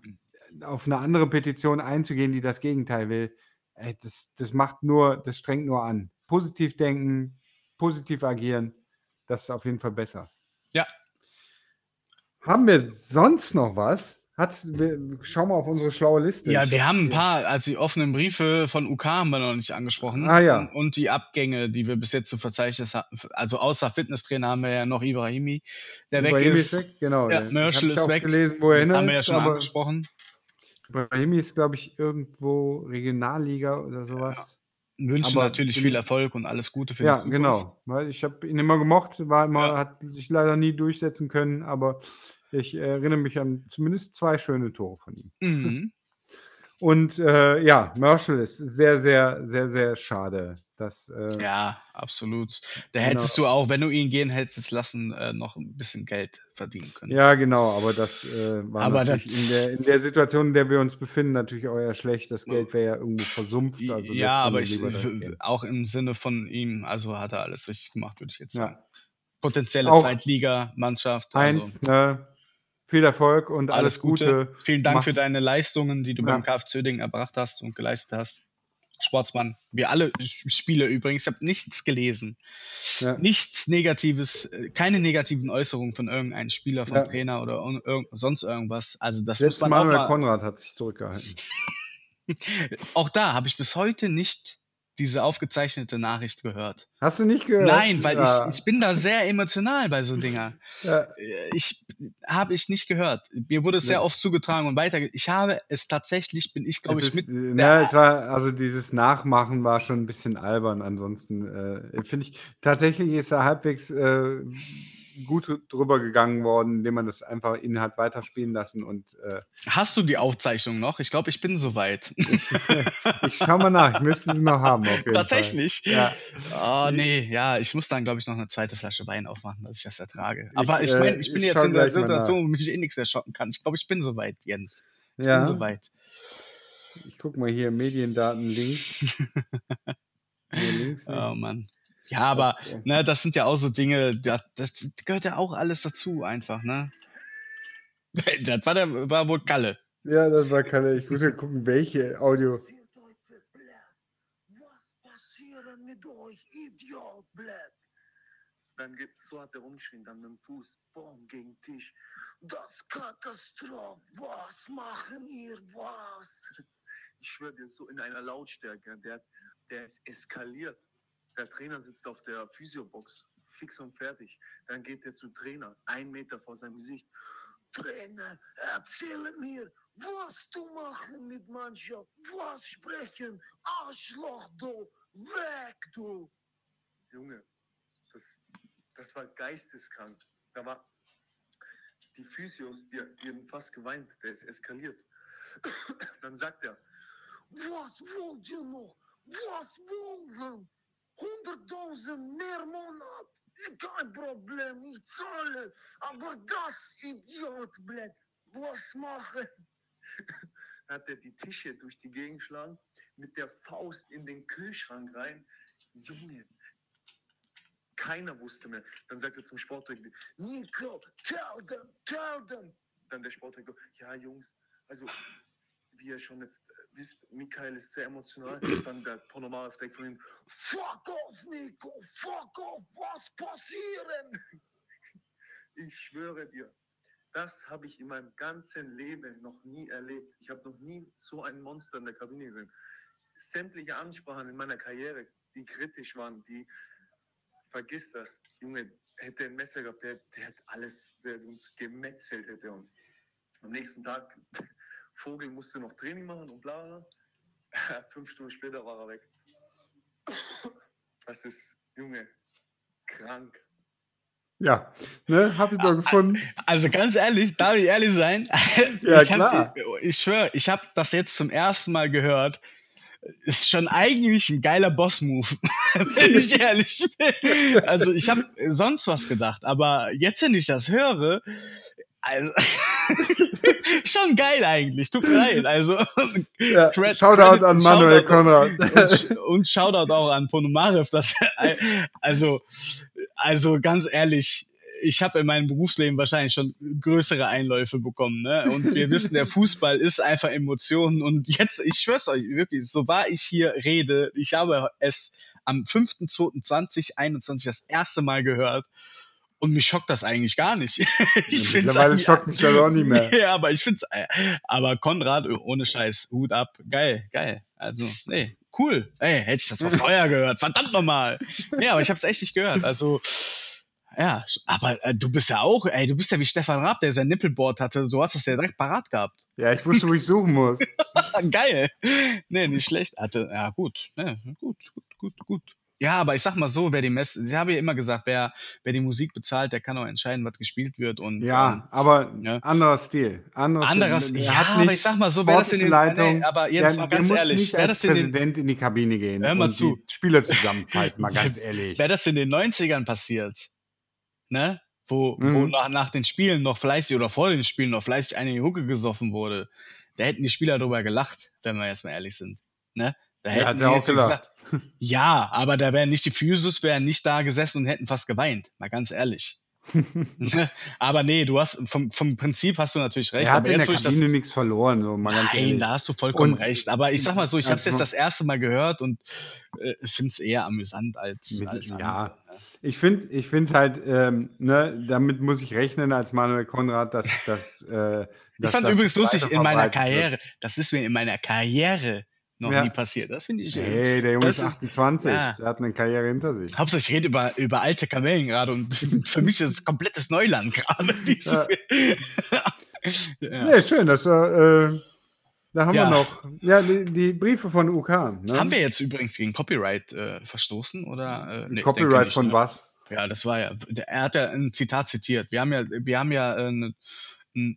auf eine andere Petition einzugehen, die das Gegenteil will. Ey, das, das macht nur, das strengt nur an. Positiv denken, positiv agieren, das ist auf jeden Fall besser. Ja. Haben wir sonst noch was? Hat's, wir, schau mal auf unsere schlaue Liste. ja, wir haben ein paar, als die offenen Briefe von UK haben wir noch nicht angesprochen. Ah, ja. Und, und die Abgänge, die wir bis jetzt zu verzeichnen haben. Also außer Fitnesstrainer haben wir ja noch Ibrahimi, der weg Ibrahimi ist. weg, genau. Ja, der- Merschel ist auch weg. gelesen, wo er hin haben wir ja ist, schon angesprochen. Ibrahimi ist, glaube ich, irgendwo Regionalliga oder sowas. Wünschen aber natürlich viel Erfolg und alles Gute für Ja, die Zukunft. genau. Weil ich habe ihn immer gemocht, war immer, Ja. hat sich leider nie durchsetzen können, aber ich erinnere mich an zumindest zwei schöne Tore von ihm. Mhm. Und äh, ja, Marshall ist sehr, sehr, sehr, sehr schade. Dass, äh, Ja, absolut. Da Genau. hättest du auch, wenn du ihn gehen hättest lassen, äh, noch ein bisschen Geld verdienen können. ja, genau, aber das äh, war Aber natürlich das- in, der, in der Situation, in der wir uns befinden, natürlich auch eher schlecht. Das Geld wäre ja irgendwo versumpft. Also ja, aber ich, auch im Sinne von ihm, also hat er alles richtig gemacht, würde ich jetzt sagen. Ja. Potenzielle Zweitliga-Mannschaft. Heinz, ne, viel Erfolg und Also, alles Gute. Vielen Dank für Mach's- deine Leistungen, die du Ja. beim KF Zöding erbracht hast und geleistet hast. Sportsmann. Wir alle Spieler übrigens. Ich habe nichts gelesen. Ja. Nichts Negatives, äh, keine negativen Äußerungen von irgendeinem Spieler, vom Ja. Trainer oder irgend- sonst irgendwas. Also das Selbst muss man auch Manuel mal, Konrad hat sich zurückgehalten. Auch da habe ich bis heute nicht diese aufgezeichnete Nachricht gehört. Hast du nicht gehört? Nein, weil Ja. ich, ich bin da sehr emotional bei so Dinger. Ja. Äh, Ich habe ich nicht gehört. Mir wurde es sehr Ja. oft zugetragen und weiter. Ich habe es tatsächlich, bin ich glaube ich ist, mit. äh, der- na, es war, also dieses Nachmachen war schon ein bisschen albern. Ansonsten äh, finde ich, tatsächlich ist er halbwegs äh, gut drüber gegangen worden, indem man das einfach innen hat weiterspielen lassen. Und äh, Hast du die Aufzeichnung noch? Ich glaube, ich bin soweit. ich schau mal nach, ich müsste sie noch haben. Tatsächlich. Fall. Ja. Oh, nee, ja, ich muss dann, glaube ich, noch eine zweite Flasche Wein aufmachen, dass ich das ertrage. Aber ich äh, meine, ich bin ich jetzt in der Situation, wo mich eh nichts erschocken kann. Ich glaube, ich bin soweit, Jens. Ich ja. bin soweit. Ich gucke mal hier, Mediendaten links. nee, links nicht. Oh Mann. Ja, aber Okay. ne, das sind ja auch so Dinge, das, das gehört ja auch alles dazu, einfach, ne? Das war, der, war wohl Kalle. Ja, das war keine. Ich muss ja gucken, welche Audio. Passiert heute, Blät? Was passiert mit euch, Idiot, Blät? Dann geht, so hat er rumgeschrien, dann mit dem Fuß, boom, gegen den Tisch. Das Katastrophe, was machen ihr, was? Ich schwöre dir, so in einer Lautstärke, der, der ist eskaliert. Der Trainer sitzt auf der Physiobox, fix und fertig. Dann geht er zu Trainer, ein Meter vor seinem Gesicht. Trainer, erzähle mir, was du machen mit Mannschaft, was sprechen, Arschloch, du, weg, du. Junge, das, das war geisteskrank. Da war die Physios, die, die haben fast geweint, der ist eskaliert. Dann sagt er, was wollt ihr noch? Was wollen? 100.000 mehr Monat? Kein Problem, ich zahle. Aber das Idiot, blöd, was machen? Hat er die Tische durch die Gegend geschlagen, mit der Faust in den Kühlschrank rein. Junge, keiner wusste mehr. Dann sagt er zum Sportdirektor, Nico, tell them, tell them. Dann der Sportdirektor, ja Jungs, also wie ihr schon jetzt wisst, Michael ist sehr emotional. Dann der Ponomarev direkt von ihm, fuck off, Nico, fuck off, was passieren? Ich schwöre dir, das habe ich in meinem ganzen Leben noch nie erlebt. Ich habe noch nie so ein Monster in der Kabine gesehen. Sämtliche Ansprachen in meiner Karriere, die kritisch waren, die vergiss das, Junge, hätte ein Messer gehabt, der, der hat alles, der uns gemetzelt, hätte uns. Am nächsten Tag, Vogel musste noch Training machen und bla bla. Fünf Stunden später war er weg. Das ist, Junge, krank. Ja, ne, hab ich doch gefunden. Also ganz ehrlich, darf ich ehrlich sein? Ja, ich klar. Hab, ich schwöre, ich habe das jetzt zum ersten Mal gehört. Ist schon eigentlich ein geiler Boss-Move, wenn ich ehrlich bin. Also ich habe sonst was gedacht, aber jetzt, wenn ich das höre, also schon geil eigentlich. Tut mir leid. Also Ja, Cred- Shoutout Credit- an Manuel Shoutout- Konrad. und, und Shoutout auch an Ponomarev. Das, also, also ganz ehrlich, ich habe in meinem Berufsleben wahrscheinlich schon größere Einläufe bekommen. Ne? Und wir wissen, der Fußball ist einfach Emotionen. Und jetzt, ich schwör's euch wirklich, so wahr ich hier rede, ich habe es am 5.2.2021 das erste Mal gehört. Und mich schockt das eigentlich gar nicht. ich find's Mittlerweile schockt mich das auch nicht mehr. ja, aber ich find's, äh, aber Konrad, ohne Scheiß, Hut ab, geil, geil. Also, nee, cool. Ey, hätte ich das mal vorher gehört, verdammt nochmal. Nee, aber ich hab's echt nicht gehört. Also, ja, aber äh, du bist ja auch, ey, du bist ja wie Stefan Raab, der sein Nippelboard hatte, so hast du es ja direkt parat gehabt. Ja, ich wusste, wo ich suchen muss. geil. Nee, nicht schlecht. Hatte, ja, gut, ne, gut, gut, gut, gut. Ja, aber ich sag mal so, wer die Mess, ich habe ja immer gesagt, wer, wer die Musik bezahlt, der kann auch entscheiden, was gespielt wird und ähm, Ja, aber Ja. anderer Stil. Anderer Anderes, Stil. Er ja, aber ich sag mal so, wäre das in den, nee, aber jetzt der, mal ganz muss ehrlich, nicht als das, in den- Präsident in die Kabine gehen Hör mal und zu. die Spieler zusammenfalten, mal ganz ehrlich. wär das in den 90ern passiert, ne? Wo, wo Mhm. nach, nach den Spielen noch fleißig oder vor den Spielen noch fleißig eine Hucke gesoffen wurde, da hätten die Spieler drüber gelacht, wenn wir jetzt mal ehrlich sind. Ne? Da Ja, hätten er auch gelacht. ja, aber da wären nicht die Physios, wären nicht da gesessen und hätten fast geweint. Mal ganz ehrlich. Ne? aber nee, du hast vom, vom Prinzip hast du natürlich recht. er hat aber in jetzt, der das, Kabine nichts verloren, so Nein, da hast du vollkommen Und- recht. Aber ich sag mal so, ich habe es jetzt das erste Mal gehört und äh, finde es eher amüsant als, Mit- als ja. andere, ne? Ich finde ich find halt, ähm, ne, damit muss ich rechnen als Manuel Konrad, dass, dass, äh, Ich fand das übrigens lustig, in meiner verbreitet wird. Karriere, das ist mir in meiner Karriere noch Ja. nie passiert. Das finde ich. äh, Hey, der Junge Das ist ist- 28, ja. der hat eine Karriere hinter sich. Hauptsache, ich rede über, über alte Kamellen gerade und für mich ist es komplettes Neuland gerade. dieses- Ja. Nee, schön, dass wir, äh, da haben Ja. wir noch, ja, die, die Briefe von UK. Ne? Haben wir jetzt übrigens gegen Copyright äh, verstoßen? Oder, äh, nee, Copyright nicht, von ne? was? Ja, das war ja. Er hat ja ein Zitat zitiert. Wir haben ja, wir haben ja, äh, ne,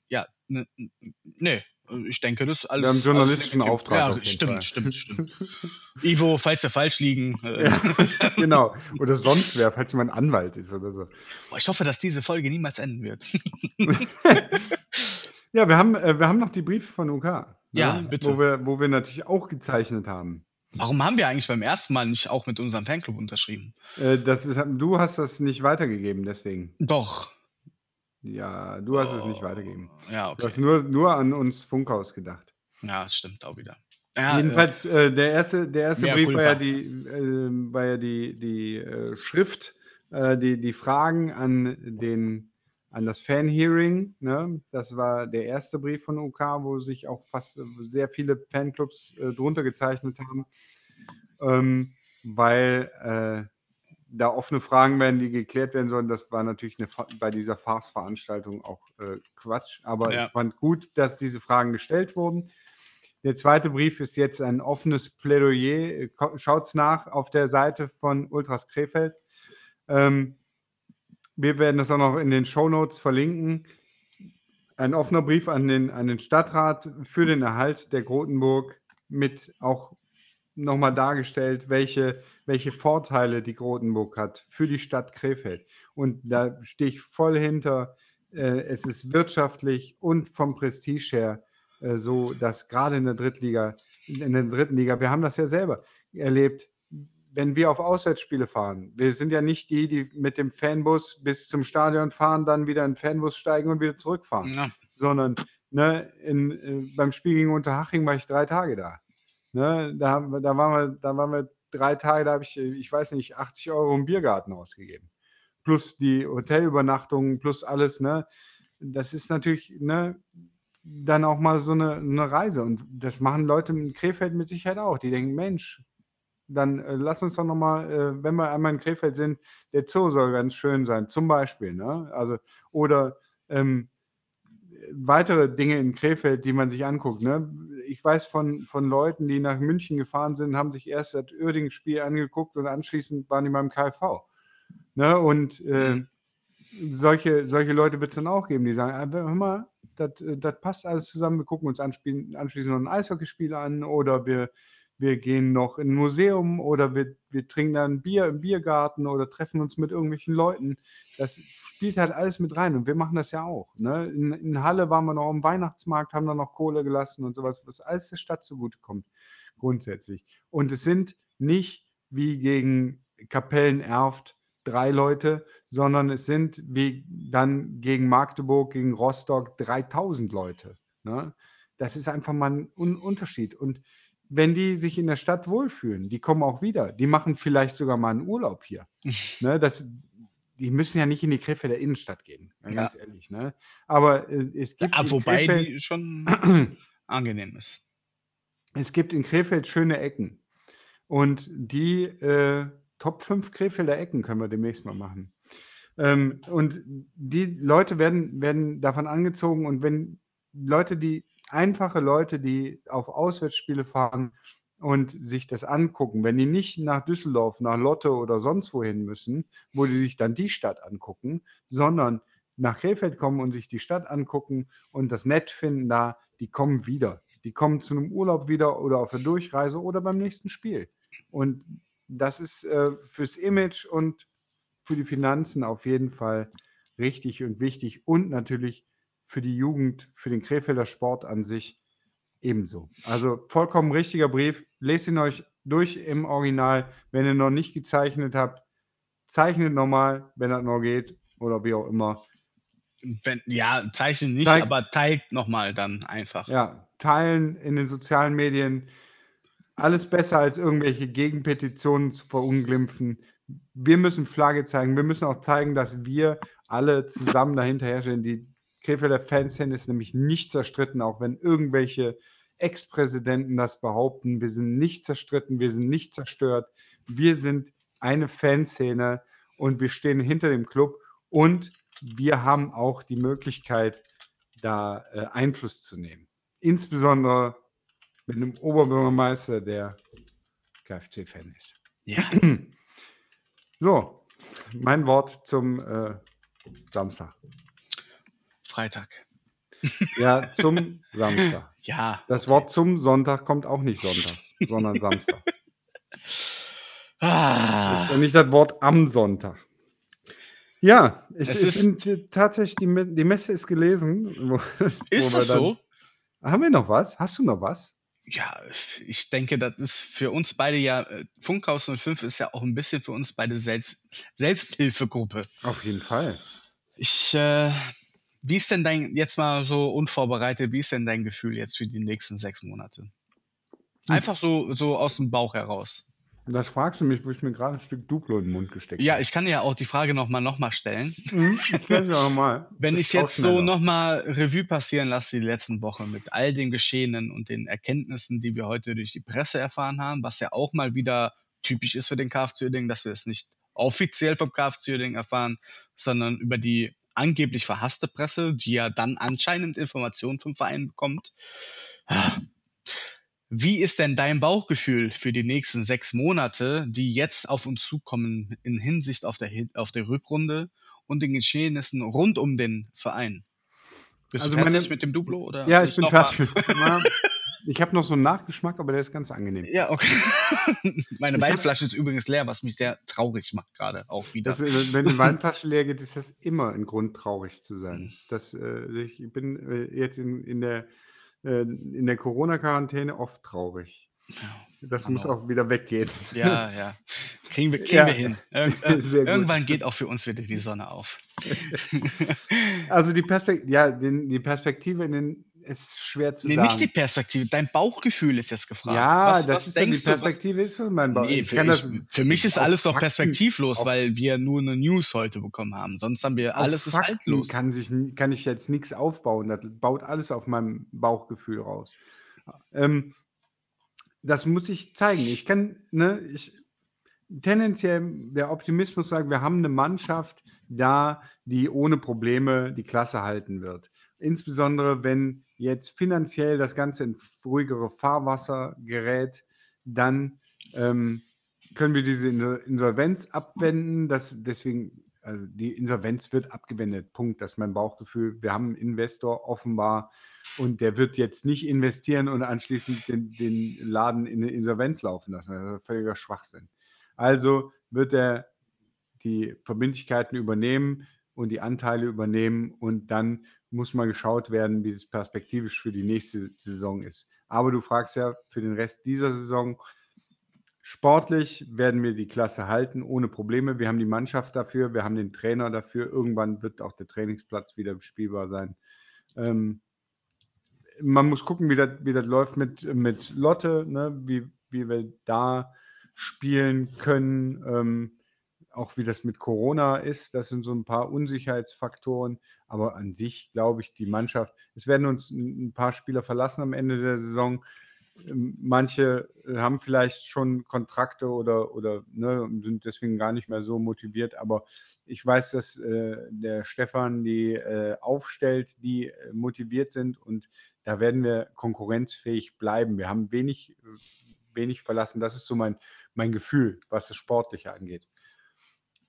ja, ne, n- nee, ich denke, das ist alles. Wir haben einen journalistischen Auftrag Ja, auf stimmt, Fall. stimmt, stimmt. Ivo, falls wir falsch liegen. Äh, Ja, genau. Oder sonst wer, falls jemand Anwalt ist oder so. boah, ich hoffe, dass diese Folge niemals enden wird. Ja, wir haben, äh, wir haben noch die Briefe von UK. ne? Ja, bitte. Wo wir, wo wir natürlich auch gezeichnet haben. Warum haben wir eigentlich beim ersten Mal nicht auch mit unserem Fanclub unterschrieben? Äh, das ist, du hast das nicht weitergegeben, deswegen. Doch. Ja, du hast es nicht weitergegeben. Ja, Du okay. hast nur, nur an uns Funkhaus gedacht. Ja, das stimmt auch wieder. Ja, Jedenfalls, äh, der erste, der erste Brief war ja die, äh, war ja die, die äh, Schrift äh, die, die Fragen an, den, an das Fan-Hearing. Ne? Das war der erste Brief von UK, wo sich auch fast äh, sehr viele Fanclubs äh, drunter gezeichnet haben, ähm, weil äh, da offene Fragen werden, die geklärt werden sollen. Das war natürlich eine, bei dieser Farce-Veranstaltung auch äh, Quatsch. Aber ja. ich fand gut, dass diese Fragen gestellt wurden. Der zweite Brief ist jetzt ein offenes Plädoyer. Schaut es nach auf der Seite von Ultras Krefeld. Ähm, wir werden das auch noch in den Show Notes verlinken. Ein offener Brief an den, an den Stadtrat für den Erhalt der Grotenburg mit auch nochmal dargestellt, welche, welche Vorteile die Grotenburg hat für die Stadt Krefeld. Und da stehe ich voll hinter. Äh, es ist wirtschaftlich und vom Prestige her äh, so, dass gerade in der Drittliga, in der dritten Liga, wir haben das ja selber erlebt, wenn wir auf Auswärtsspiele fahren, wir sind ja nicht die, die mit dem Fanbus bis zum Stadion fahren, dann wieder in den Fanbus steigen und wieder zurückfahren, ja. sondern ne, in, äh, beim Spiel gegen Unterhaching war ich drei Tage da. Ne, da, da, waren wir, da waren wir drei Tage, da habe ich, ich weiß nicht, 80 Euro im Biergarten ausgegeben. Plus die Hotelübernachtungen, plus alles, ne? Das ist natürlich, ne, dann auch mal so eine, eine Reise. Und das machen Leute in Krefeld mit Sicherheit auch. Die denken, Mensch, dann äh, lass uns doch nochmal, äh, wenn wir einmal in Krefeld sind, der Zoo soll ganz schön sein, zum Beispiel. Ne? Also, oder ähm, weitere Dinge in Krefeld, die man sich anguckt. Ne? Ich weiß von, von Leuten, die nach München gefahren sind, haben sich erst das Uerdingen-Spiel angeguckt und anschließend waren die beim KV. Ne? Und äh, mhm. solche, solche Leute wird es dann auch geben, die sagen, ah, hör mal, äh, das passt alles zusammen, wir gucken uns anschließend noch ein Eishockeyspiel an oder wir, wir gehen noch in ein Museum oder wir, wir trinken dann Bier im Biergarten oder treffen uns mit irgendwelchen Leuten. Das spielt halt alles mit rein und wir machen das ja auch. Ne? In, in Halle waren wir noch am Weihnachtsmarkt, haben da noch Kohle gelassen und sowas, was alles der Stadt zugutekommt, grundsätzlich. Und es sind nicht wie gegen Kapellen erft drei Leute, sondern es sind wie dann gegen Magdeburg, gegen Rostock 3000 Leute. Ne? Das ist einfach mal ein Un Unterschied. Und wenn die sich in der Stadt wohlfühlen, die kommen auch wieder. Die machen vielleicht sogar mal einen Urlaub hier. ne? das, die müssen ja nicht in die Krefelder Innenstadt gehen, ganz ja. ehrlich. Ne? Aber äh, es gibt. Ja, wobei Krefeld, die schon angenehm ist. Es gibt in Krefeld schöne Ecken. Und die äh, Top 5 Krefelder Ecken können wir demnächst mal machen. Ähm, und die Leute werden, werden davon angezogen und wenn Leute, die einfache Leute, die auf Auswärtsspiele fahren und sich das angucken, wenn die nicht nach Düsseldorf, nach Lotte oder sonst wohin müssen, wo die sich dann die Stadt angucken, sondern nach Krefeld kommen und sich die Stadt angucken und das nett finden da, die kommen wieder. Die kommen zu einem Urlaub wieder oder auf der Durchreise oder beim nächsten Spiel. Und das ist äh, fürs Image und für die Finanzen auf jeden Fall richtig und wichtig und natürlich für die Jugend, für den Krefelder Sport an sich ebenso. Also vollkommen richtiger Brief. Lest ihn euch durch im Original. Wenn ihr noch nicht gezeichnet habt, zeichnet nochmal, wenn das noch geht oder wie auch immer. Wenn, ja, zeichnen nicht, Zeigt, aber teilt nochmal dann einfach. Ja, teilen in den sozialen Medien alles besser als irgendwelche Gegenpetitionen zu verunglimpfen. Wir müssen Flagge zeigen. Wir müssen auch zeigen, dass wir alle zusammen dahinter herstellen. Die Krefelder Fanszene ist nämlich nicht zerstritten, auch wenn irgendwelche Ex-Präsidenten das behaupten. Wir sind nicht zerstritten, wir sind nicht zerstört. Wir sind eine Fanszene und wir stehen hinter dem Club und wir haben auch die Möglichkeit, da äh, Einfluss zu nehmen. Insbesondere mit einem Oberbürgermeister, der KFC-Fan ist. Ja. So, mein Wort zum äh, Samstag. Freitag. Ja, zum Samstag. Ja. Das Wort zum Sonntag kommt auch nicht sonntags, sondern samstags. Ah. Das ist ja nicht das Wort am Sonntag. Ja, ich, ich bin tatsächlich, die, die Messe ist gelesen. Wo, ist wo das dann, so? Haben wir noch was? Hast du noch was? Ja, ich denke, das ist für uns beide ja, äh, Funkhaus 05 ist ja auch ein bisschen für uns beide Selbst Selbsthilfegruppe. Auf jeden Fall. Ich, äh, wie ist denn dein, jetzt mal so unvorbereitet, wie ist denn dein Gefühl jetzt für die nächsten sechs Monate? Hm. Einfach so, so aus dem Bauch heraus. Das fragst du mich, wo ich mir gerade ein Stück Duplo in den Mund gesteckt Ja, habe. ich kann ja auch die Frage noch mal noch mal stellen. Mhm, ich auch mal. Wenn ich jetzt so schneller. noch mal Revue passieren lasse, die letzten Wochen mit all den Geschehenen und den Erkenntnissen, die wir heute durch die Presse erfahren haben, was ja auch mal wieder typisch ist für den KFC Uerdingen, dass wir es nicht offiziell vom KFC Uerdingen erfahren, sondern über die angeblich verhasste Presse, die ja dann anscheinend Informationen vom Verein bekommt. Wie ist denn dein Bauchgefühl für die nächsten sechs Monate, die jetzt auf uns zukommen in Hinsicht auf der, auf der Rückrunde und den Geschehnissen rund um den Verein? Bist Also du fertig meine- mit dem Duplo? Oder Ja, ich bin fertig. Ich habe noch so einen Nachgeschmack, aber der ist ganz angenehm. Ja, okay. Meine Ich hab- Weinflasche ist übrigens leer, was mich sehr traurig macht gerade auch wieder. Das, äh, wenn die Weinflasche leer geht, ist das immer ein Grund, traurig zu sein. Das, äh, ich bin äh, jetzt in, in der, äh, in der Corona-Quarantäne oft traurig. Das muss Hallo. auch wieder weggehen. ja, ja. Kriegen wir, kriegen Ja. wir hin. Ir irgendwann geht auch für uns wieder die Sonne auf. Also die Perspektive, ja, den, die Perspektive in den ist schwer zu Nee, sagen. nicht die Perspektive. Dein Bauchgefühl ist jetzt gefragt. ja, was, das was ist so, die denkst du? Was, Perspektive ist mein Bauch. nee, für, ich, für mich ist alles doch Fakten- perspektivlos, auf- weil wir nur eine News heute bekommen haben. Sonst haben wir alles ist Fakten haltlos. Kann, sich, kann ich jetzt nichts aufbauen. Das baut alles auf meinem Bauchgefühl raus. Ähm, das muss ich zeigen. Ich kann, ne, ich, tendenziell der Optimismus sagt, wir haben eine Mannschaft da, die ohne Probleme die Klasse halten wird. Insbesondere wenn jetzt finanziell das Ganze in ruhigere Fahrwasser gerät, dann ähm, können wir diese Inso- Insolvenz abwenden. Das, deswegen, also die Insolvenz wird abgewendet. Punkt. Das ist mein Bauchgefühl. Wir haben einen Investor offenbar und der wird jetzt nicht investieren und anschließend den, den Laden in eine Insolvenz laufen lassen. Das ist völliger Schwachsinn. Also wird er die Verbindlichkeiten übernehmen und die Anteile übernehmen und dann muss mal geschaut werden, wie es perspektivisch für die nächste Saison ist. Aber du fragst ja für den Rest dieser Saison, sportlich werden wir die Klasse halten ohne Probleme. Wir haben die Mannschaft dafür, wir haben den Trainer dafür. Irgendwann wird auch der Trainingsplatz wieder spielbar sein. Ähm, man muss gucken, wie das, wie das läuft mit, mit Lotte, ne? wie, wie wir da spielen können. Ähm, auch wie das mit Corona ist, das sind so ein paar Unsicherheitsfaktoren. Aber an sich glaube ich, die Mannschaft, es werden uns ein paar Spieler verlassen am Ende der Saison. Ähm, Manche äh, haben vielleicht schon Kontrakte oder, oder ne, sind deswegen gar nicht mehr so motiviert. Aber ich weiß, dass äh, der Stefan die äh, aufstellt, die äh, motiviert sind und da werden wir konkurrenzfähig bleiben. Wir haben wenig, wenig verlassen. Das ist so mein, mein Gefühl, was das Sportliche angeht.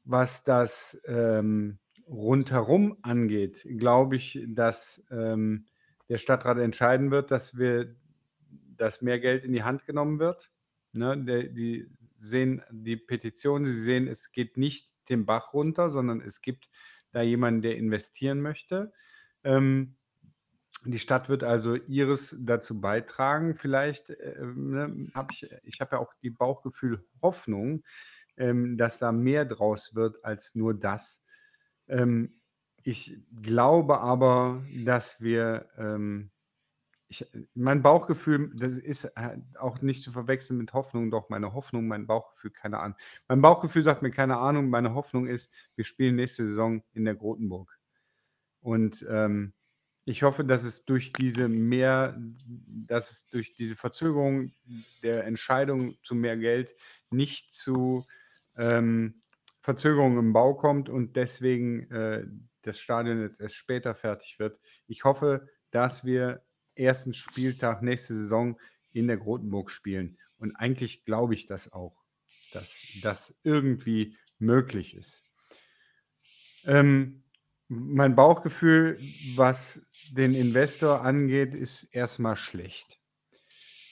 Was das ähm, rundherum angeht, glaube ich, dass ähm, der Stadtrat entscheiden wird, dass wir, dass mehr Geld in die Hand genommen wird. Ne, der, die sehen die Petition, sie sehen, es geht nicht den Bach runter, sondern es gibt da jemanden, der investieren möchte. Ähm, die Stadt wird also ihres dazu beitragen. Vielleicht äh, ne, habe ich, ich habe ja auch die Bauchgefühl Hoffnung, ähm, dass da mehr draus wird als nur das. Ähm, ich glaube aber, dass wir, ähm, ich, mein Bauchgefühl, das ist äh, auch nicht zu verwechseln mit Hoffnung, doch meine Hoffnung, mein Bauchgefühl, keine Ahnung. Mein Bauchgefühl sagt mir keine Ahnung, meine Hoffnung ist, wir spielen nächste Saison in der Grotenburg. Und ähm, ich hoffe, dass es durch diese mehr, dass es durch diese Verzögerung der Entscheidung zu mehr Geld nicht zu ähm, Verzögerungen im Bau kommt und deswegen äh, das Stadion jetzt erst später fertig wird. Ich hoffe, dass wir ersten Spieltag nächste Saison in der Grotenburg spielen. Und eigentlich glaube ich das auch, dass das irgendwie möglich ist. Ähm, mein Bauchgefühl, was den Investor angeht, ist erstmal schlecht,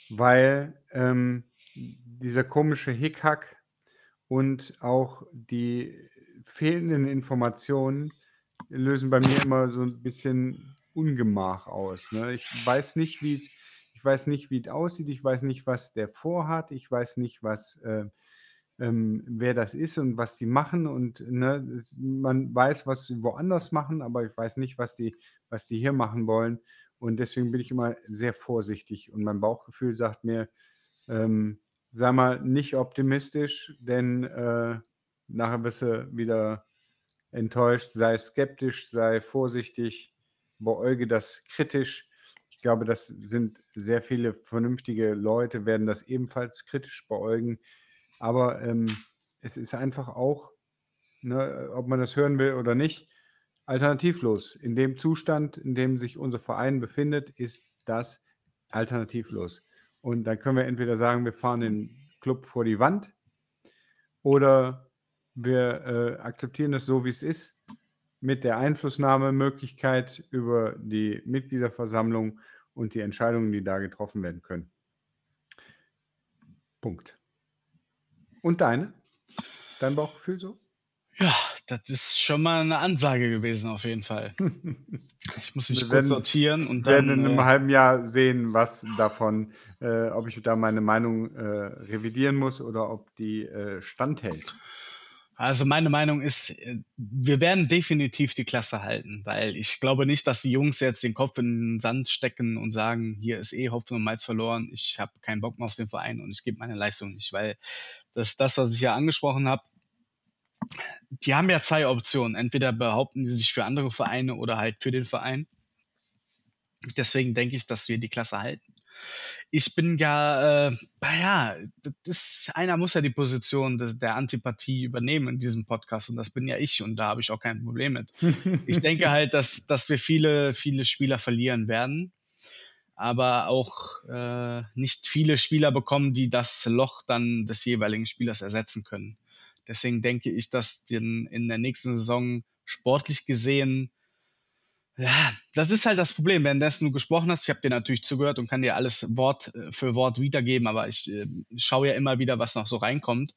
weil ähm, dieser komische Hickhack und auch die fehlenden Informationen lösen bei mir immer so ein bisschen Ungemach aus. Ne? Ich weiß nicht, wie ich weiß nicht, wie es aussieht. Ich weiß nicht, was der vorhat. Ich weiß nicht, was äh, ähm, wer das ist und was die machen. Und ne, es, man weiß, was sie woanders machen, aber ich weiß nicht, was die, was die hier machen wollen. Und deswegen bin ich immer sehr vorsichtig. Und mein Bauchgefühl sagt mir, ähm, sei mal nicht optimistisch, denn äh, nachher bist du wieder enttäuscht. Sei skeptisch, sei vorsichtig, beäuge das kritisch. Ich glaube, das sind sehr viele vernünftige Leute, werden das ebenfalls kritisch beäugen. Aber ähm, es ist einfach auch, ne, ob man das hören will oder nicht, alternativlos. In dem Zustand, in dem sich unser Verein befindet, ist das alternativlos. Und dann können wir entweder sagen, wir fahren den Club vor die Wand oder wir äh, akzeptieren es so, wie es ist, mit der Einflussnahmemöglichkeit über die Mitgliederversammlung und die Entscheidungen, die da getroffen werden können. Punkt. Und deine? Dein Bauchgefühl so? Ja, das ist schon mal eine Ansage gewesen, auf jeden Fall. Ich muss mich Wir gut werden- sortieren und Wir werden dann. in einem Äh, halben Jahr sehen, was davon, äh, ob ich da meine Meinung äh, revidieren muss oder ob die äh, standhält. also meine Meinung ist, äh, wir werden definitiv die Klasse halten, weil ich glaube nicht, dass die Jungs jetzt den Kopf in den Sand stecken und sagen, hier ist eh Hopfen und Malz verloren, ich habe keinen Bock mehr auf den Verein und ich gebe meine Leistung nicht, weil das ist das, was ich ja angesprochen habe. Die haben ja zwei Optionen. Entweder behaupten die sich für andere Vereine oder halt für den Verein. Deswegen denke ich, dass wir die Klasse halten. Ich bin ja, äh, naja, das ist, einer muss ja die Position de, der Antipathie übernehmen in diesem Podcast und das bin ja ich und da habe ich auch kein Problem mit. Ich denke halt, dass, dass wir viele, viele Spieler verlieren werden, aber auch äh, nicht viele Spieler bekommen, die das Loch dann des jeweiligen Spielers ersetzen können. Deswegen denke ich, dass den, in der nächsten Saison sportlich gesehen ja, das ist halt das Problem. Währenddessen du gesprochen hast, ich habe dir natürlich zugehört und kann dir alles Wort äh, für Wort wiedergeben, aber ich äh, schaue ja immer wieder, was noch so reinkommt.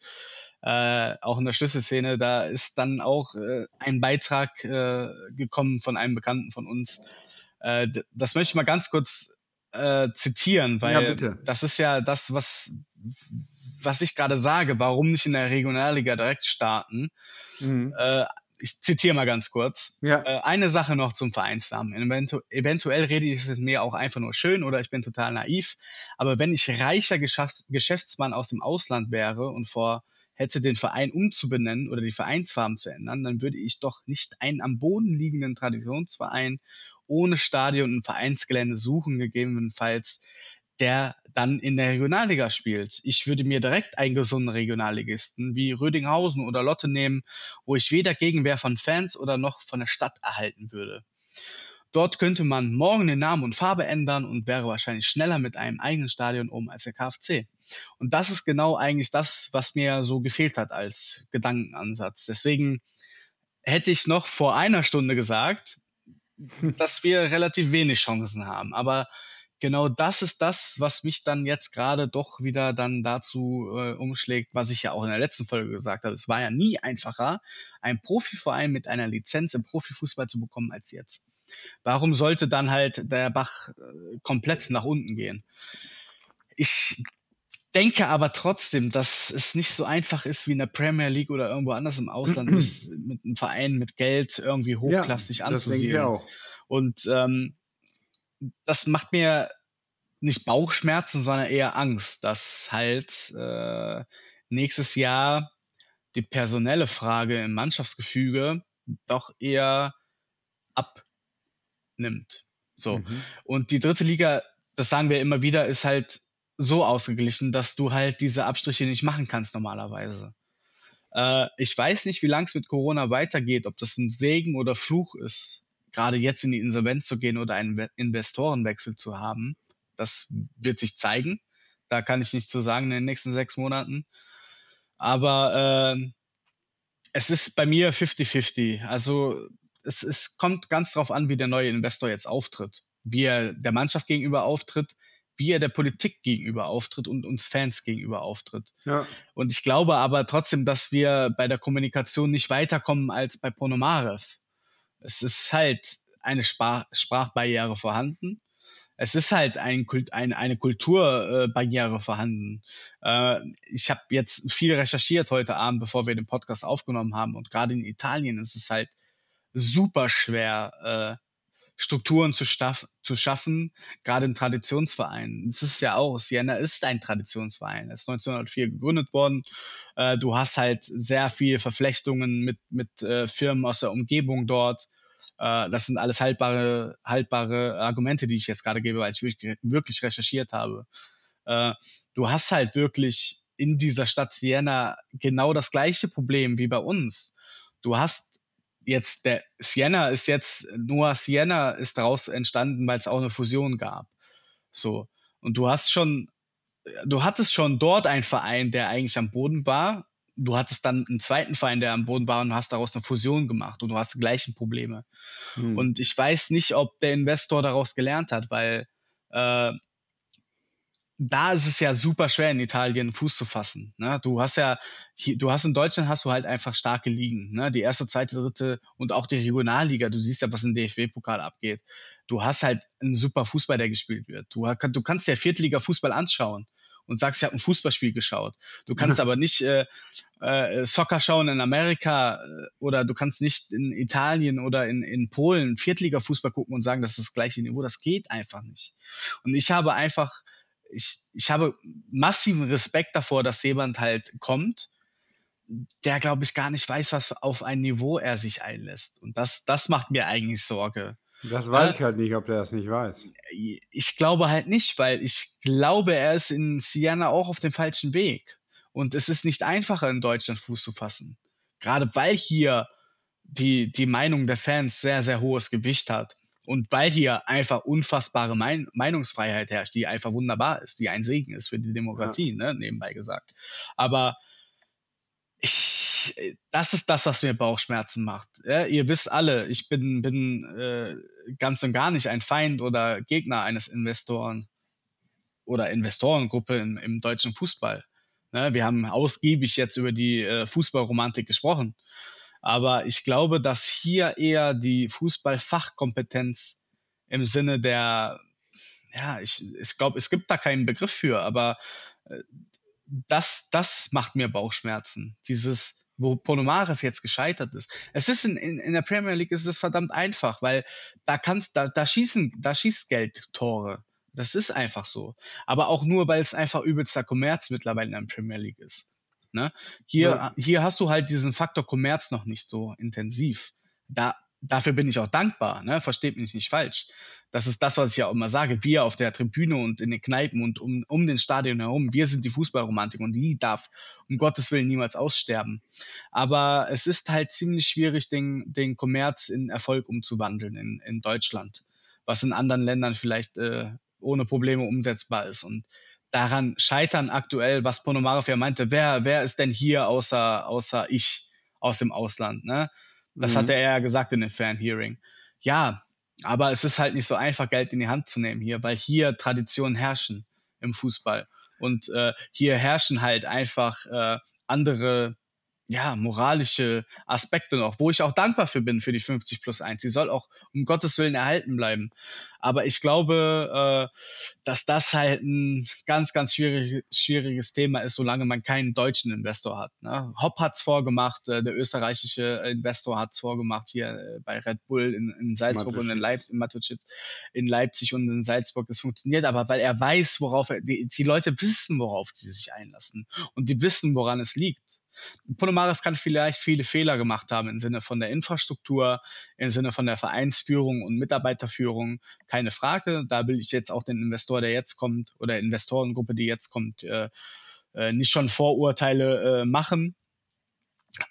Äh, auch in der Schlüsselszene, da ist dann auch äh, ein Beitrag äh, gekommen von einem Bekannten von uns. Äh, das möchte ich mal ganz kurz zitieren, weil Ja, bitte. das ist ja das, was, was ich gerade sage. Warum nicht in der Regionalliga direkt starten? Mhm. Äh, ich zitiere mal ganz kurz. Ja, Äh, eine Sache noch zum Vereinsnamen. Eventu eventuell rede ich es mir auch einfach nur schön oder ich bin total naiv. Aber wenn ich reicher Geschäfts Geschäftsmann aus dem Ausland wäre und vor hätte den Verein umzubenennen oder die Vereinsfarben zu ändern, dann würde ich doch nicht einen am Boden liegenden Traditionsverein ohne Stadion und Vereinsgelände suchen, gegebenenfalls der dann in der Regionalliga spielt. Ich würde mir direkt einen gesunden Regionalligisten wie Rödinghausen oder Lotte nehmen, wo ich weder Gegenwehr von Fans oder noch von der Stadt erhalten würde. Dort könnte man morgen den Namen und Farbe ändern und wäre wahrscheinlich schneller mit einem eigenen Stadion oben als der KfC. Und das ist genau eigentlich das, was mir so gefehlt hat als Gedankenansatz. Deswegen hätte ich noch vor einer Stunde gesagt, dass wir relativ wenig Chancen haben. Aber genau das ist das, was mich dann jetzt gerade doch wieder dann dazu äh, umschlägt, was ich ja auch in der letzten Folge gesagt habe. Es war ja nie einfacher, einen Profiverein mit einer Lizenz im Profifußball zu bekommen als jetzt. Warum sollte dann halt der Bach äh, komplett nach unten gehen? Ich denke aber trotzdem, dass es nicht so einfach ist wie in der Premier League oder irgendwo anders im Ausland ist, mit einem Verein mit Geld irgendwie hochklassig ja anzusiedeln. Und ähm, das macht mir nicht Bauchschmerzen, sondern eher Angst, dass halt äh, nächstes Jahr die personelle Frage im Mannschaftsgefüge doch eher abnimmt. So. Mhm. Und die dritte Liga, das sagen wir immer wieder, ist halt so ausgeglichen, dass du halt diese Abstriche nicht machen kannst normalerweise. Äh, ich weiß nicht, wie lang es mit Corona weitergeht, ob das ein Segen oder Fluch ist, gerade jetzt in die Insolvenz zu gehen oder einen We- Investorenwechsel zu haben. Das wird sich zeigen. Da kann ich nichts zu sagen in den nächsten sechs Monaten. Aber äh, es ist bei mir 50-50. Also es, es kommt ganz drauf an, wie der neue Investor jetzt auftritt. Wie er der Mannschaft gegenüber auftritt, wie er der Politik gegenüber auftritt und uns Fans gegenüber auftritt. Ja. Und ich glaube aber trotzdem, dass wir bei der Kommunikation nicht weiterkommen als bei Ponomarev. Es ist halt eine Sprach Sprachbarriere vorhanden. Es ist halt ein Kult, ein, eine Kulturbarriere äh, vorhanden. Äh, ich habe jetzt viel recherchiert heute Abend, bevor wir den Podcast aufgenommen haben. Und gerade in Italien ist es halt super schwer, äh, Strukturen zu, zu schaffen, gerade in Traditionsvereinen. Das ist ja auch, Siena ist ein Traditionsverein. Er ist 1904 gegründet worden. Äh, du hast halt sehr viele Verflechtungen mit, mit äh, Firmen aus der Umgebung dort. Äh, das sind alles haltbare, haltbare Argumente, die ich jetzt gerade gebe, weil ich wirklich, wirklich recherchiert habe. Äh, du hast halt wirklich in dieser Stadt Siena genau das gleiche Problem wie bei uns. Du hast jetzt der Siena ist jetzt nur Siena ist daraus entstanden, weil es auch eine Fusion gab. So und du hast schon, du hattest schon dort einen Verein, der eigentlich am Boden war. Du hattest dann einen zweiten Verein, der am Boden war und hast daraus eine Fusion gemacht und du hast die gleichen Probleme. Hm. Und ich weiß nicht, ob der Investor daraus gelernt hat, weil äh, da ist es ja super schwer in Italien Fuß zu fassen. Ne? Du hast ja, du hast in Deutschland hast du halt einfach starke Ligen. Ne? Die erste, zweite, dritte und auch die Regionalliga. Du siehst ja, was im DFB-Pokal abgeht. Du hast halt einen super Fußball, der gespielt wird. Du, du kannst ja Viertliga-Fußball anschauen und sagst, ich habe ein Fußballspiel geschaut. Du kannst aber nicht äh, äh, Soccer schauen in Amerika äh, oder du kannst nicht in Italien oder in, in Polen Viertliga-Fußball gucken und sagen, das ist das gleiche Niveau. Das geht einfach nicht. Und ich habe einfach ich, ich habe massiven Respekt davor, dass jemand halt kommt, der, glaube ich, gar nicht weiß, was auf ein Niveau er sich einlässt. Und das, das macht mir eigentlich Sorge. Das weiß äh, ich halt nicht, ob der das nicht weiß. Ich glaube halt nicht, weil ich glaube, er ist in Siena auch auf dem falschen Weg. Und es ist nicht einfacher, in Deutschland Fuß zu fassen. Gerade weil hier die, die Meinung der Fans sehr, sehr hohes Gewicht hat. Und weil hier einfach unfassbare mein Meinungsfreiheit herrscht, die einfach wunderbar ist, die ein Segen ist für die Demokratie, ja. ne, nebenbei gesagt. Aber ich, das ist das, was mir Bauchschmerzen macht. Ja, ihr wisst alle, ich bin, bin äh, ganz und gar nicht ein Feind oder Gegner eines Investoren oder Investorengruppe im, im deutschen Fußball. Ne, wir haben ausgiebig jetzt über die äh, Fußballromantik gesprochen. Aber ich glaube, dass hier eher die Fußballfachkompetenz im Sinne der, ja, ich, ich glaube, es gibt da keinen Begriff für, aber äh, das, das macht mir Bauchschmerzen. Dieses, wo Ponomarev jetzt gescheitert ist. Es ist in, in, in der Premier League ist es verdammt einfach, weil da kannst, da, da schießen, da schießt Geld Tore. Das ist einfach so. Aber auch nur, weil es einfach übelster Kommerz mittlerweile in der Premier League ist. Ne? Hier, ja. hier hast du halt diesen Faktor Kommerz noch nicht so intensiv. Da, dafür bin ich auch dankbar, ne? versteht mich nicht falsch. Das ist das, was ich ja auch immer sage. Wir auf der Tribüne und in den Kneipen und um, um den Stadion herum, wir sind die Fußballromantik und die darf um Gottes Willen niemals aussterben. Aber es ist halt ziemlich schwierig, den, den Kommerz in Erfolg umzuwandeln in, in Deutschland, was in anderen Ländern vielleicht äh, ohne Probleme umsetzbar ist. Und daran scheitern aktuell, was Ponomarev ja meinte, wer, wer ist denn hier außer, außer ich aus dem Ausland, ne? Das mhm. hat er ja gesagt in dem Fan-Hearing. Ja, aber es ist halt nicht so einfach, Geld in die Hand zu nehmen hier, weil hier Traditionen herrschen im Fußball. Und äh, hier herrschen halt einfach äh, andere ja, moralische Aspekte noch, wo ich auch dankbar für bin für die 50 plus 1. Sie soll auch um Gottes Willen erhalten bleiben. Aber ich glaube, äh, dass das halt ein ganz, ganz schwierig, schwieriges Thema ist, solange man keinen deutschen Investor hat. Ne? Hopp hat's vorgemacht, äh, der österreichische Investor hat's vorgemacht hier äh, bei Red Bull in, in Salzburg und in Leipzig, in, in Leipzig und in Salzburg. Es funktioniert aber, weil er weiß, worauf er, die, die Leute wissen, worauf sie sich einlassen und die wissen, woran es liegt. Ponomarev kann vielleicht viele Fehler gemacht haben im Sinne von der Infrastruktur, im Sinne von der Vereinsführung und Mitarbeiterführung. Keine Frage. Da will ich jetzt auch den Investor, der jetzt kommt, oder Investorengruppe, die jetzt kommt, äh, äh, nicht schon Vorurteile äh, machen.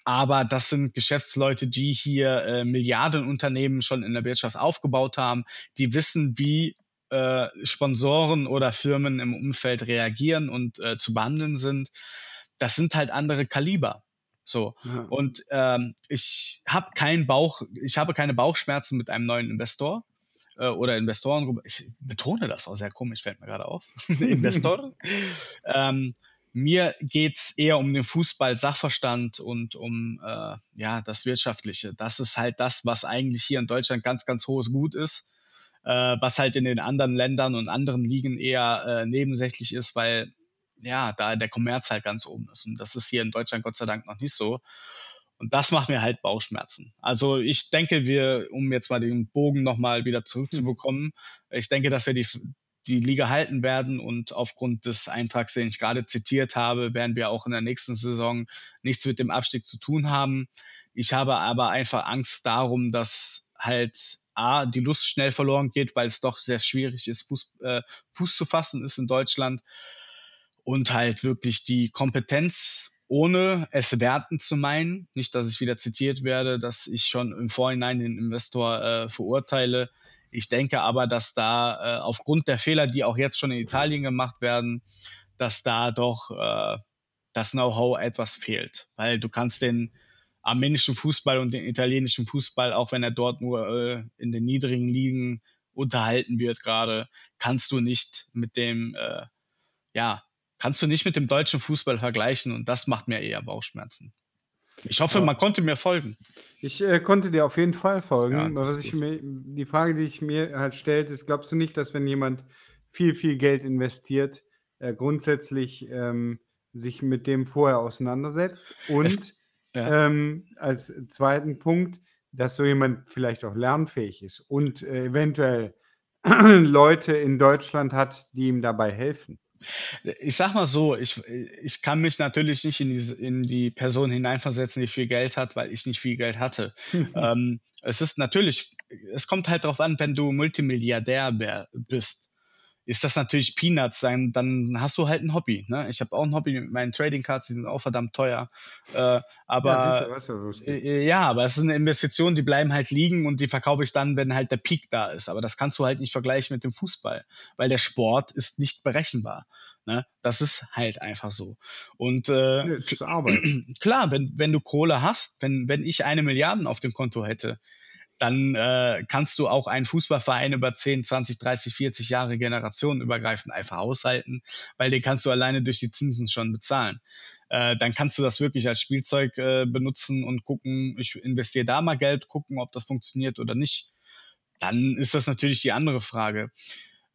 Aber das sind Geschäftsleute, die hier äh, Milliardenunternehmen schon in der Wirtschaft aufgebaut haben, die wissen, wie äh, Sponsoren oder Firmen im Umfeld reagieren und äh, zu behandeln sind das sind halt andere Kaliber. So. Ja. Und ähm, ich habe keinen Bauch, ich habe keine Bauchschmerzen mit einem neuen Investor äh, oder Investorengruppe. Ich betone das auch sehr komisch, fällt mir gerade auf. Investor. ähm, mir geht's eher um den Fußball-Sachverstand und um äh, ja das Wirtschaftliche. Das ist halt das, was eigentlich hier in Deutschland ganz, ganz hohes Gut ist, äh, was halt in den anderen Ländern und anderen Ligen eher äh, nebensächlich ist, weil ja, da der Kommerz halt ganz oben ist. Und das ist hier in Deutschland Gott sei Dank noch nicht so. Und das macht mir halt Bauchschmerzen. Also ich denke, wir, um jetzt mal den Bogen nochmal wieder zurückzubekommen, ich denke, dass wir die, die Liga halten werden und aufgrund des Eintrags, den ich gerade zitiert habe, werden wir auch in der nächsten Saison nichts mit dem Abstieg zu tun haben. Ich habe aber einfach Angst darum, dass halt A, die Lust schnell verloren geht, weil es doch sehr schwierig ist, Fuß, äh, Fuß zu fassen ist in Deutschland und halt wirklich die Kompetenz ohne es werten zu meinen, nicht, dass ich wieder zitiert werde, dass ich schon im Vorhinein den Investor äh, verurteile, ich denke aber, dass da äh, aufgrund der Fehler, die auch jetzt schon in Italien gemacht werden, dass da doch äh, das Know-how etwas fehlt. Weil du kannst den armenischen Fußball und den italienischen Fußball, auch wenn er dort nur äh, in den niedrigen Ligen unterhalten wird gerade, kannst du nicht mit dem, äh, ja, kannst du nicht mit dem deutschen Fußball vergleichen und das macht mir eher Bauchschmerzen. Ich hoffe, man konnte mir folgen. Ich äh, konnte dir auf jeden Fall folgen. Ja, mir, die Frage, die ich mir halt stellt, ist, glaubst du nicht, dass wenn jemand viel, viel Geld investiert, äh, grundsätzlich ähm, sich mit dem vorher auseinandersetzt? Und Es- ja. ähm, als zweiten Punkt, dass so jemand vielleicht auch lernfähig ist und äh, eventuell Leute in Deutschland hat, die ihm dabei helfen. Ich sag mal so, ich, ich kann mich natürlich nicht in die, in die Person hineinversetzen, die viel Geld hat, weil ich nicht viel Geld hatte. ähm, es ist natürlich, es kommt halt darauf an, wenn du Multimilliardär bist, ist das natürlich Peanuts, dann, dann hast du halt ein Hobby. Ne? Ich habe auch ein Hobby mit meinen Trading Cards, die sind auch verdammt teuer. Äh, aber ja, geht. äh, Ja, aber es ist eine Investition, die bleiben halt liegen und die verkaufe ich dann, wenn halt der Peak da ist. Aber das kannst du halt nicht vergleichen mit dem Fußball, weil der Sport ist nicht berechenbar. Ne? Das ist halt einfach so. Und äh, Nee, klar, wenn, wenn du Kohle hast, wenn, wenn ich eine Milliarde auf dem Konto hätte, dann äh, kannst du auch einen Fußballverein über 10, 20, 30, 40 Jahre generationenübergreifend einfach aushalten, weil den kannst du alleine durch die Zinsen schon bezahlen. Äh, dann kannst du das wirklich als Spielzeug äh, benutzen und gucken, ich investiere da mal Geld, gucken, ob das funktioniert oder nicht. Dann ist das natürlich die andere Frage.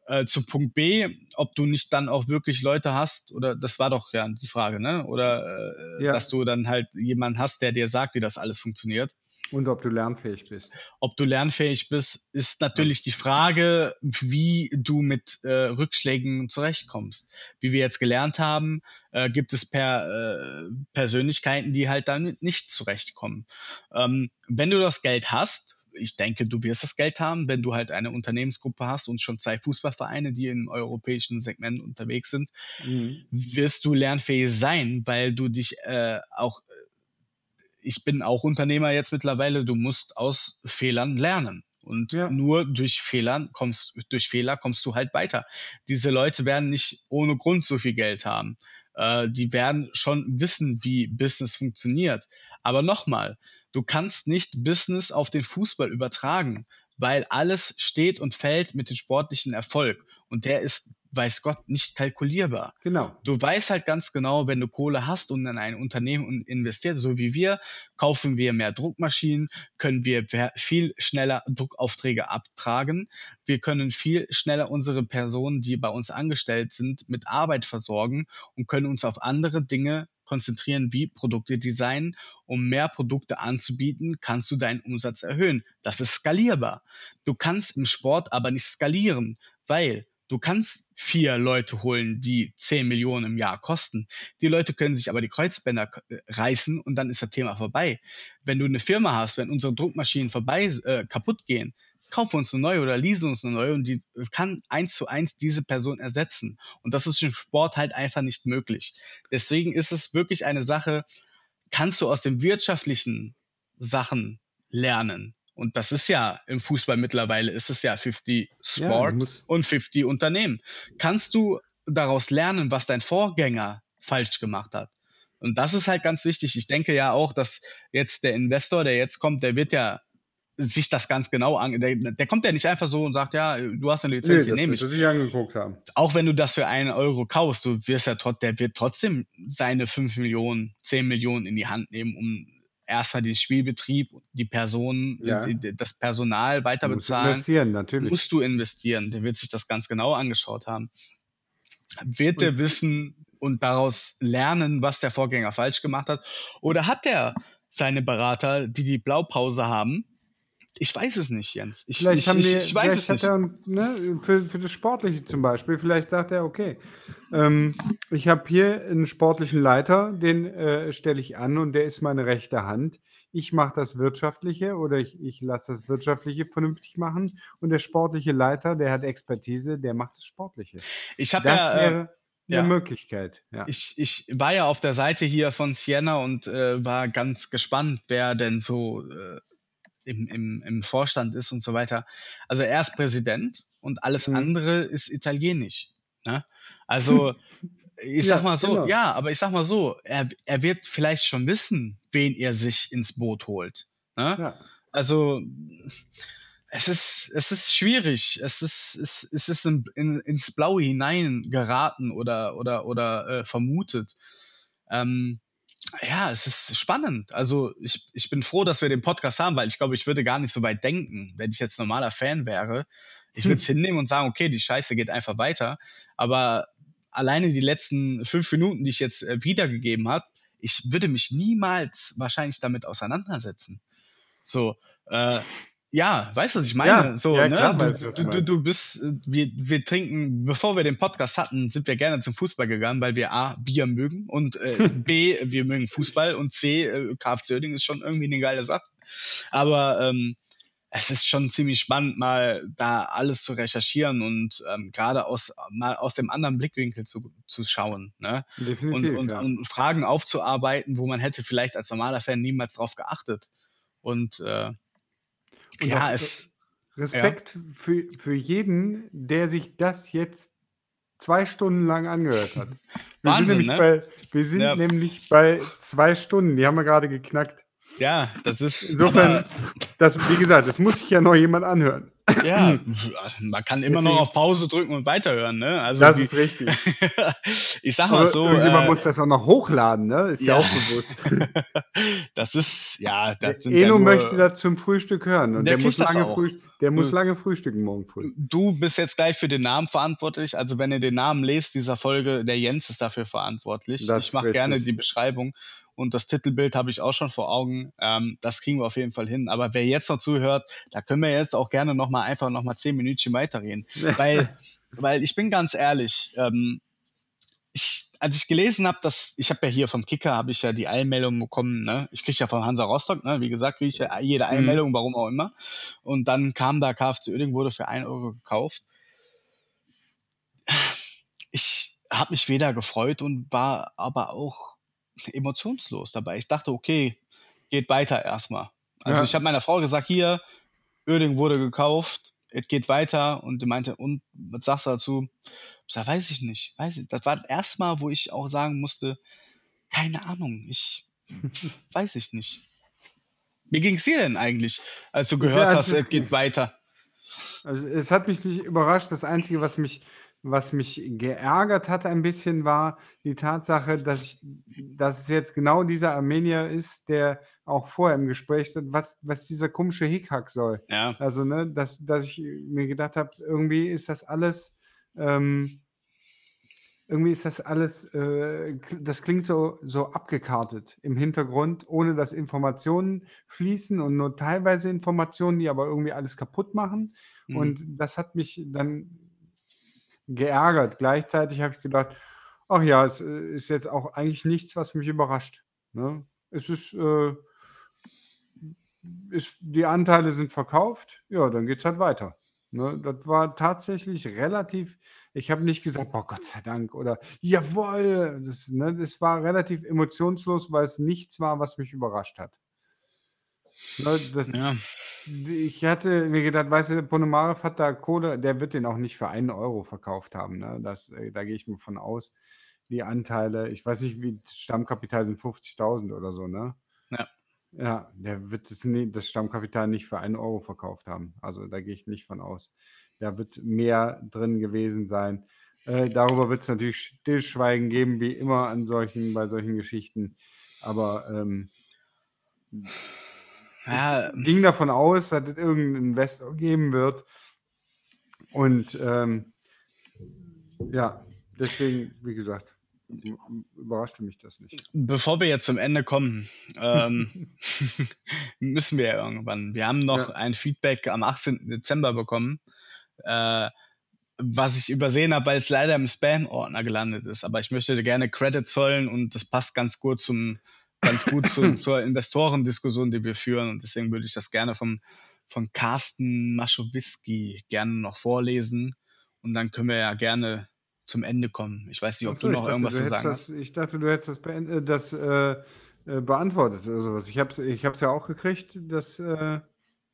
Äh, zu Punkt B, ob du nicht dann auch wirklich Leute hast, oder das war doch ja die Frage, ne? Oder äh, Ja. dass du dann halt jemanden hast, der dir sagt, wie das alles funktioniert. Und ob du lernfähig bist. Ob du lernfähig bist, ist natürlich die Frage, wie du mit äh, Rückschlägen zurechtkommst. Wie wir jetzt gelernt haben, äh, gibt es per, äh, Persönlichkeiten, die halt damit nicht zurechtkommen. Ähm, wenn du das Geld hast, ich denke, du wirst das Geld haben, wenn du halt eine Unternehmensgruppe hast und schon zwei Fußballvereine, die im europäischen Segment unterwegs sind, Mhm. wirst du lernfähig sein, weil du dich äh, auch, ich bin auch Unternehmer jetzt mittlerweile, du musst aus Fehlern lernen. Und Ja. nur durch Fehlern kommst, durch Fehler kommst du halt weiter. Diese Leute werden nicht ohne Grund so viel Geld haben. Äh, die werden schon wissen, wie Business funktioniert. Aber nochmal, du kannst nicht Business auf den Fußball übertragen, weil alles steht und fällt mit dem sportlichen Erfolg. Und der ist, weiß Gott, nicht kalkulierbar. Genau. Du weißt halt ganz genau, wenn du Kohle hast und in ein Unternehmen investiert, so wie wir, kaufen wir mehr Druckmaschinen, können wir viel schneller Druckaufträge abtragen. Wir können viel schneller unsere Personen, die bei uns angestellt sind, mit Arbeit versorgen und können uns auf andere Dinge konzentrieren, wie Produkte designen. Um mehr Produkte anzubieten, kannst du deinen Umsatz erhöhen. Das ist skalierbar. Du kannst im Sport aber nicht skalieren, weil Du kannst vier Leute holen, die 10 Millionen im Jahr kosten. Die Leute können sich aber die Kreuzbänder äh, reißen und dann ist das Thema vorbei. Wenn du eine Firma hast, wenn unsere Druckmaschinen vorbei äh, kaputt gehen, kauf uns eine neue oder lease uns eine neue und die kann eins zu eins diese Person ersetzen. Und das ist im Sport halt einfach nicht möglich. Deswegen ist es wirklich eine Sache, kannst du aus den wirtschaftlichen Sachen lernen. Und das ist ja im Fußball mittlerweile, ist es ja 50 Ja, Sport musst- und 50 Unternehmen. Kannst du daraus lernen, was dein Vorgänger falsch gemacht hat? Und das ist halt ganz wichtig. Ich denke ja auch, dass jetzt der Investor, der jetzt kommt, der wird ja sich das ganz genau an, der, der kommt ja nicht einfach so und sagt, ja, du hast eine Nee, Lizenz, die das nehme ich sich angeguckt haben. auch wenn du das für einen Euro kaufst, du wirst ja trotz, der wird trotzdem seine 5 Millionen, 10 Millionen in die Hand nehmen, um erstmal den Spielbetrieb, die Personen, Ja. die, das Personal weiter bezahlen. investieren, natürlich. Musst du investieren. Der wird sich das ganz genau angeschaut haben. Wird der wissen und daraus lernen, was der Vorgänger falsch gemacht hat? Oder hat der seine Berater, die die Blaupause haben. Ich weiß es nicht, Jens. Ich, Vielleicht, ich, haben ich, die, ich weiß vielleicht es nicht. er, ne, für, für das Sportliche zum Beispiel, vielleicht sagt er, okay, ähm, ich habe hier einen sportlichen Leiter, den äh, stelle ich an und der ist meine rechte Hand. Ich mache das Wirtschaftliche oder ich, ich lasse das Wirtschaftliche vernünftig machen und der sportliche Leiter, der hat Expertise, der macht das Sportliche. Ich habe Das ja, äh, wäre eine ja. Möglichkeit. Ja. ich, ich war ja auf der Seite hier von Sienna und äh, war ganz gespannt, wer denn so äh, im, im, im Vorstand ist und so weiter. Also er ist Präsident und alles Mhm. andere ist italienisch. Ne? Also ich sag Ja, mal so, genau. ja, aber ich sag mal so, er, er wird vielleicht schon wissen, wen er sich ins Boot holt. Ne? Ja. Also es ist, es ist schwierig. Es ist, es, es ist in, in, ins Blaue hinein geraten oder, oder, oder äh, vermutet. Ähm, ja, es ist spannend. Also ich, ich bin froh, dass wir den Podcast haben, weil ich glaube, ich würde gar nicht so weit denken, wenn ich jetzt normaler Fan wäre. Ich würde es hinnehmen und sagen, okay, die Scheiße geht einfach weiter. Aber alleine die letzten fünf Minuten, die ich jetzt äh, wiedergegeben habe, ich würde mich niemals wahrscheinlich damit auseinandersetzen. So, äh, ja, weißt du, was ich meine? Ja, so, ja, ne? klar weiß ich, du, du du, du, bist, äh, wir, wir trinken, bevor wir den Podcast hatten, sind wir gerne zum Fußball gegangen, weil wir A, Bier mögen und äh, B, wir mögen Fußball und C, äh, KFC Oerding ist schon irgendwie eine geile Sache. Aber ähm, es ist schon ziemlich spannend, mal da alles zu recherchieren und ähm, gerade aus, mal aus dem anderen Blickwinkel zu, zu schauen. Ne? und, und, ja. und Fragen aufzuarbeiten, wo man hätte vielleicht als normaler Fan niemals drauf geachtet. Und, äh, Und ja, es, Respekt für, für jeden, der sich das jetzt zwei Stunden lang angehört hat. Wir Wahnsinn, sind, nämlich, ne? bei, wir sind Ja. nämlich bei zwei Stunden, die haben wir gerade geknackt. ja, das ist. Insofern, das, wie gesagt, das muss sich ja noch jemand anhören. Ja, man kann immer noch Deswegen- auf Pause drücken und weiterhören. Ne? Also Das die, ist richtig. ich sag mal so, irgendjemand äh, muss das auch noch hochladen, ne? Ist ja, ja. auch bewusst. das ist, ja, das sind Eno ja nur, möchte das zum Frühstück hören und Der der, muss, lange, früh, der muss Ja. lange frühstücken morgen früh. Du bist jetzt gleich für den Namen verantwortlich. Also wenn ihr den Namen lest dieser Folge, der Jens ist dafür verantwortlich. Das ich mache gerne die Beschreibung und das Titelbild habe ich auch schon vor Augen. Ähm, das kriegen wir auf jeden Fall hin. Aber wer jetzt noch zuhört, da können wir jetzt auch gerne noch mal einfach noch mal zehn Minütchen weiterreden, weil weil ich bin ganz ehrlich. Ähm, ich, als ich gelesen habe, dass ich habe ja hier vom Kicker habe ich ja die Eilmeldung bekommen. Ne? Ich kriege ja von Hansa Rostock, ne? wie gesagt, kriege ich ja jede Mhm. Eilmeldung, warum auch immer. Und dann kam da KFC Oerding, wurde für 1 Euro gekauft. Ich habe mich weder gefreut und war aber auch emotionslos dabei. Ich dachte, okay, geht weiter erstmal. Also Ja. ich habe meiner Frau gesagt, hier, Oerding wurde gekauft, es geht weiter. Und die meinte, und was sagst du dazu? Ich sag, weiß ich nicht. Weiß ich. Das war das erste Mal, wo ich auch sagen musste, keine Ahnung, ich weiß ich nicht. Wie ging es dir denn eigentlich, als du gehört Ja, hast, es geht weiter? Also es hat mich nicht überrascht. Das Einzige, was mich, was mich geärgert hat ein bisschen, war die Tatsache, dass, ich, dass es jetzt genau dieser Armenier ist, der auch vorher im Gespräch stand, was, was dieser komische Hickhack soll. Ja, Also, ne, dass, dass ich mir gedacht habe, irgendwie ist das alles, ähm, irgendwie ist das alles, äh, das klingt so, so abgekartet im Hintergrund, ohne dass Informationen fließen und nur teilweise Informationen, die aber irgendwie alles kaputt machen. Mhm. Und das hat mich dann geärgert. Gleichzeitig habe ich gedacht, ach ja, es äh, ist jetzt auch eigentlich nichts, was mich überrascht. Ne? Es ist, äh, ist, die Anteile sind verkauft, ja, dann geht es halt weiter. Ne? Das war tatsächlich relativ, ich habe nicht gesagt, boah, Gott sei Dank oder jawohl, das, ne, das war relativ emotionslos, weil es nichts war, was mich überrascht hat. Ne, das, ja. ich hatte mir gedacht, weißt du, Ponomarev hat da Kohle, der wird den auch nicht für einen Euro verkauft haben. Ne? Das, äh, da gehe ich mal von aus. Die Anteile, ich weiß nicht, wie das Stammkapital sind 50.000 oder so, ne? Ja. Ja, der wird das, nie, das Stammkapital nicht für einen Euro verkauft haben. Also da gehe ich nicht von aus. Da wird mehr drin gewesen sein. Äh, darüber wird es natürlich Stillschweigen geben, wie immer an solchen, bei solchen Geschichten. Aber ähm, ja ich ging davon aus, dass es irgendeinen Investor geben wird. Und ähm, ja, deswegen, wie gesagt, überraschte mich das nicht. Bevor wir jetzt zum Ende kommen, ähm, müssen wir ja irgendwann. Wir haben noch Ja. ein Feedback am 18. Dezember bekommen, äh, was ich übersehen habe, weil es leider im Spam-Ordner gelandet ist. Aber ich möchte gerne Credit zollen und das passt ganz gut zum ganz gut zu, zur Investorendiskussion, die wir führen. Und deswegen würde ich das gerne vom, von Carsten Maschowitzki gerne noch vorlesen. Und dann können wir ja gerne zum Ende kommen. Ich weiß nicht, ob Ach so, du noch dachte, irgendwas du zu sagen das, hast. Ich dachte, du hättest das, beend, äh, das äh, äh, beantwortet oder sowas. Ich habe es ich hab's ja auch gekriegt, das, äh,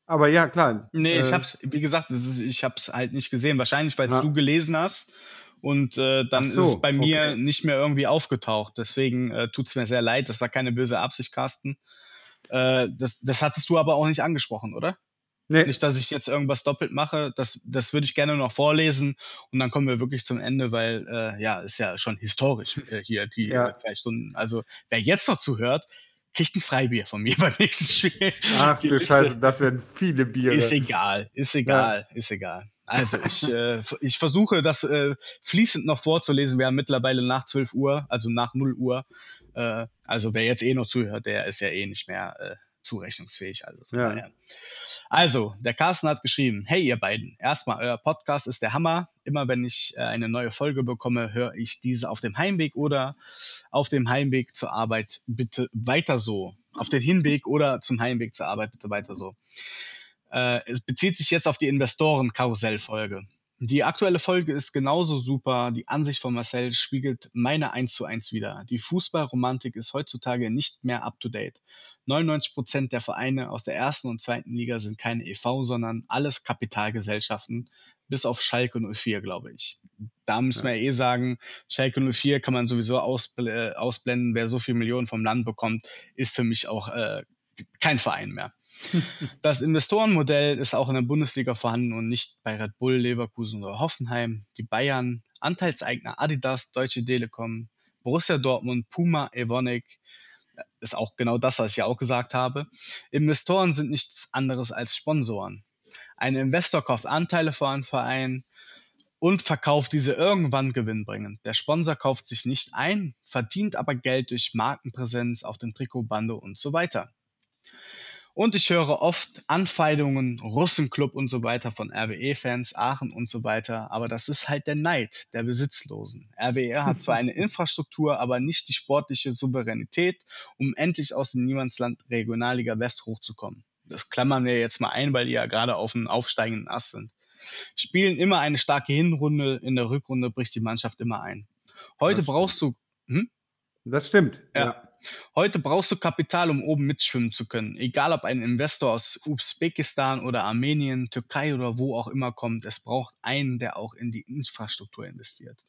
aber ja, klar. Nee, ich äh, hab's, wie gesagt, ist, ich hab's halt nicht gesehen. Wahrscheinlich, weil es Ja. du gelesen hast. Und äh, dann so, ist es bei mir okay. nicht mehr irgendwie aufgetaucht. Deswegen äh, tut's mir sehr leid. Das war keine böse Absicht, Carsten. Äh, das, das hattest du aber auch nicht angesprochen, oder? Nee, Nicht, dass ich jetzt irgendwas doppelt mache. Das, das würde ich gerne noch vorlesen. Und dann kommen wir wirklich zum Ende, weil äh, ja, ist ja schon historisch äh, hier die Ja. äh, zwei Stunden. Also wer jetzt noch zuhört, kriegt ein Freibier von mir beim nächsten Spiel. ach du Scheiße, das werden viele Biere. Ist egal, ist egal, ist egal. Also ich, äh, ich versuche das äh, fließend noch vorzulesen. Wir haben mittlerweile nach 12 Uhr, also nach 0 Uhr. Äh, also wer jetzt eh noch zuhört, der ist ja eh nicht mehr äh, zurechnungsfähig. Also, von Ja. daher. also, der Carsten hat geschrieben, hey ihr beiden, erstmal, euer Podcast ist der Hammer. Immer wenn ich äh, eine neue Folge bekomme, höre ich diese auf dem Heimweg oder auf dem Heimweg zur Arbeit bitte weiter so. Auf den Hinweg oder zum Heimweg zur Arbeit bitte weiter so. Äh, es bezieht sich jetzt auf die Investoren-Karussell-Folge. Die aktuelle Folge ist genauso super. Die Ansicht von Marcel spiegelt meine 1 zu 1 wider. Die Fußballromantik ist heutzutage nicht mehr up to date. 99 Prozent der Vereine aus der ersten und zweiten Liga sind keine e.V., sondern alles Kapitalgesellschaften, bis auf Schalke 04, glaube ich. Da müssen wir eh sagen, Schalke 04 kann man sowieso äh, ausblenden. Wer so viel Millionen vom Land bekommt, ist für mich auch äh, kein Verein mehr. Das Investorenmodell ist auch in der Bundesliga vorhanden und nicht bei Red Bull, Leverkusen oder Hoffenheim. Die Bayern, Anteilseigner Adidas, Deutsche Telekom, Borussia Dortmund, Puma, Evonik, ist auch genau das, was ich ja auch gesagt habe. Investoren sind nichts anderes als Sponsoren. Ein Investor kauft Anteile vor einem Verein und verkauft diese irgendwann gewinnbringend. Der Sponsor kauft sich nicht ein, verdient aber Geld durch Markenpräsenz auf dem Trikotbande und so weiter. Und ich höre oft Anfeindungen, Russenclub und so weiter von RWE-Fans, Aachen und so weiter. Aber das ist halt der Neid der Besitzlosen. RWE hat zwar eine Infrastruktur, aber nicht die sportliche Souveränität, um endlich aus dem Niemandsland Regionalliga West hochzukommen. Das klammern wir jetzt mal ein, weil die ja gerade auf einem aufsteigenden Ast sind. Spielen immer eine starke Hinrunde, in der Rückrunde bricht die Mannschaft immer ein. Heute brauchst du Das stimmt. Ja. Ja. Heute brauchst du Kapital, um oben mitschwimmen zu können. Egal ob ein Investor aus Usbekistan oder Armenien, Türkei oder wo auch immer kommt, es braucht einen, der auch in die Infrastruktur investiert.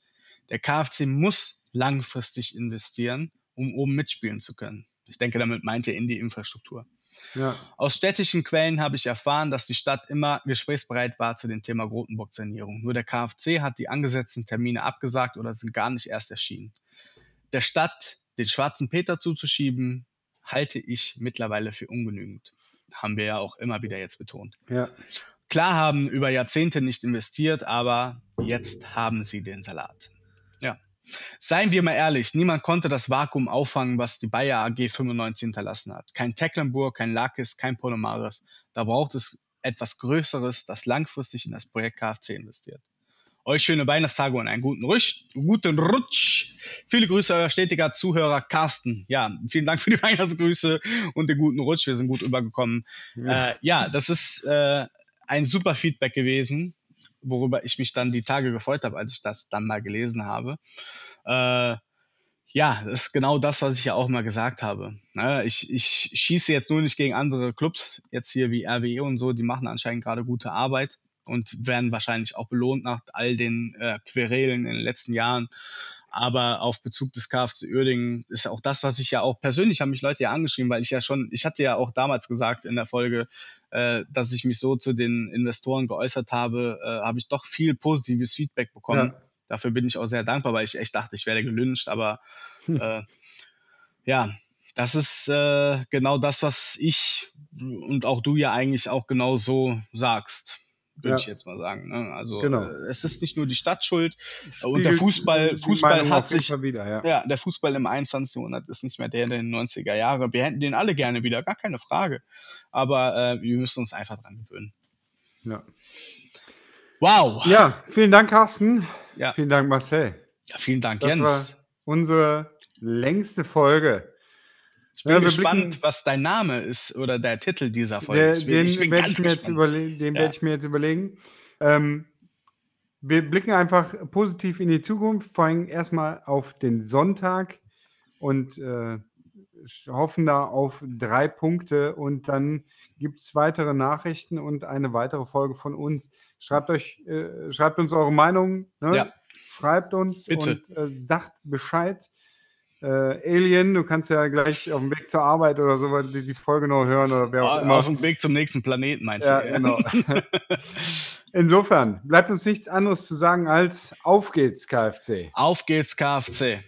Der KfC muss langfristig investieren, um oben mitspielen zu können. Ich denke, damit meint er in die Infrastruktur. ja. Aus städtischen Quellen habe ich erfahren, dass die Stadt immer gesprächsbereit war zu dem Thema Rotenburg-Sanierung. Nur der KfC hat die angesetzten Termine abgesagt oder sind gar nicht erst erschienen. Der Stadt den schwarzen Peter zuzuschieben, halte ich mittlerweile für ungenügend. Haben wir ja auch immer wieder jetzt betont. ja. Klar haben über Jahrzehnte nicht investiert, aber jetzt haben sie den Salat. Ja. Seien wir mal ehrlich, niemand konnte das Vakuum auffangen, was die Bayer AG 95 hinterlassen hat. Kein Tecklenburg, kein Lakis, kein Ponomarev. Da braucht es etwas Größeres, das langfristig in das Projekt KfC investiert. Euch schöne Weihnachtstage und einen guten Rutsch. Guten Rutsch. Viele Grüße, euer stetiger Zuhörer Carsten. Ja, vielen Dank für die Weihnachtsgrüße und den guten Rutsch. Wir sind gut übergekommen. Ja, äh, ja das ist äh, ein super Feedback gewesen, worüber ich mich dann die Tage gefreut habe, als ich das dann mal gelesen habe. Äh, ja, das ist genau das, was ich ja auch mal gesagt habe. Ne, Ich, ich schieße jetzt nur nicht gegen andere Clubs, jetzt hier wie RWE und so, die machen anscheinend gerade gute Arbeit und werden wahrscheinlich auch belohnt nach all den äh, Querelen in den letzten Jahren. Aber auf Bezug des KfC Uerdingen ist auch das, was ich ja auch persönlich haben mich Leute ja angeschrieben, weil ich ja schon, ich hatte ja auch damals gesagt in der Folge, äh, dass ich mich so zu den Investoren geäußert habe, äh, habe ich doch viel positives Feedback bekommen. Ja. Dafür bin ich auch sehr dankbar, weil ich echt dachte, ich werde gelünscht, aber Hm. äh, ja, das ist äh, genau das, was ich und auch du ja eigentlich auch genau so sagst. Würde Ja. ich jetzt mal sagen. Ne? Also Genau. äh, es ist nicht nur die Stadt schuld und Spiegelt der Fußball, Fußball hat sich wieder, ja. ja, der Fußball im 21. Jahrhundert ist nicht mehr der der in den 90er Jahre. Wir hätten den alle gerne wieder, gar keine Frage. Aber äh, wir müssen uns einfach dran gewöhnen. Ja. Wow. ja, vielen Dank, Carsten. Ja. Vielen Dank, Marcel. Ja, vielen Dank, Das war Jens. unsere längste Folge. Ich bin Ja, gespannt, blicken- was dein Name ist oder der Titel dieser Folge. Der, den ich werde ich, mir jetzt überle- den Ja. werde ich mir jetzt überlegen. Ähm, wir blicken einfach positiv in die Zukunft, vor allem erstmal auf den Sonntag und äh, hoffen da auf drei Punkte und dann gibt es weitere Nachrichten und eine weitere Folge von uns. Schreibt euch, äh, schreibt uns eure Meinung, ne? Ja. schreibt uns Bitte. und äh, sagt Bescheid. Äh, Alien, du kannst ja gleich auf dem Weg zur Arbeit oder so die, die Folge noch hören oder wer auch Ah, immer. Auf dem Weg zum nächsten Planeten, meinst Ja, du? genau. Insofern bleibt uns nichts anderes zu sagen als auf geht's, KFC. Auf geht's, KFC.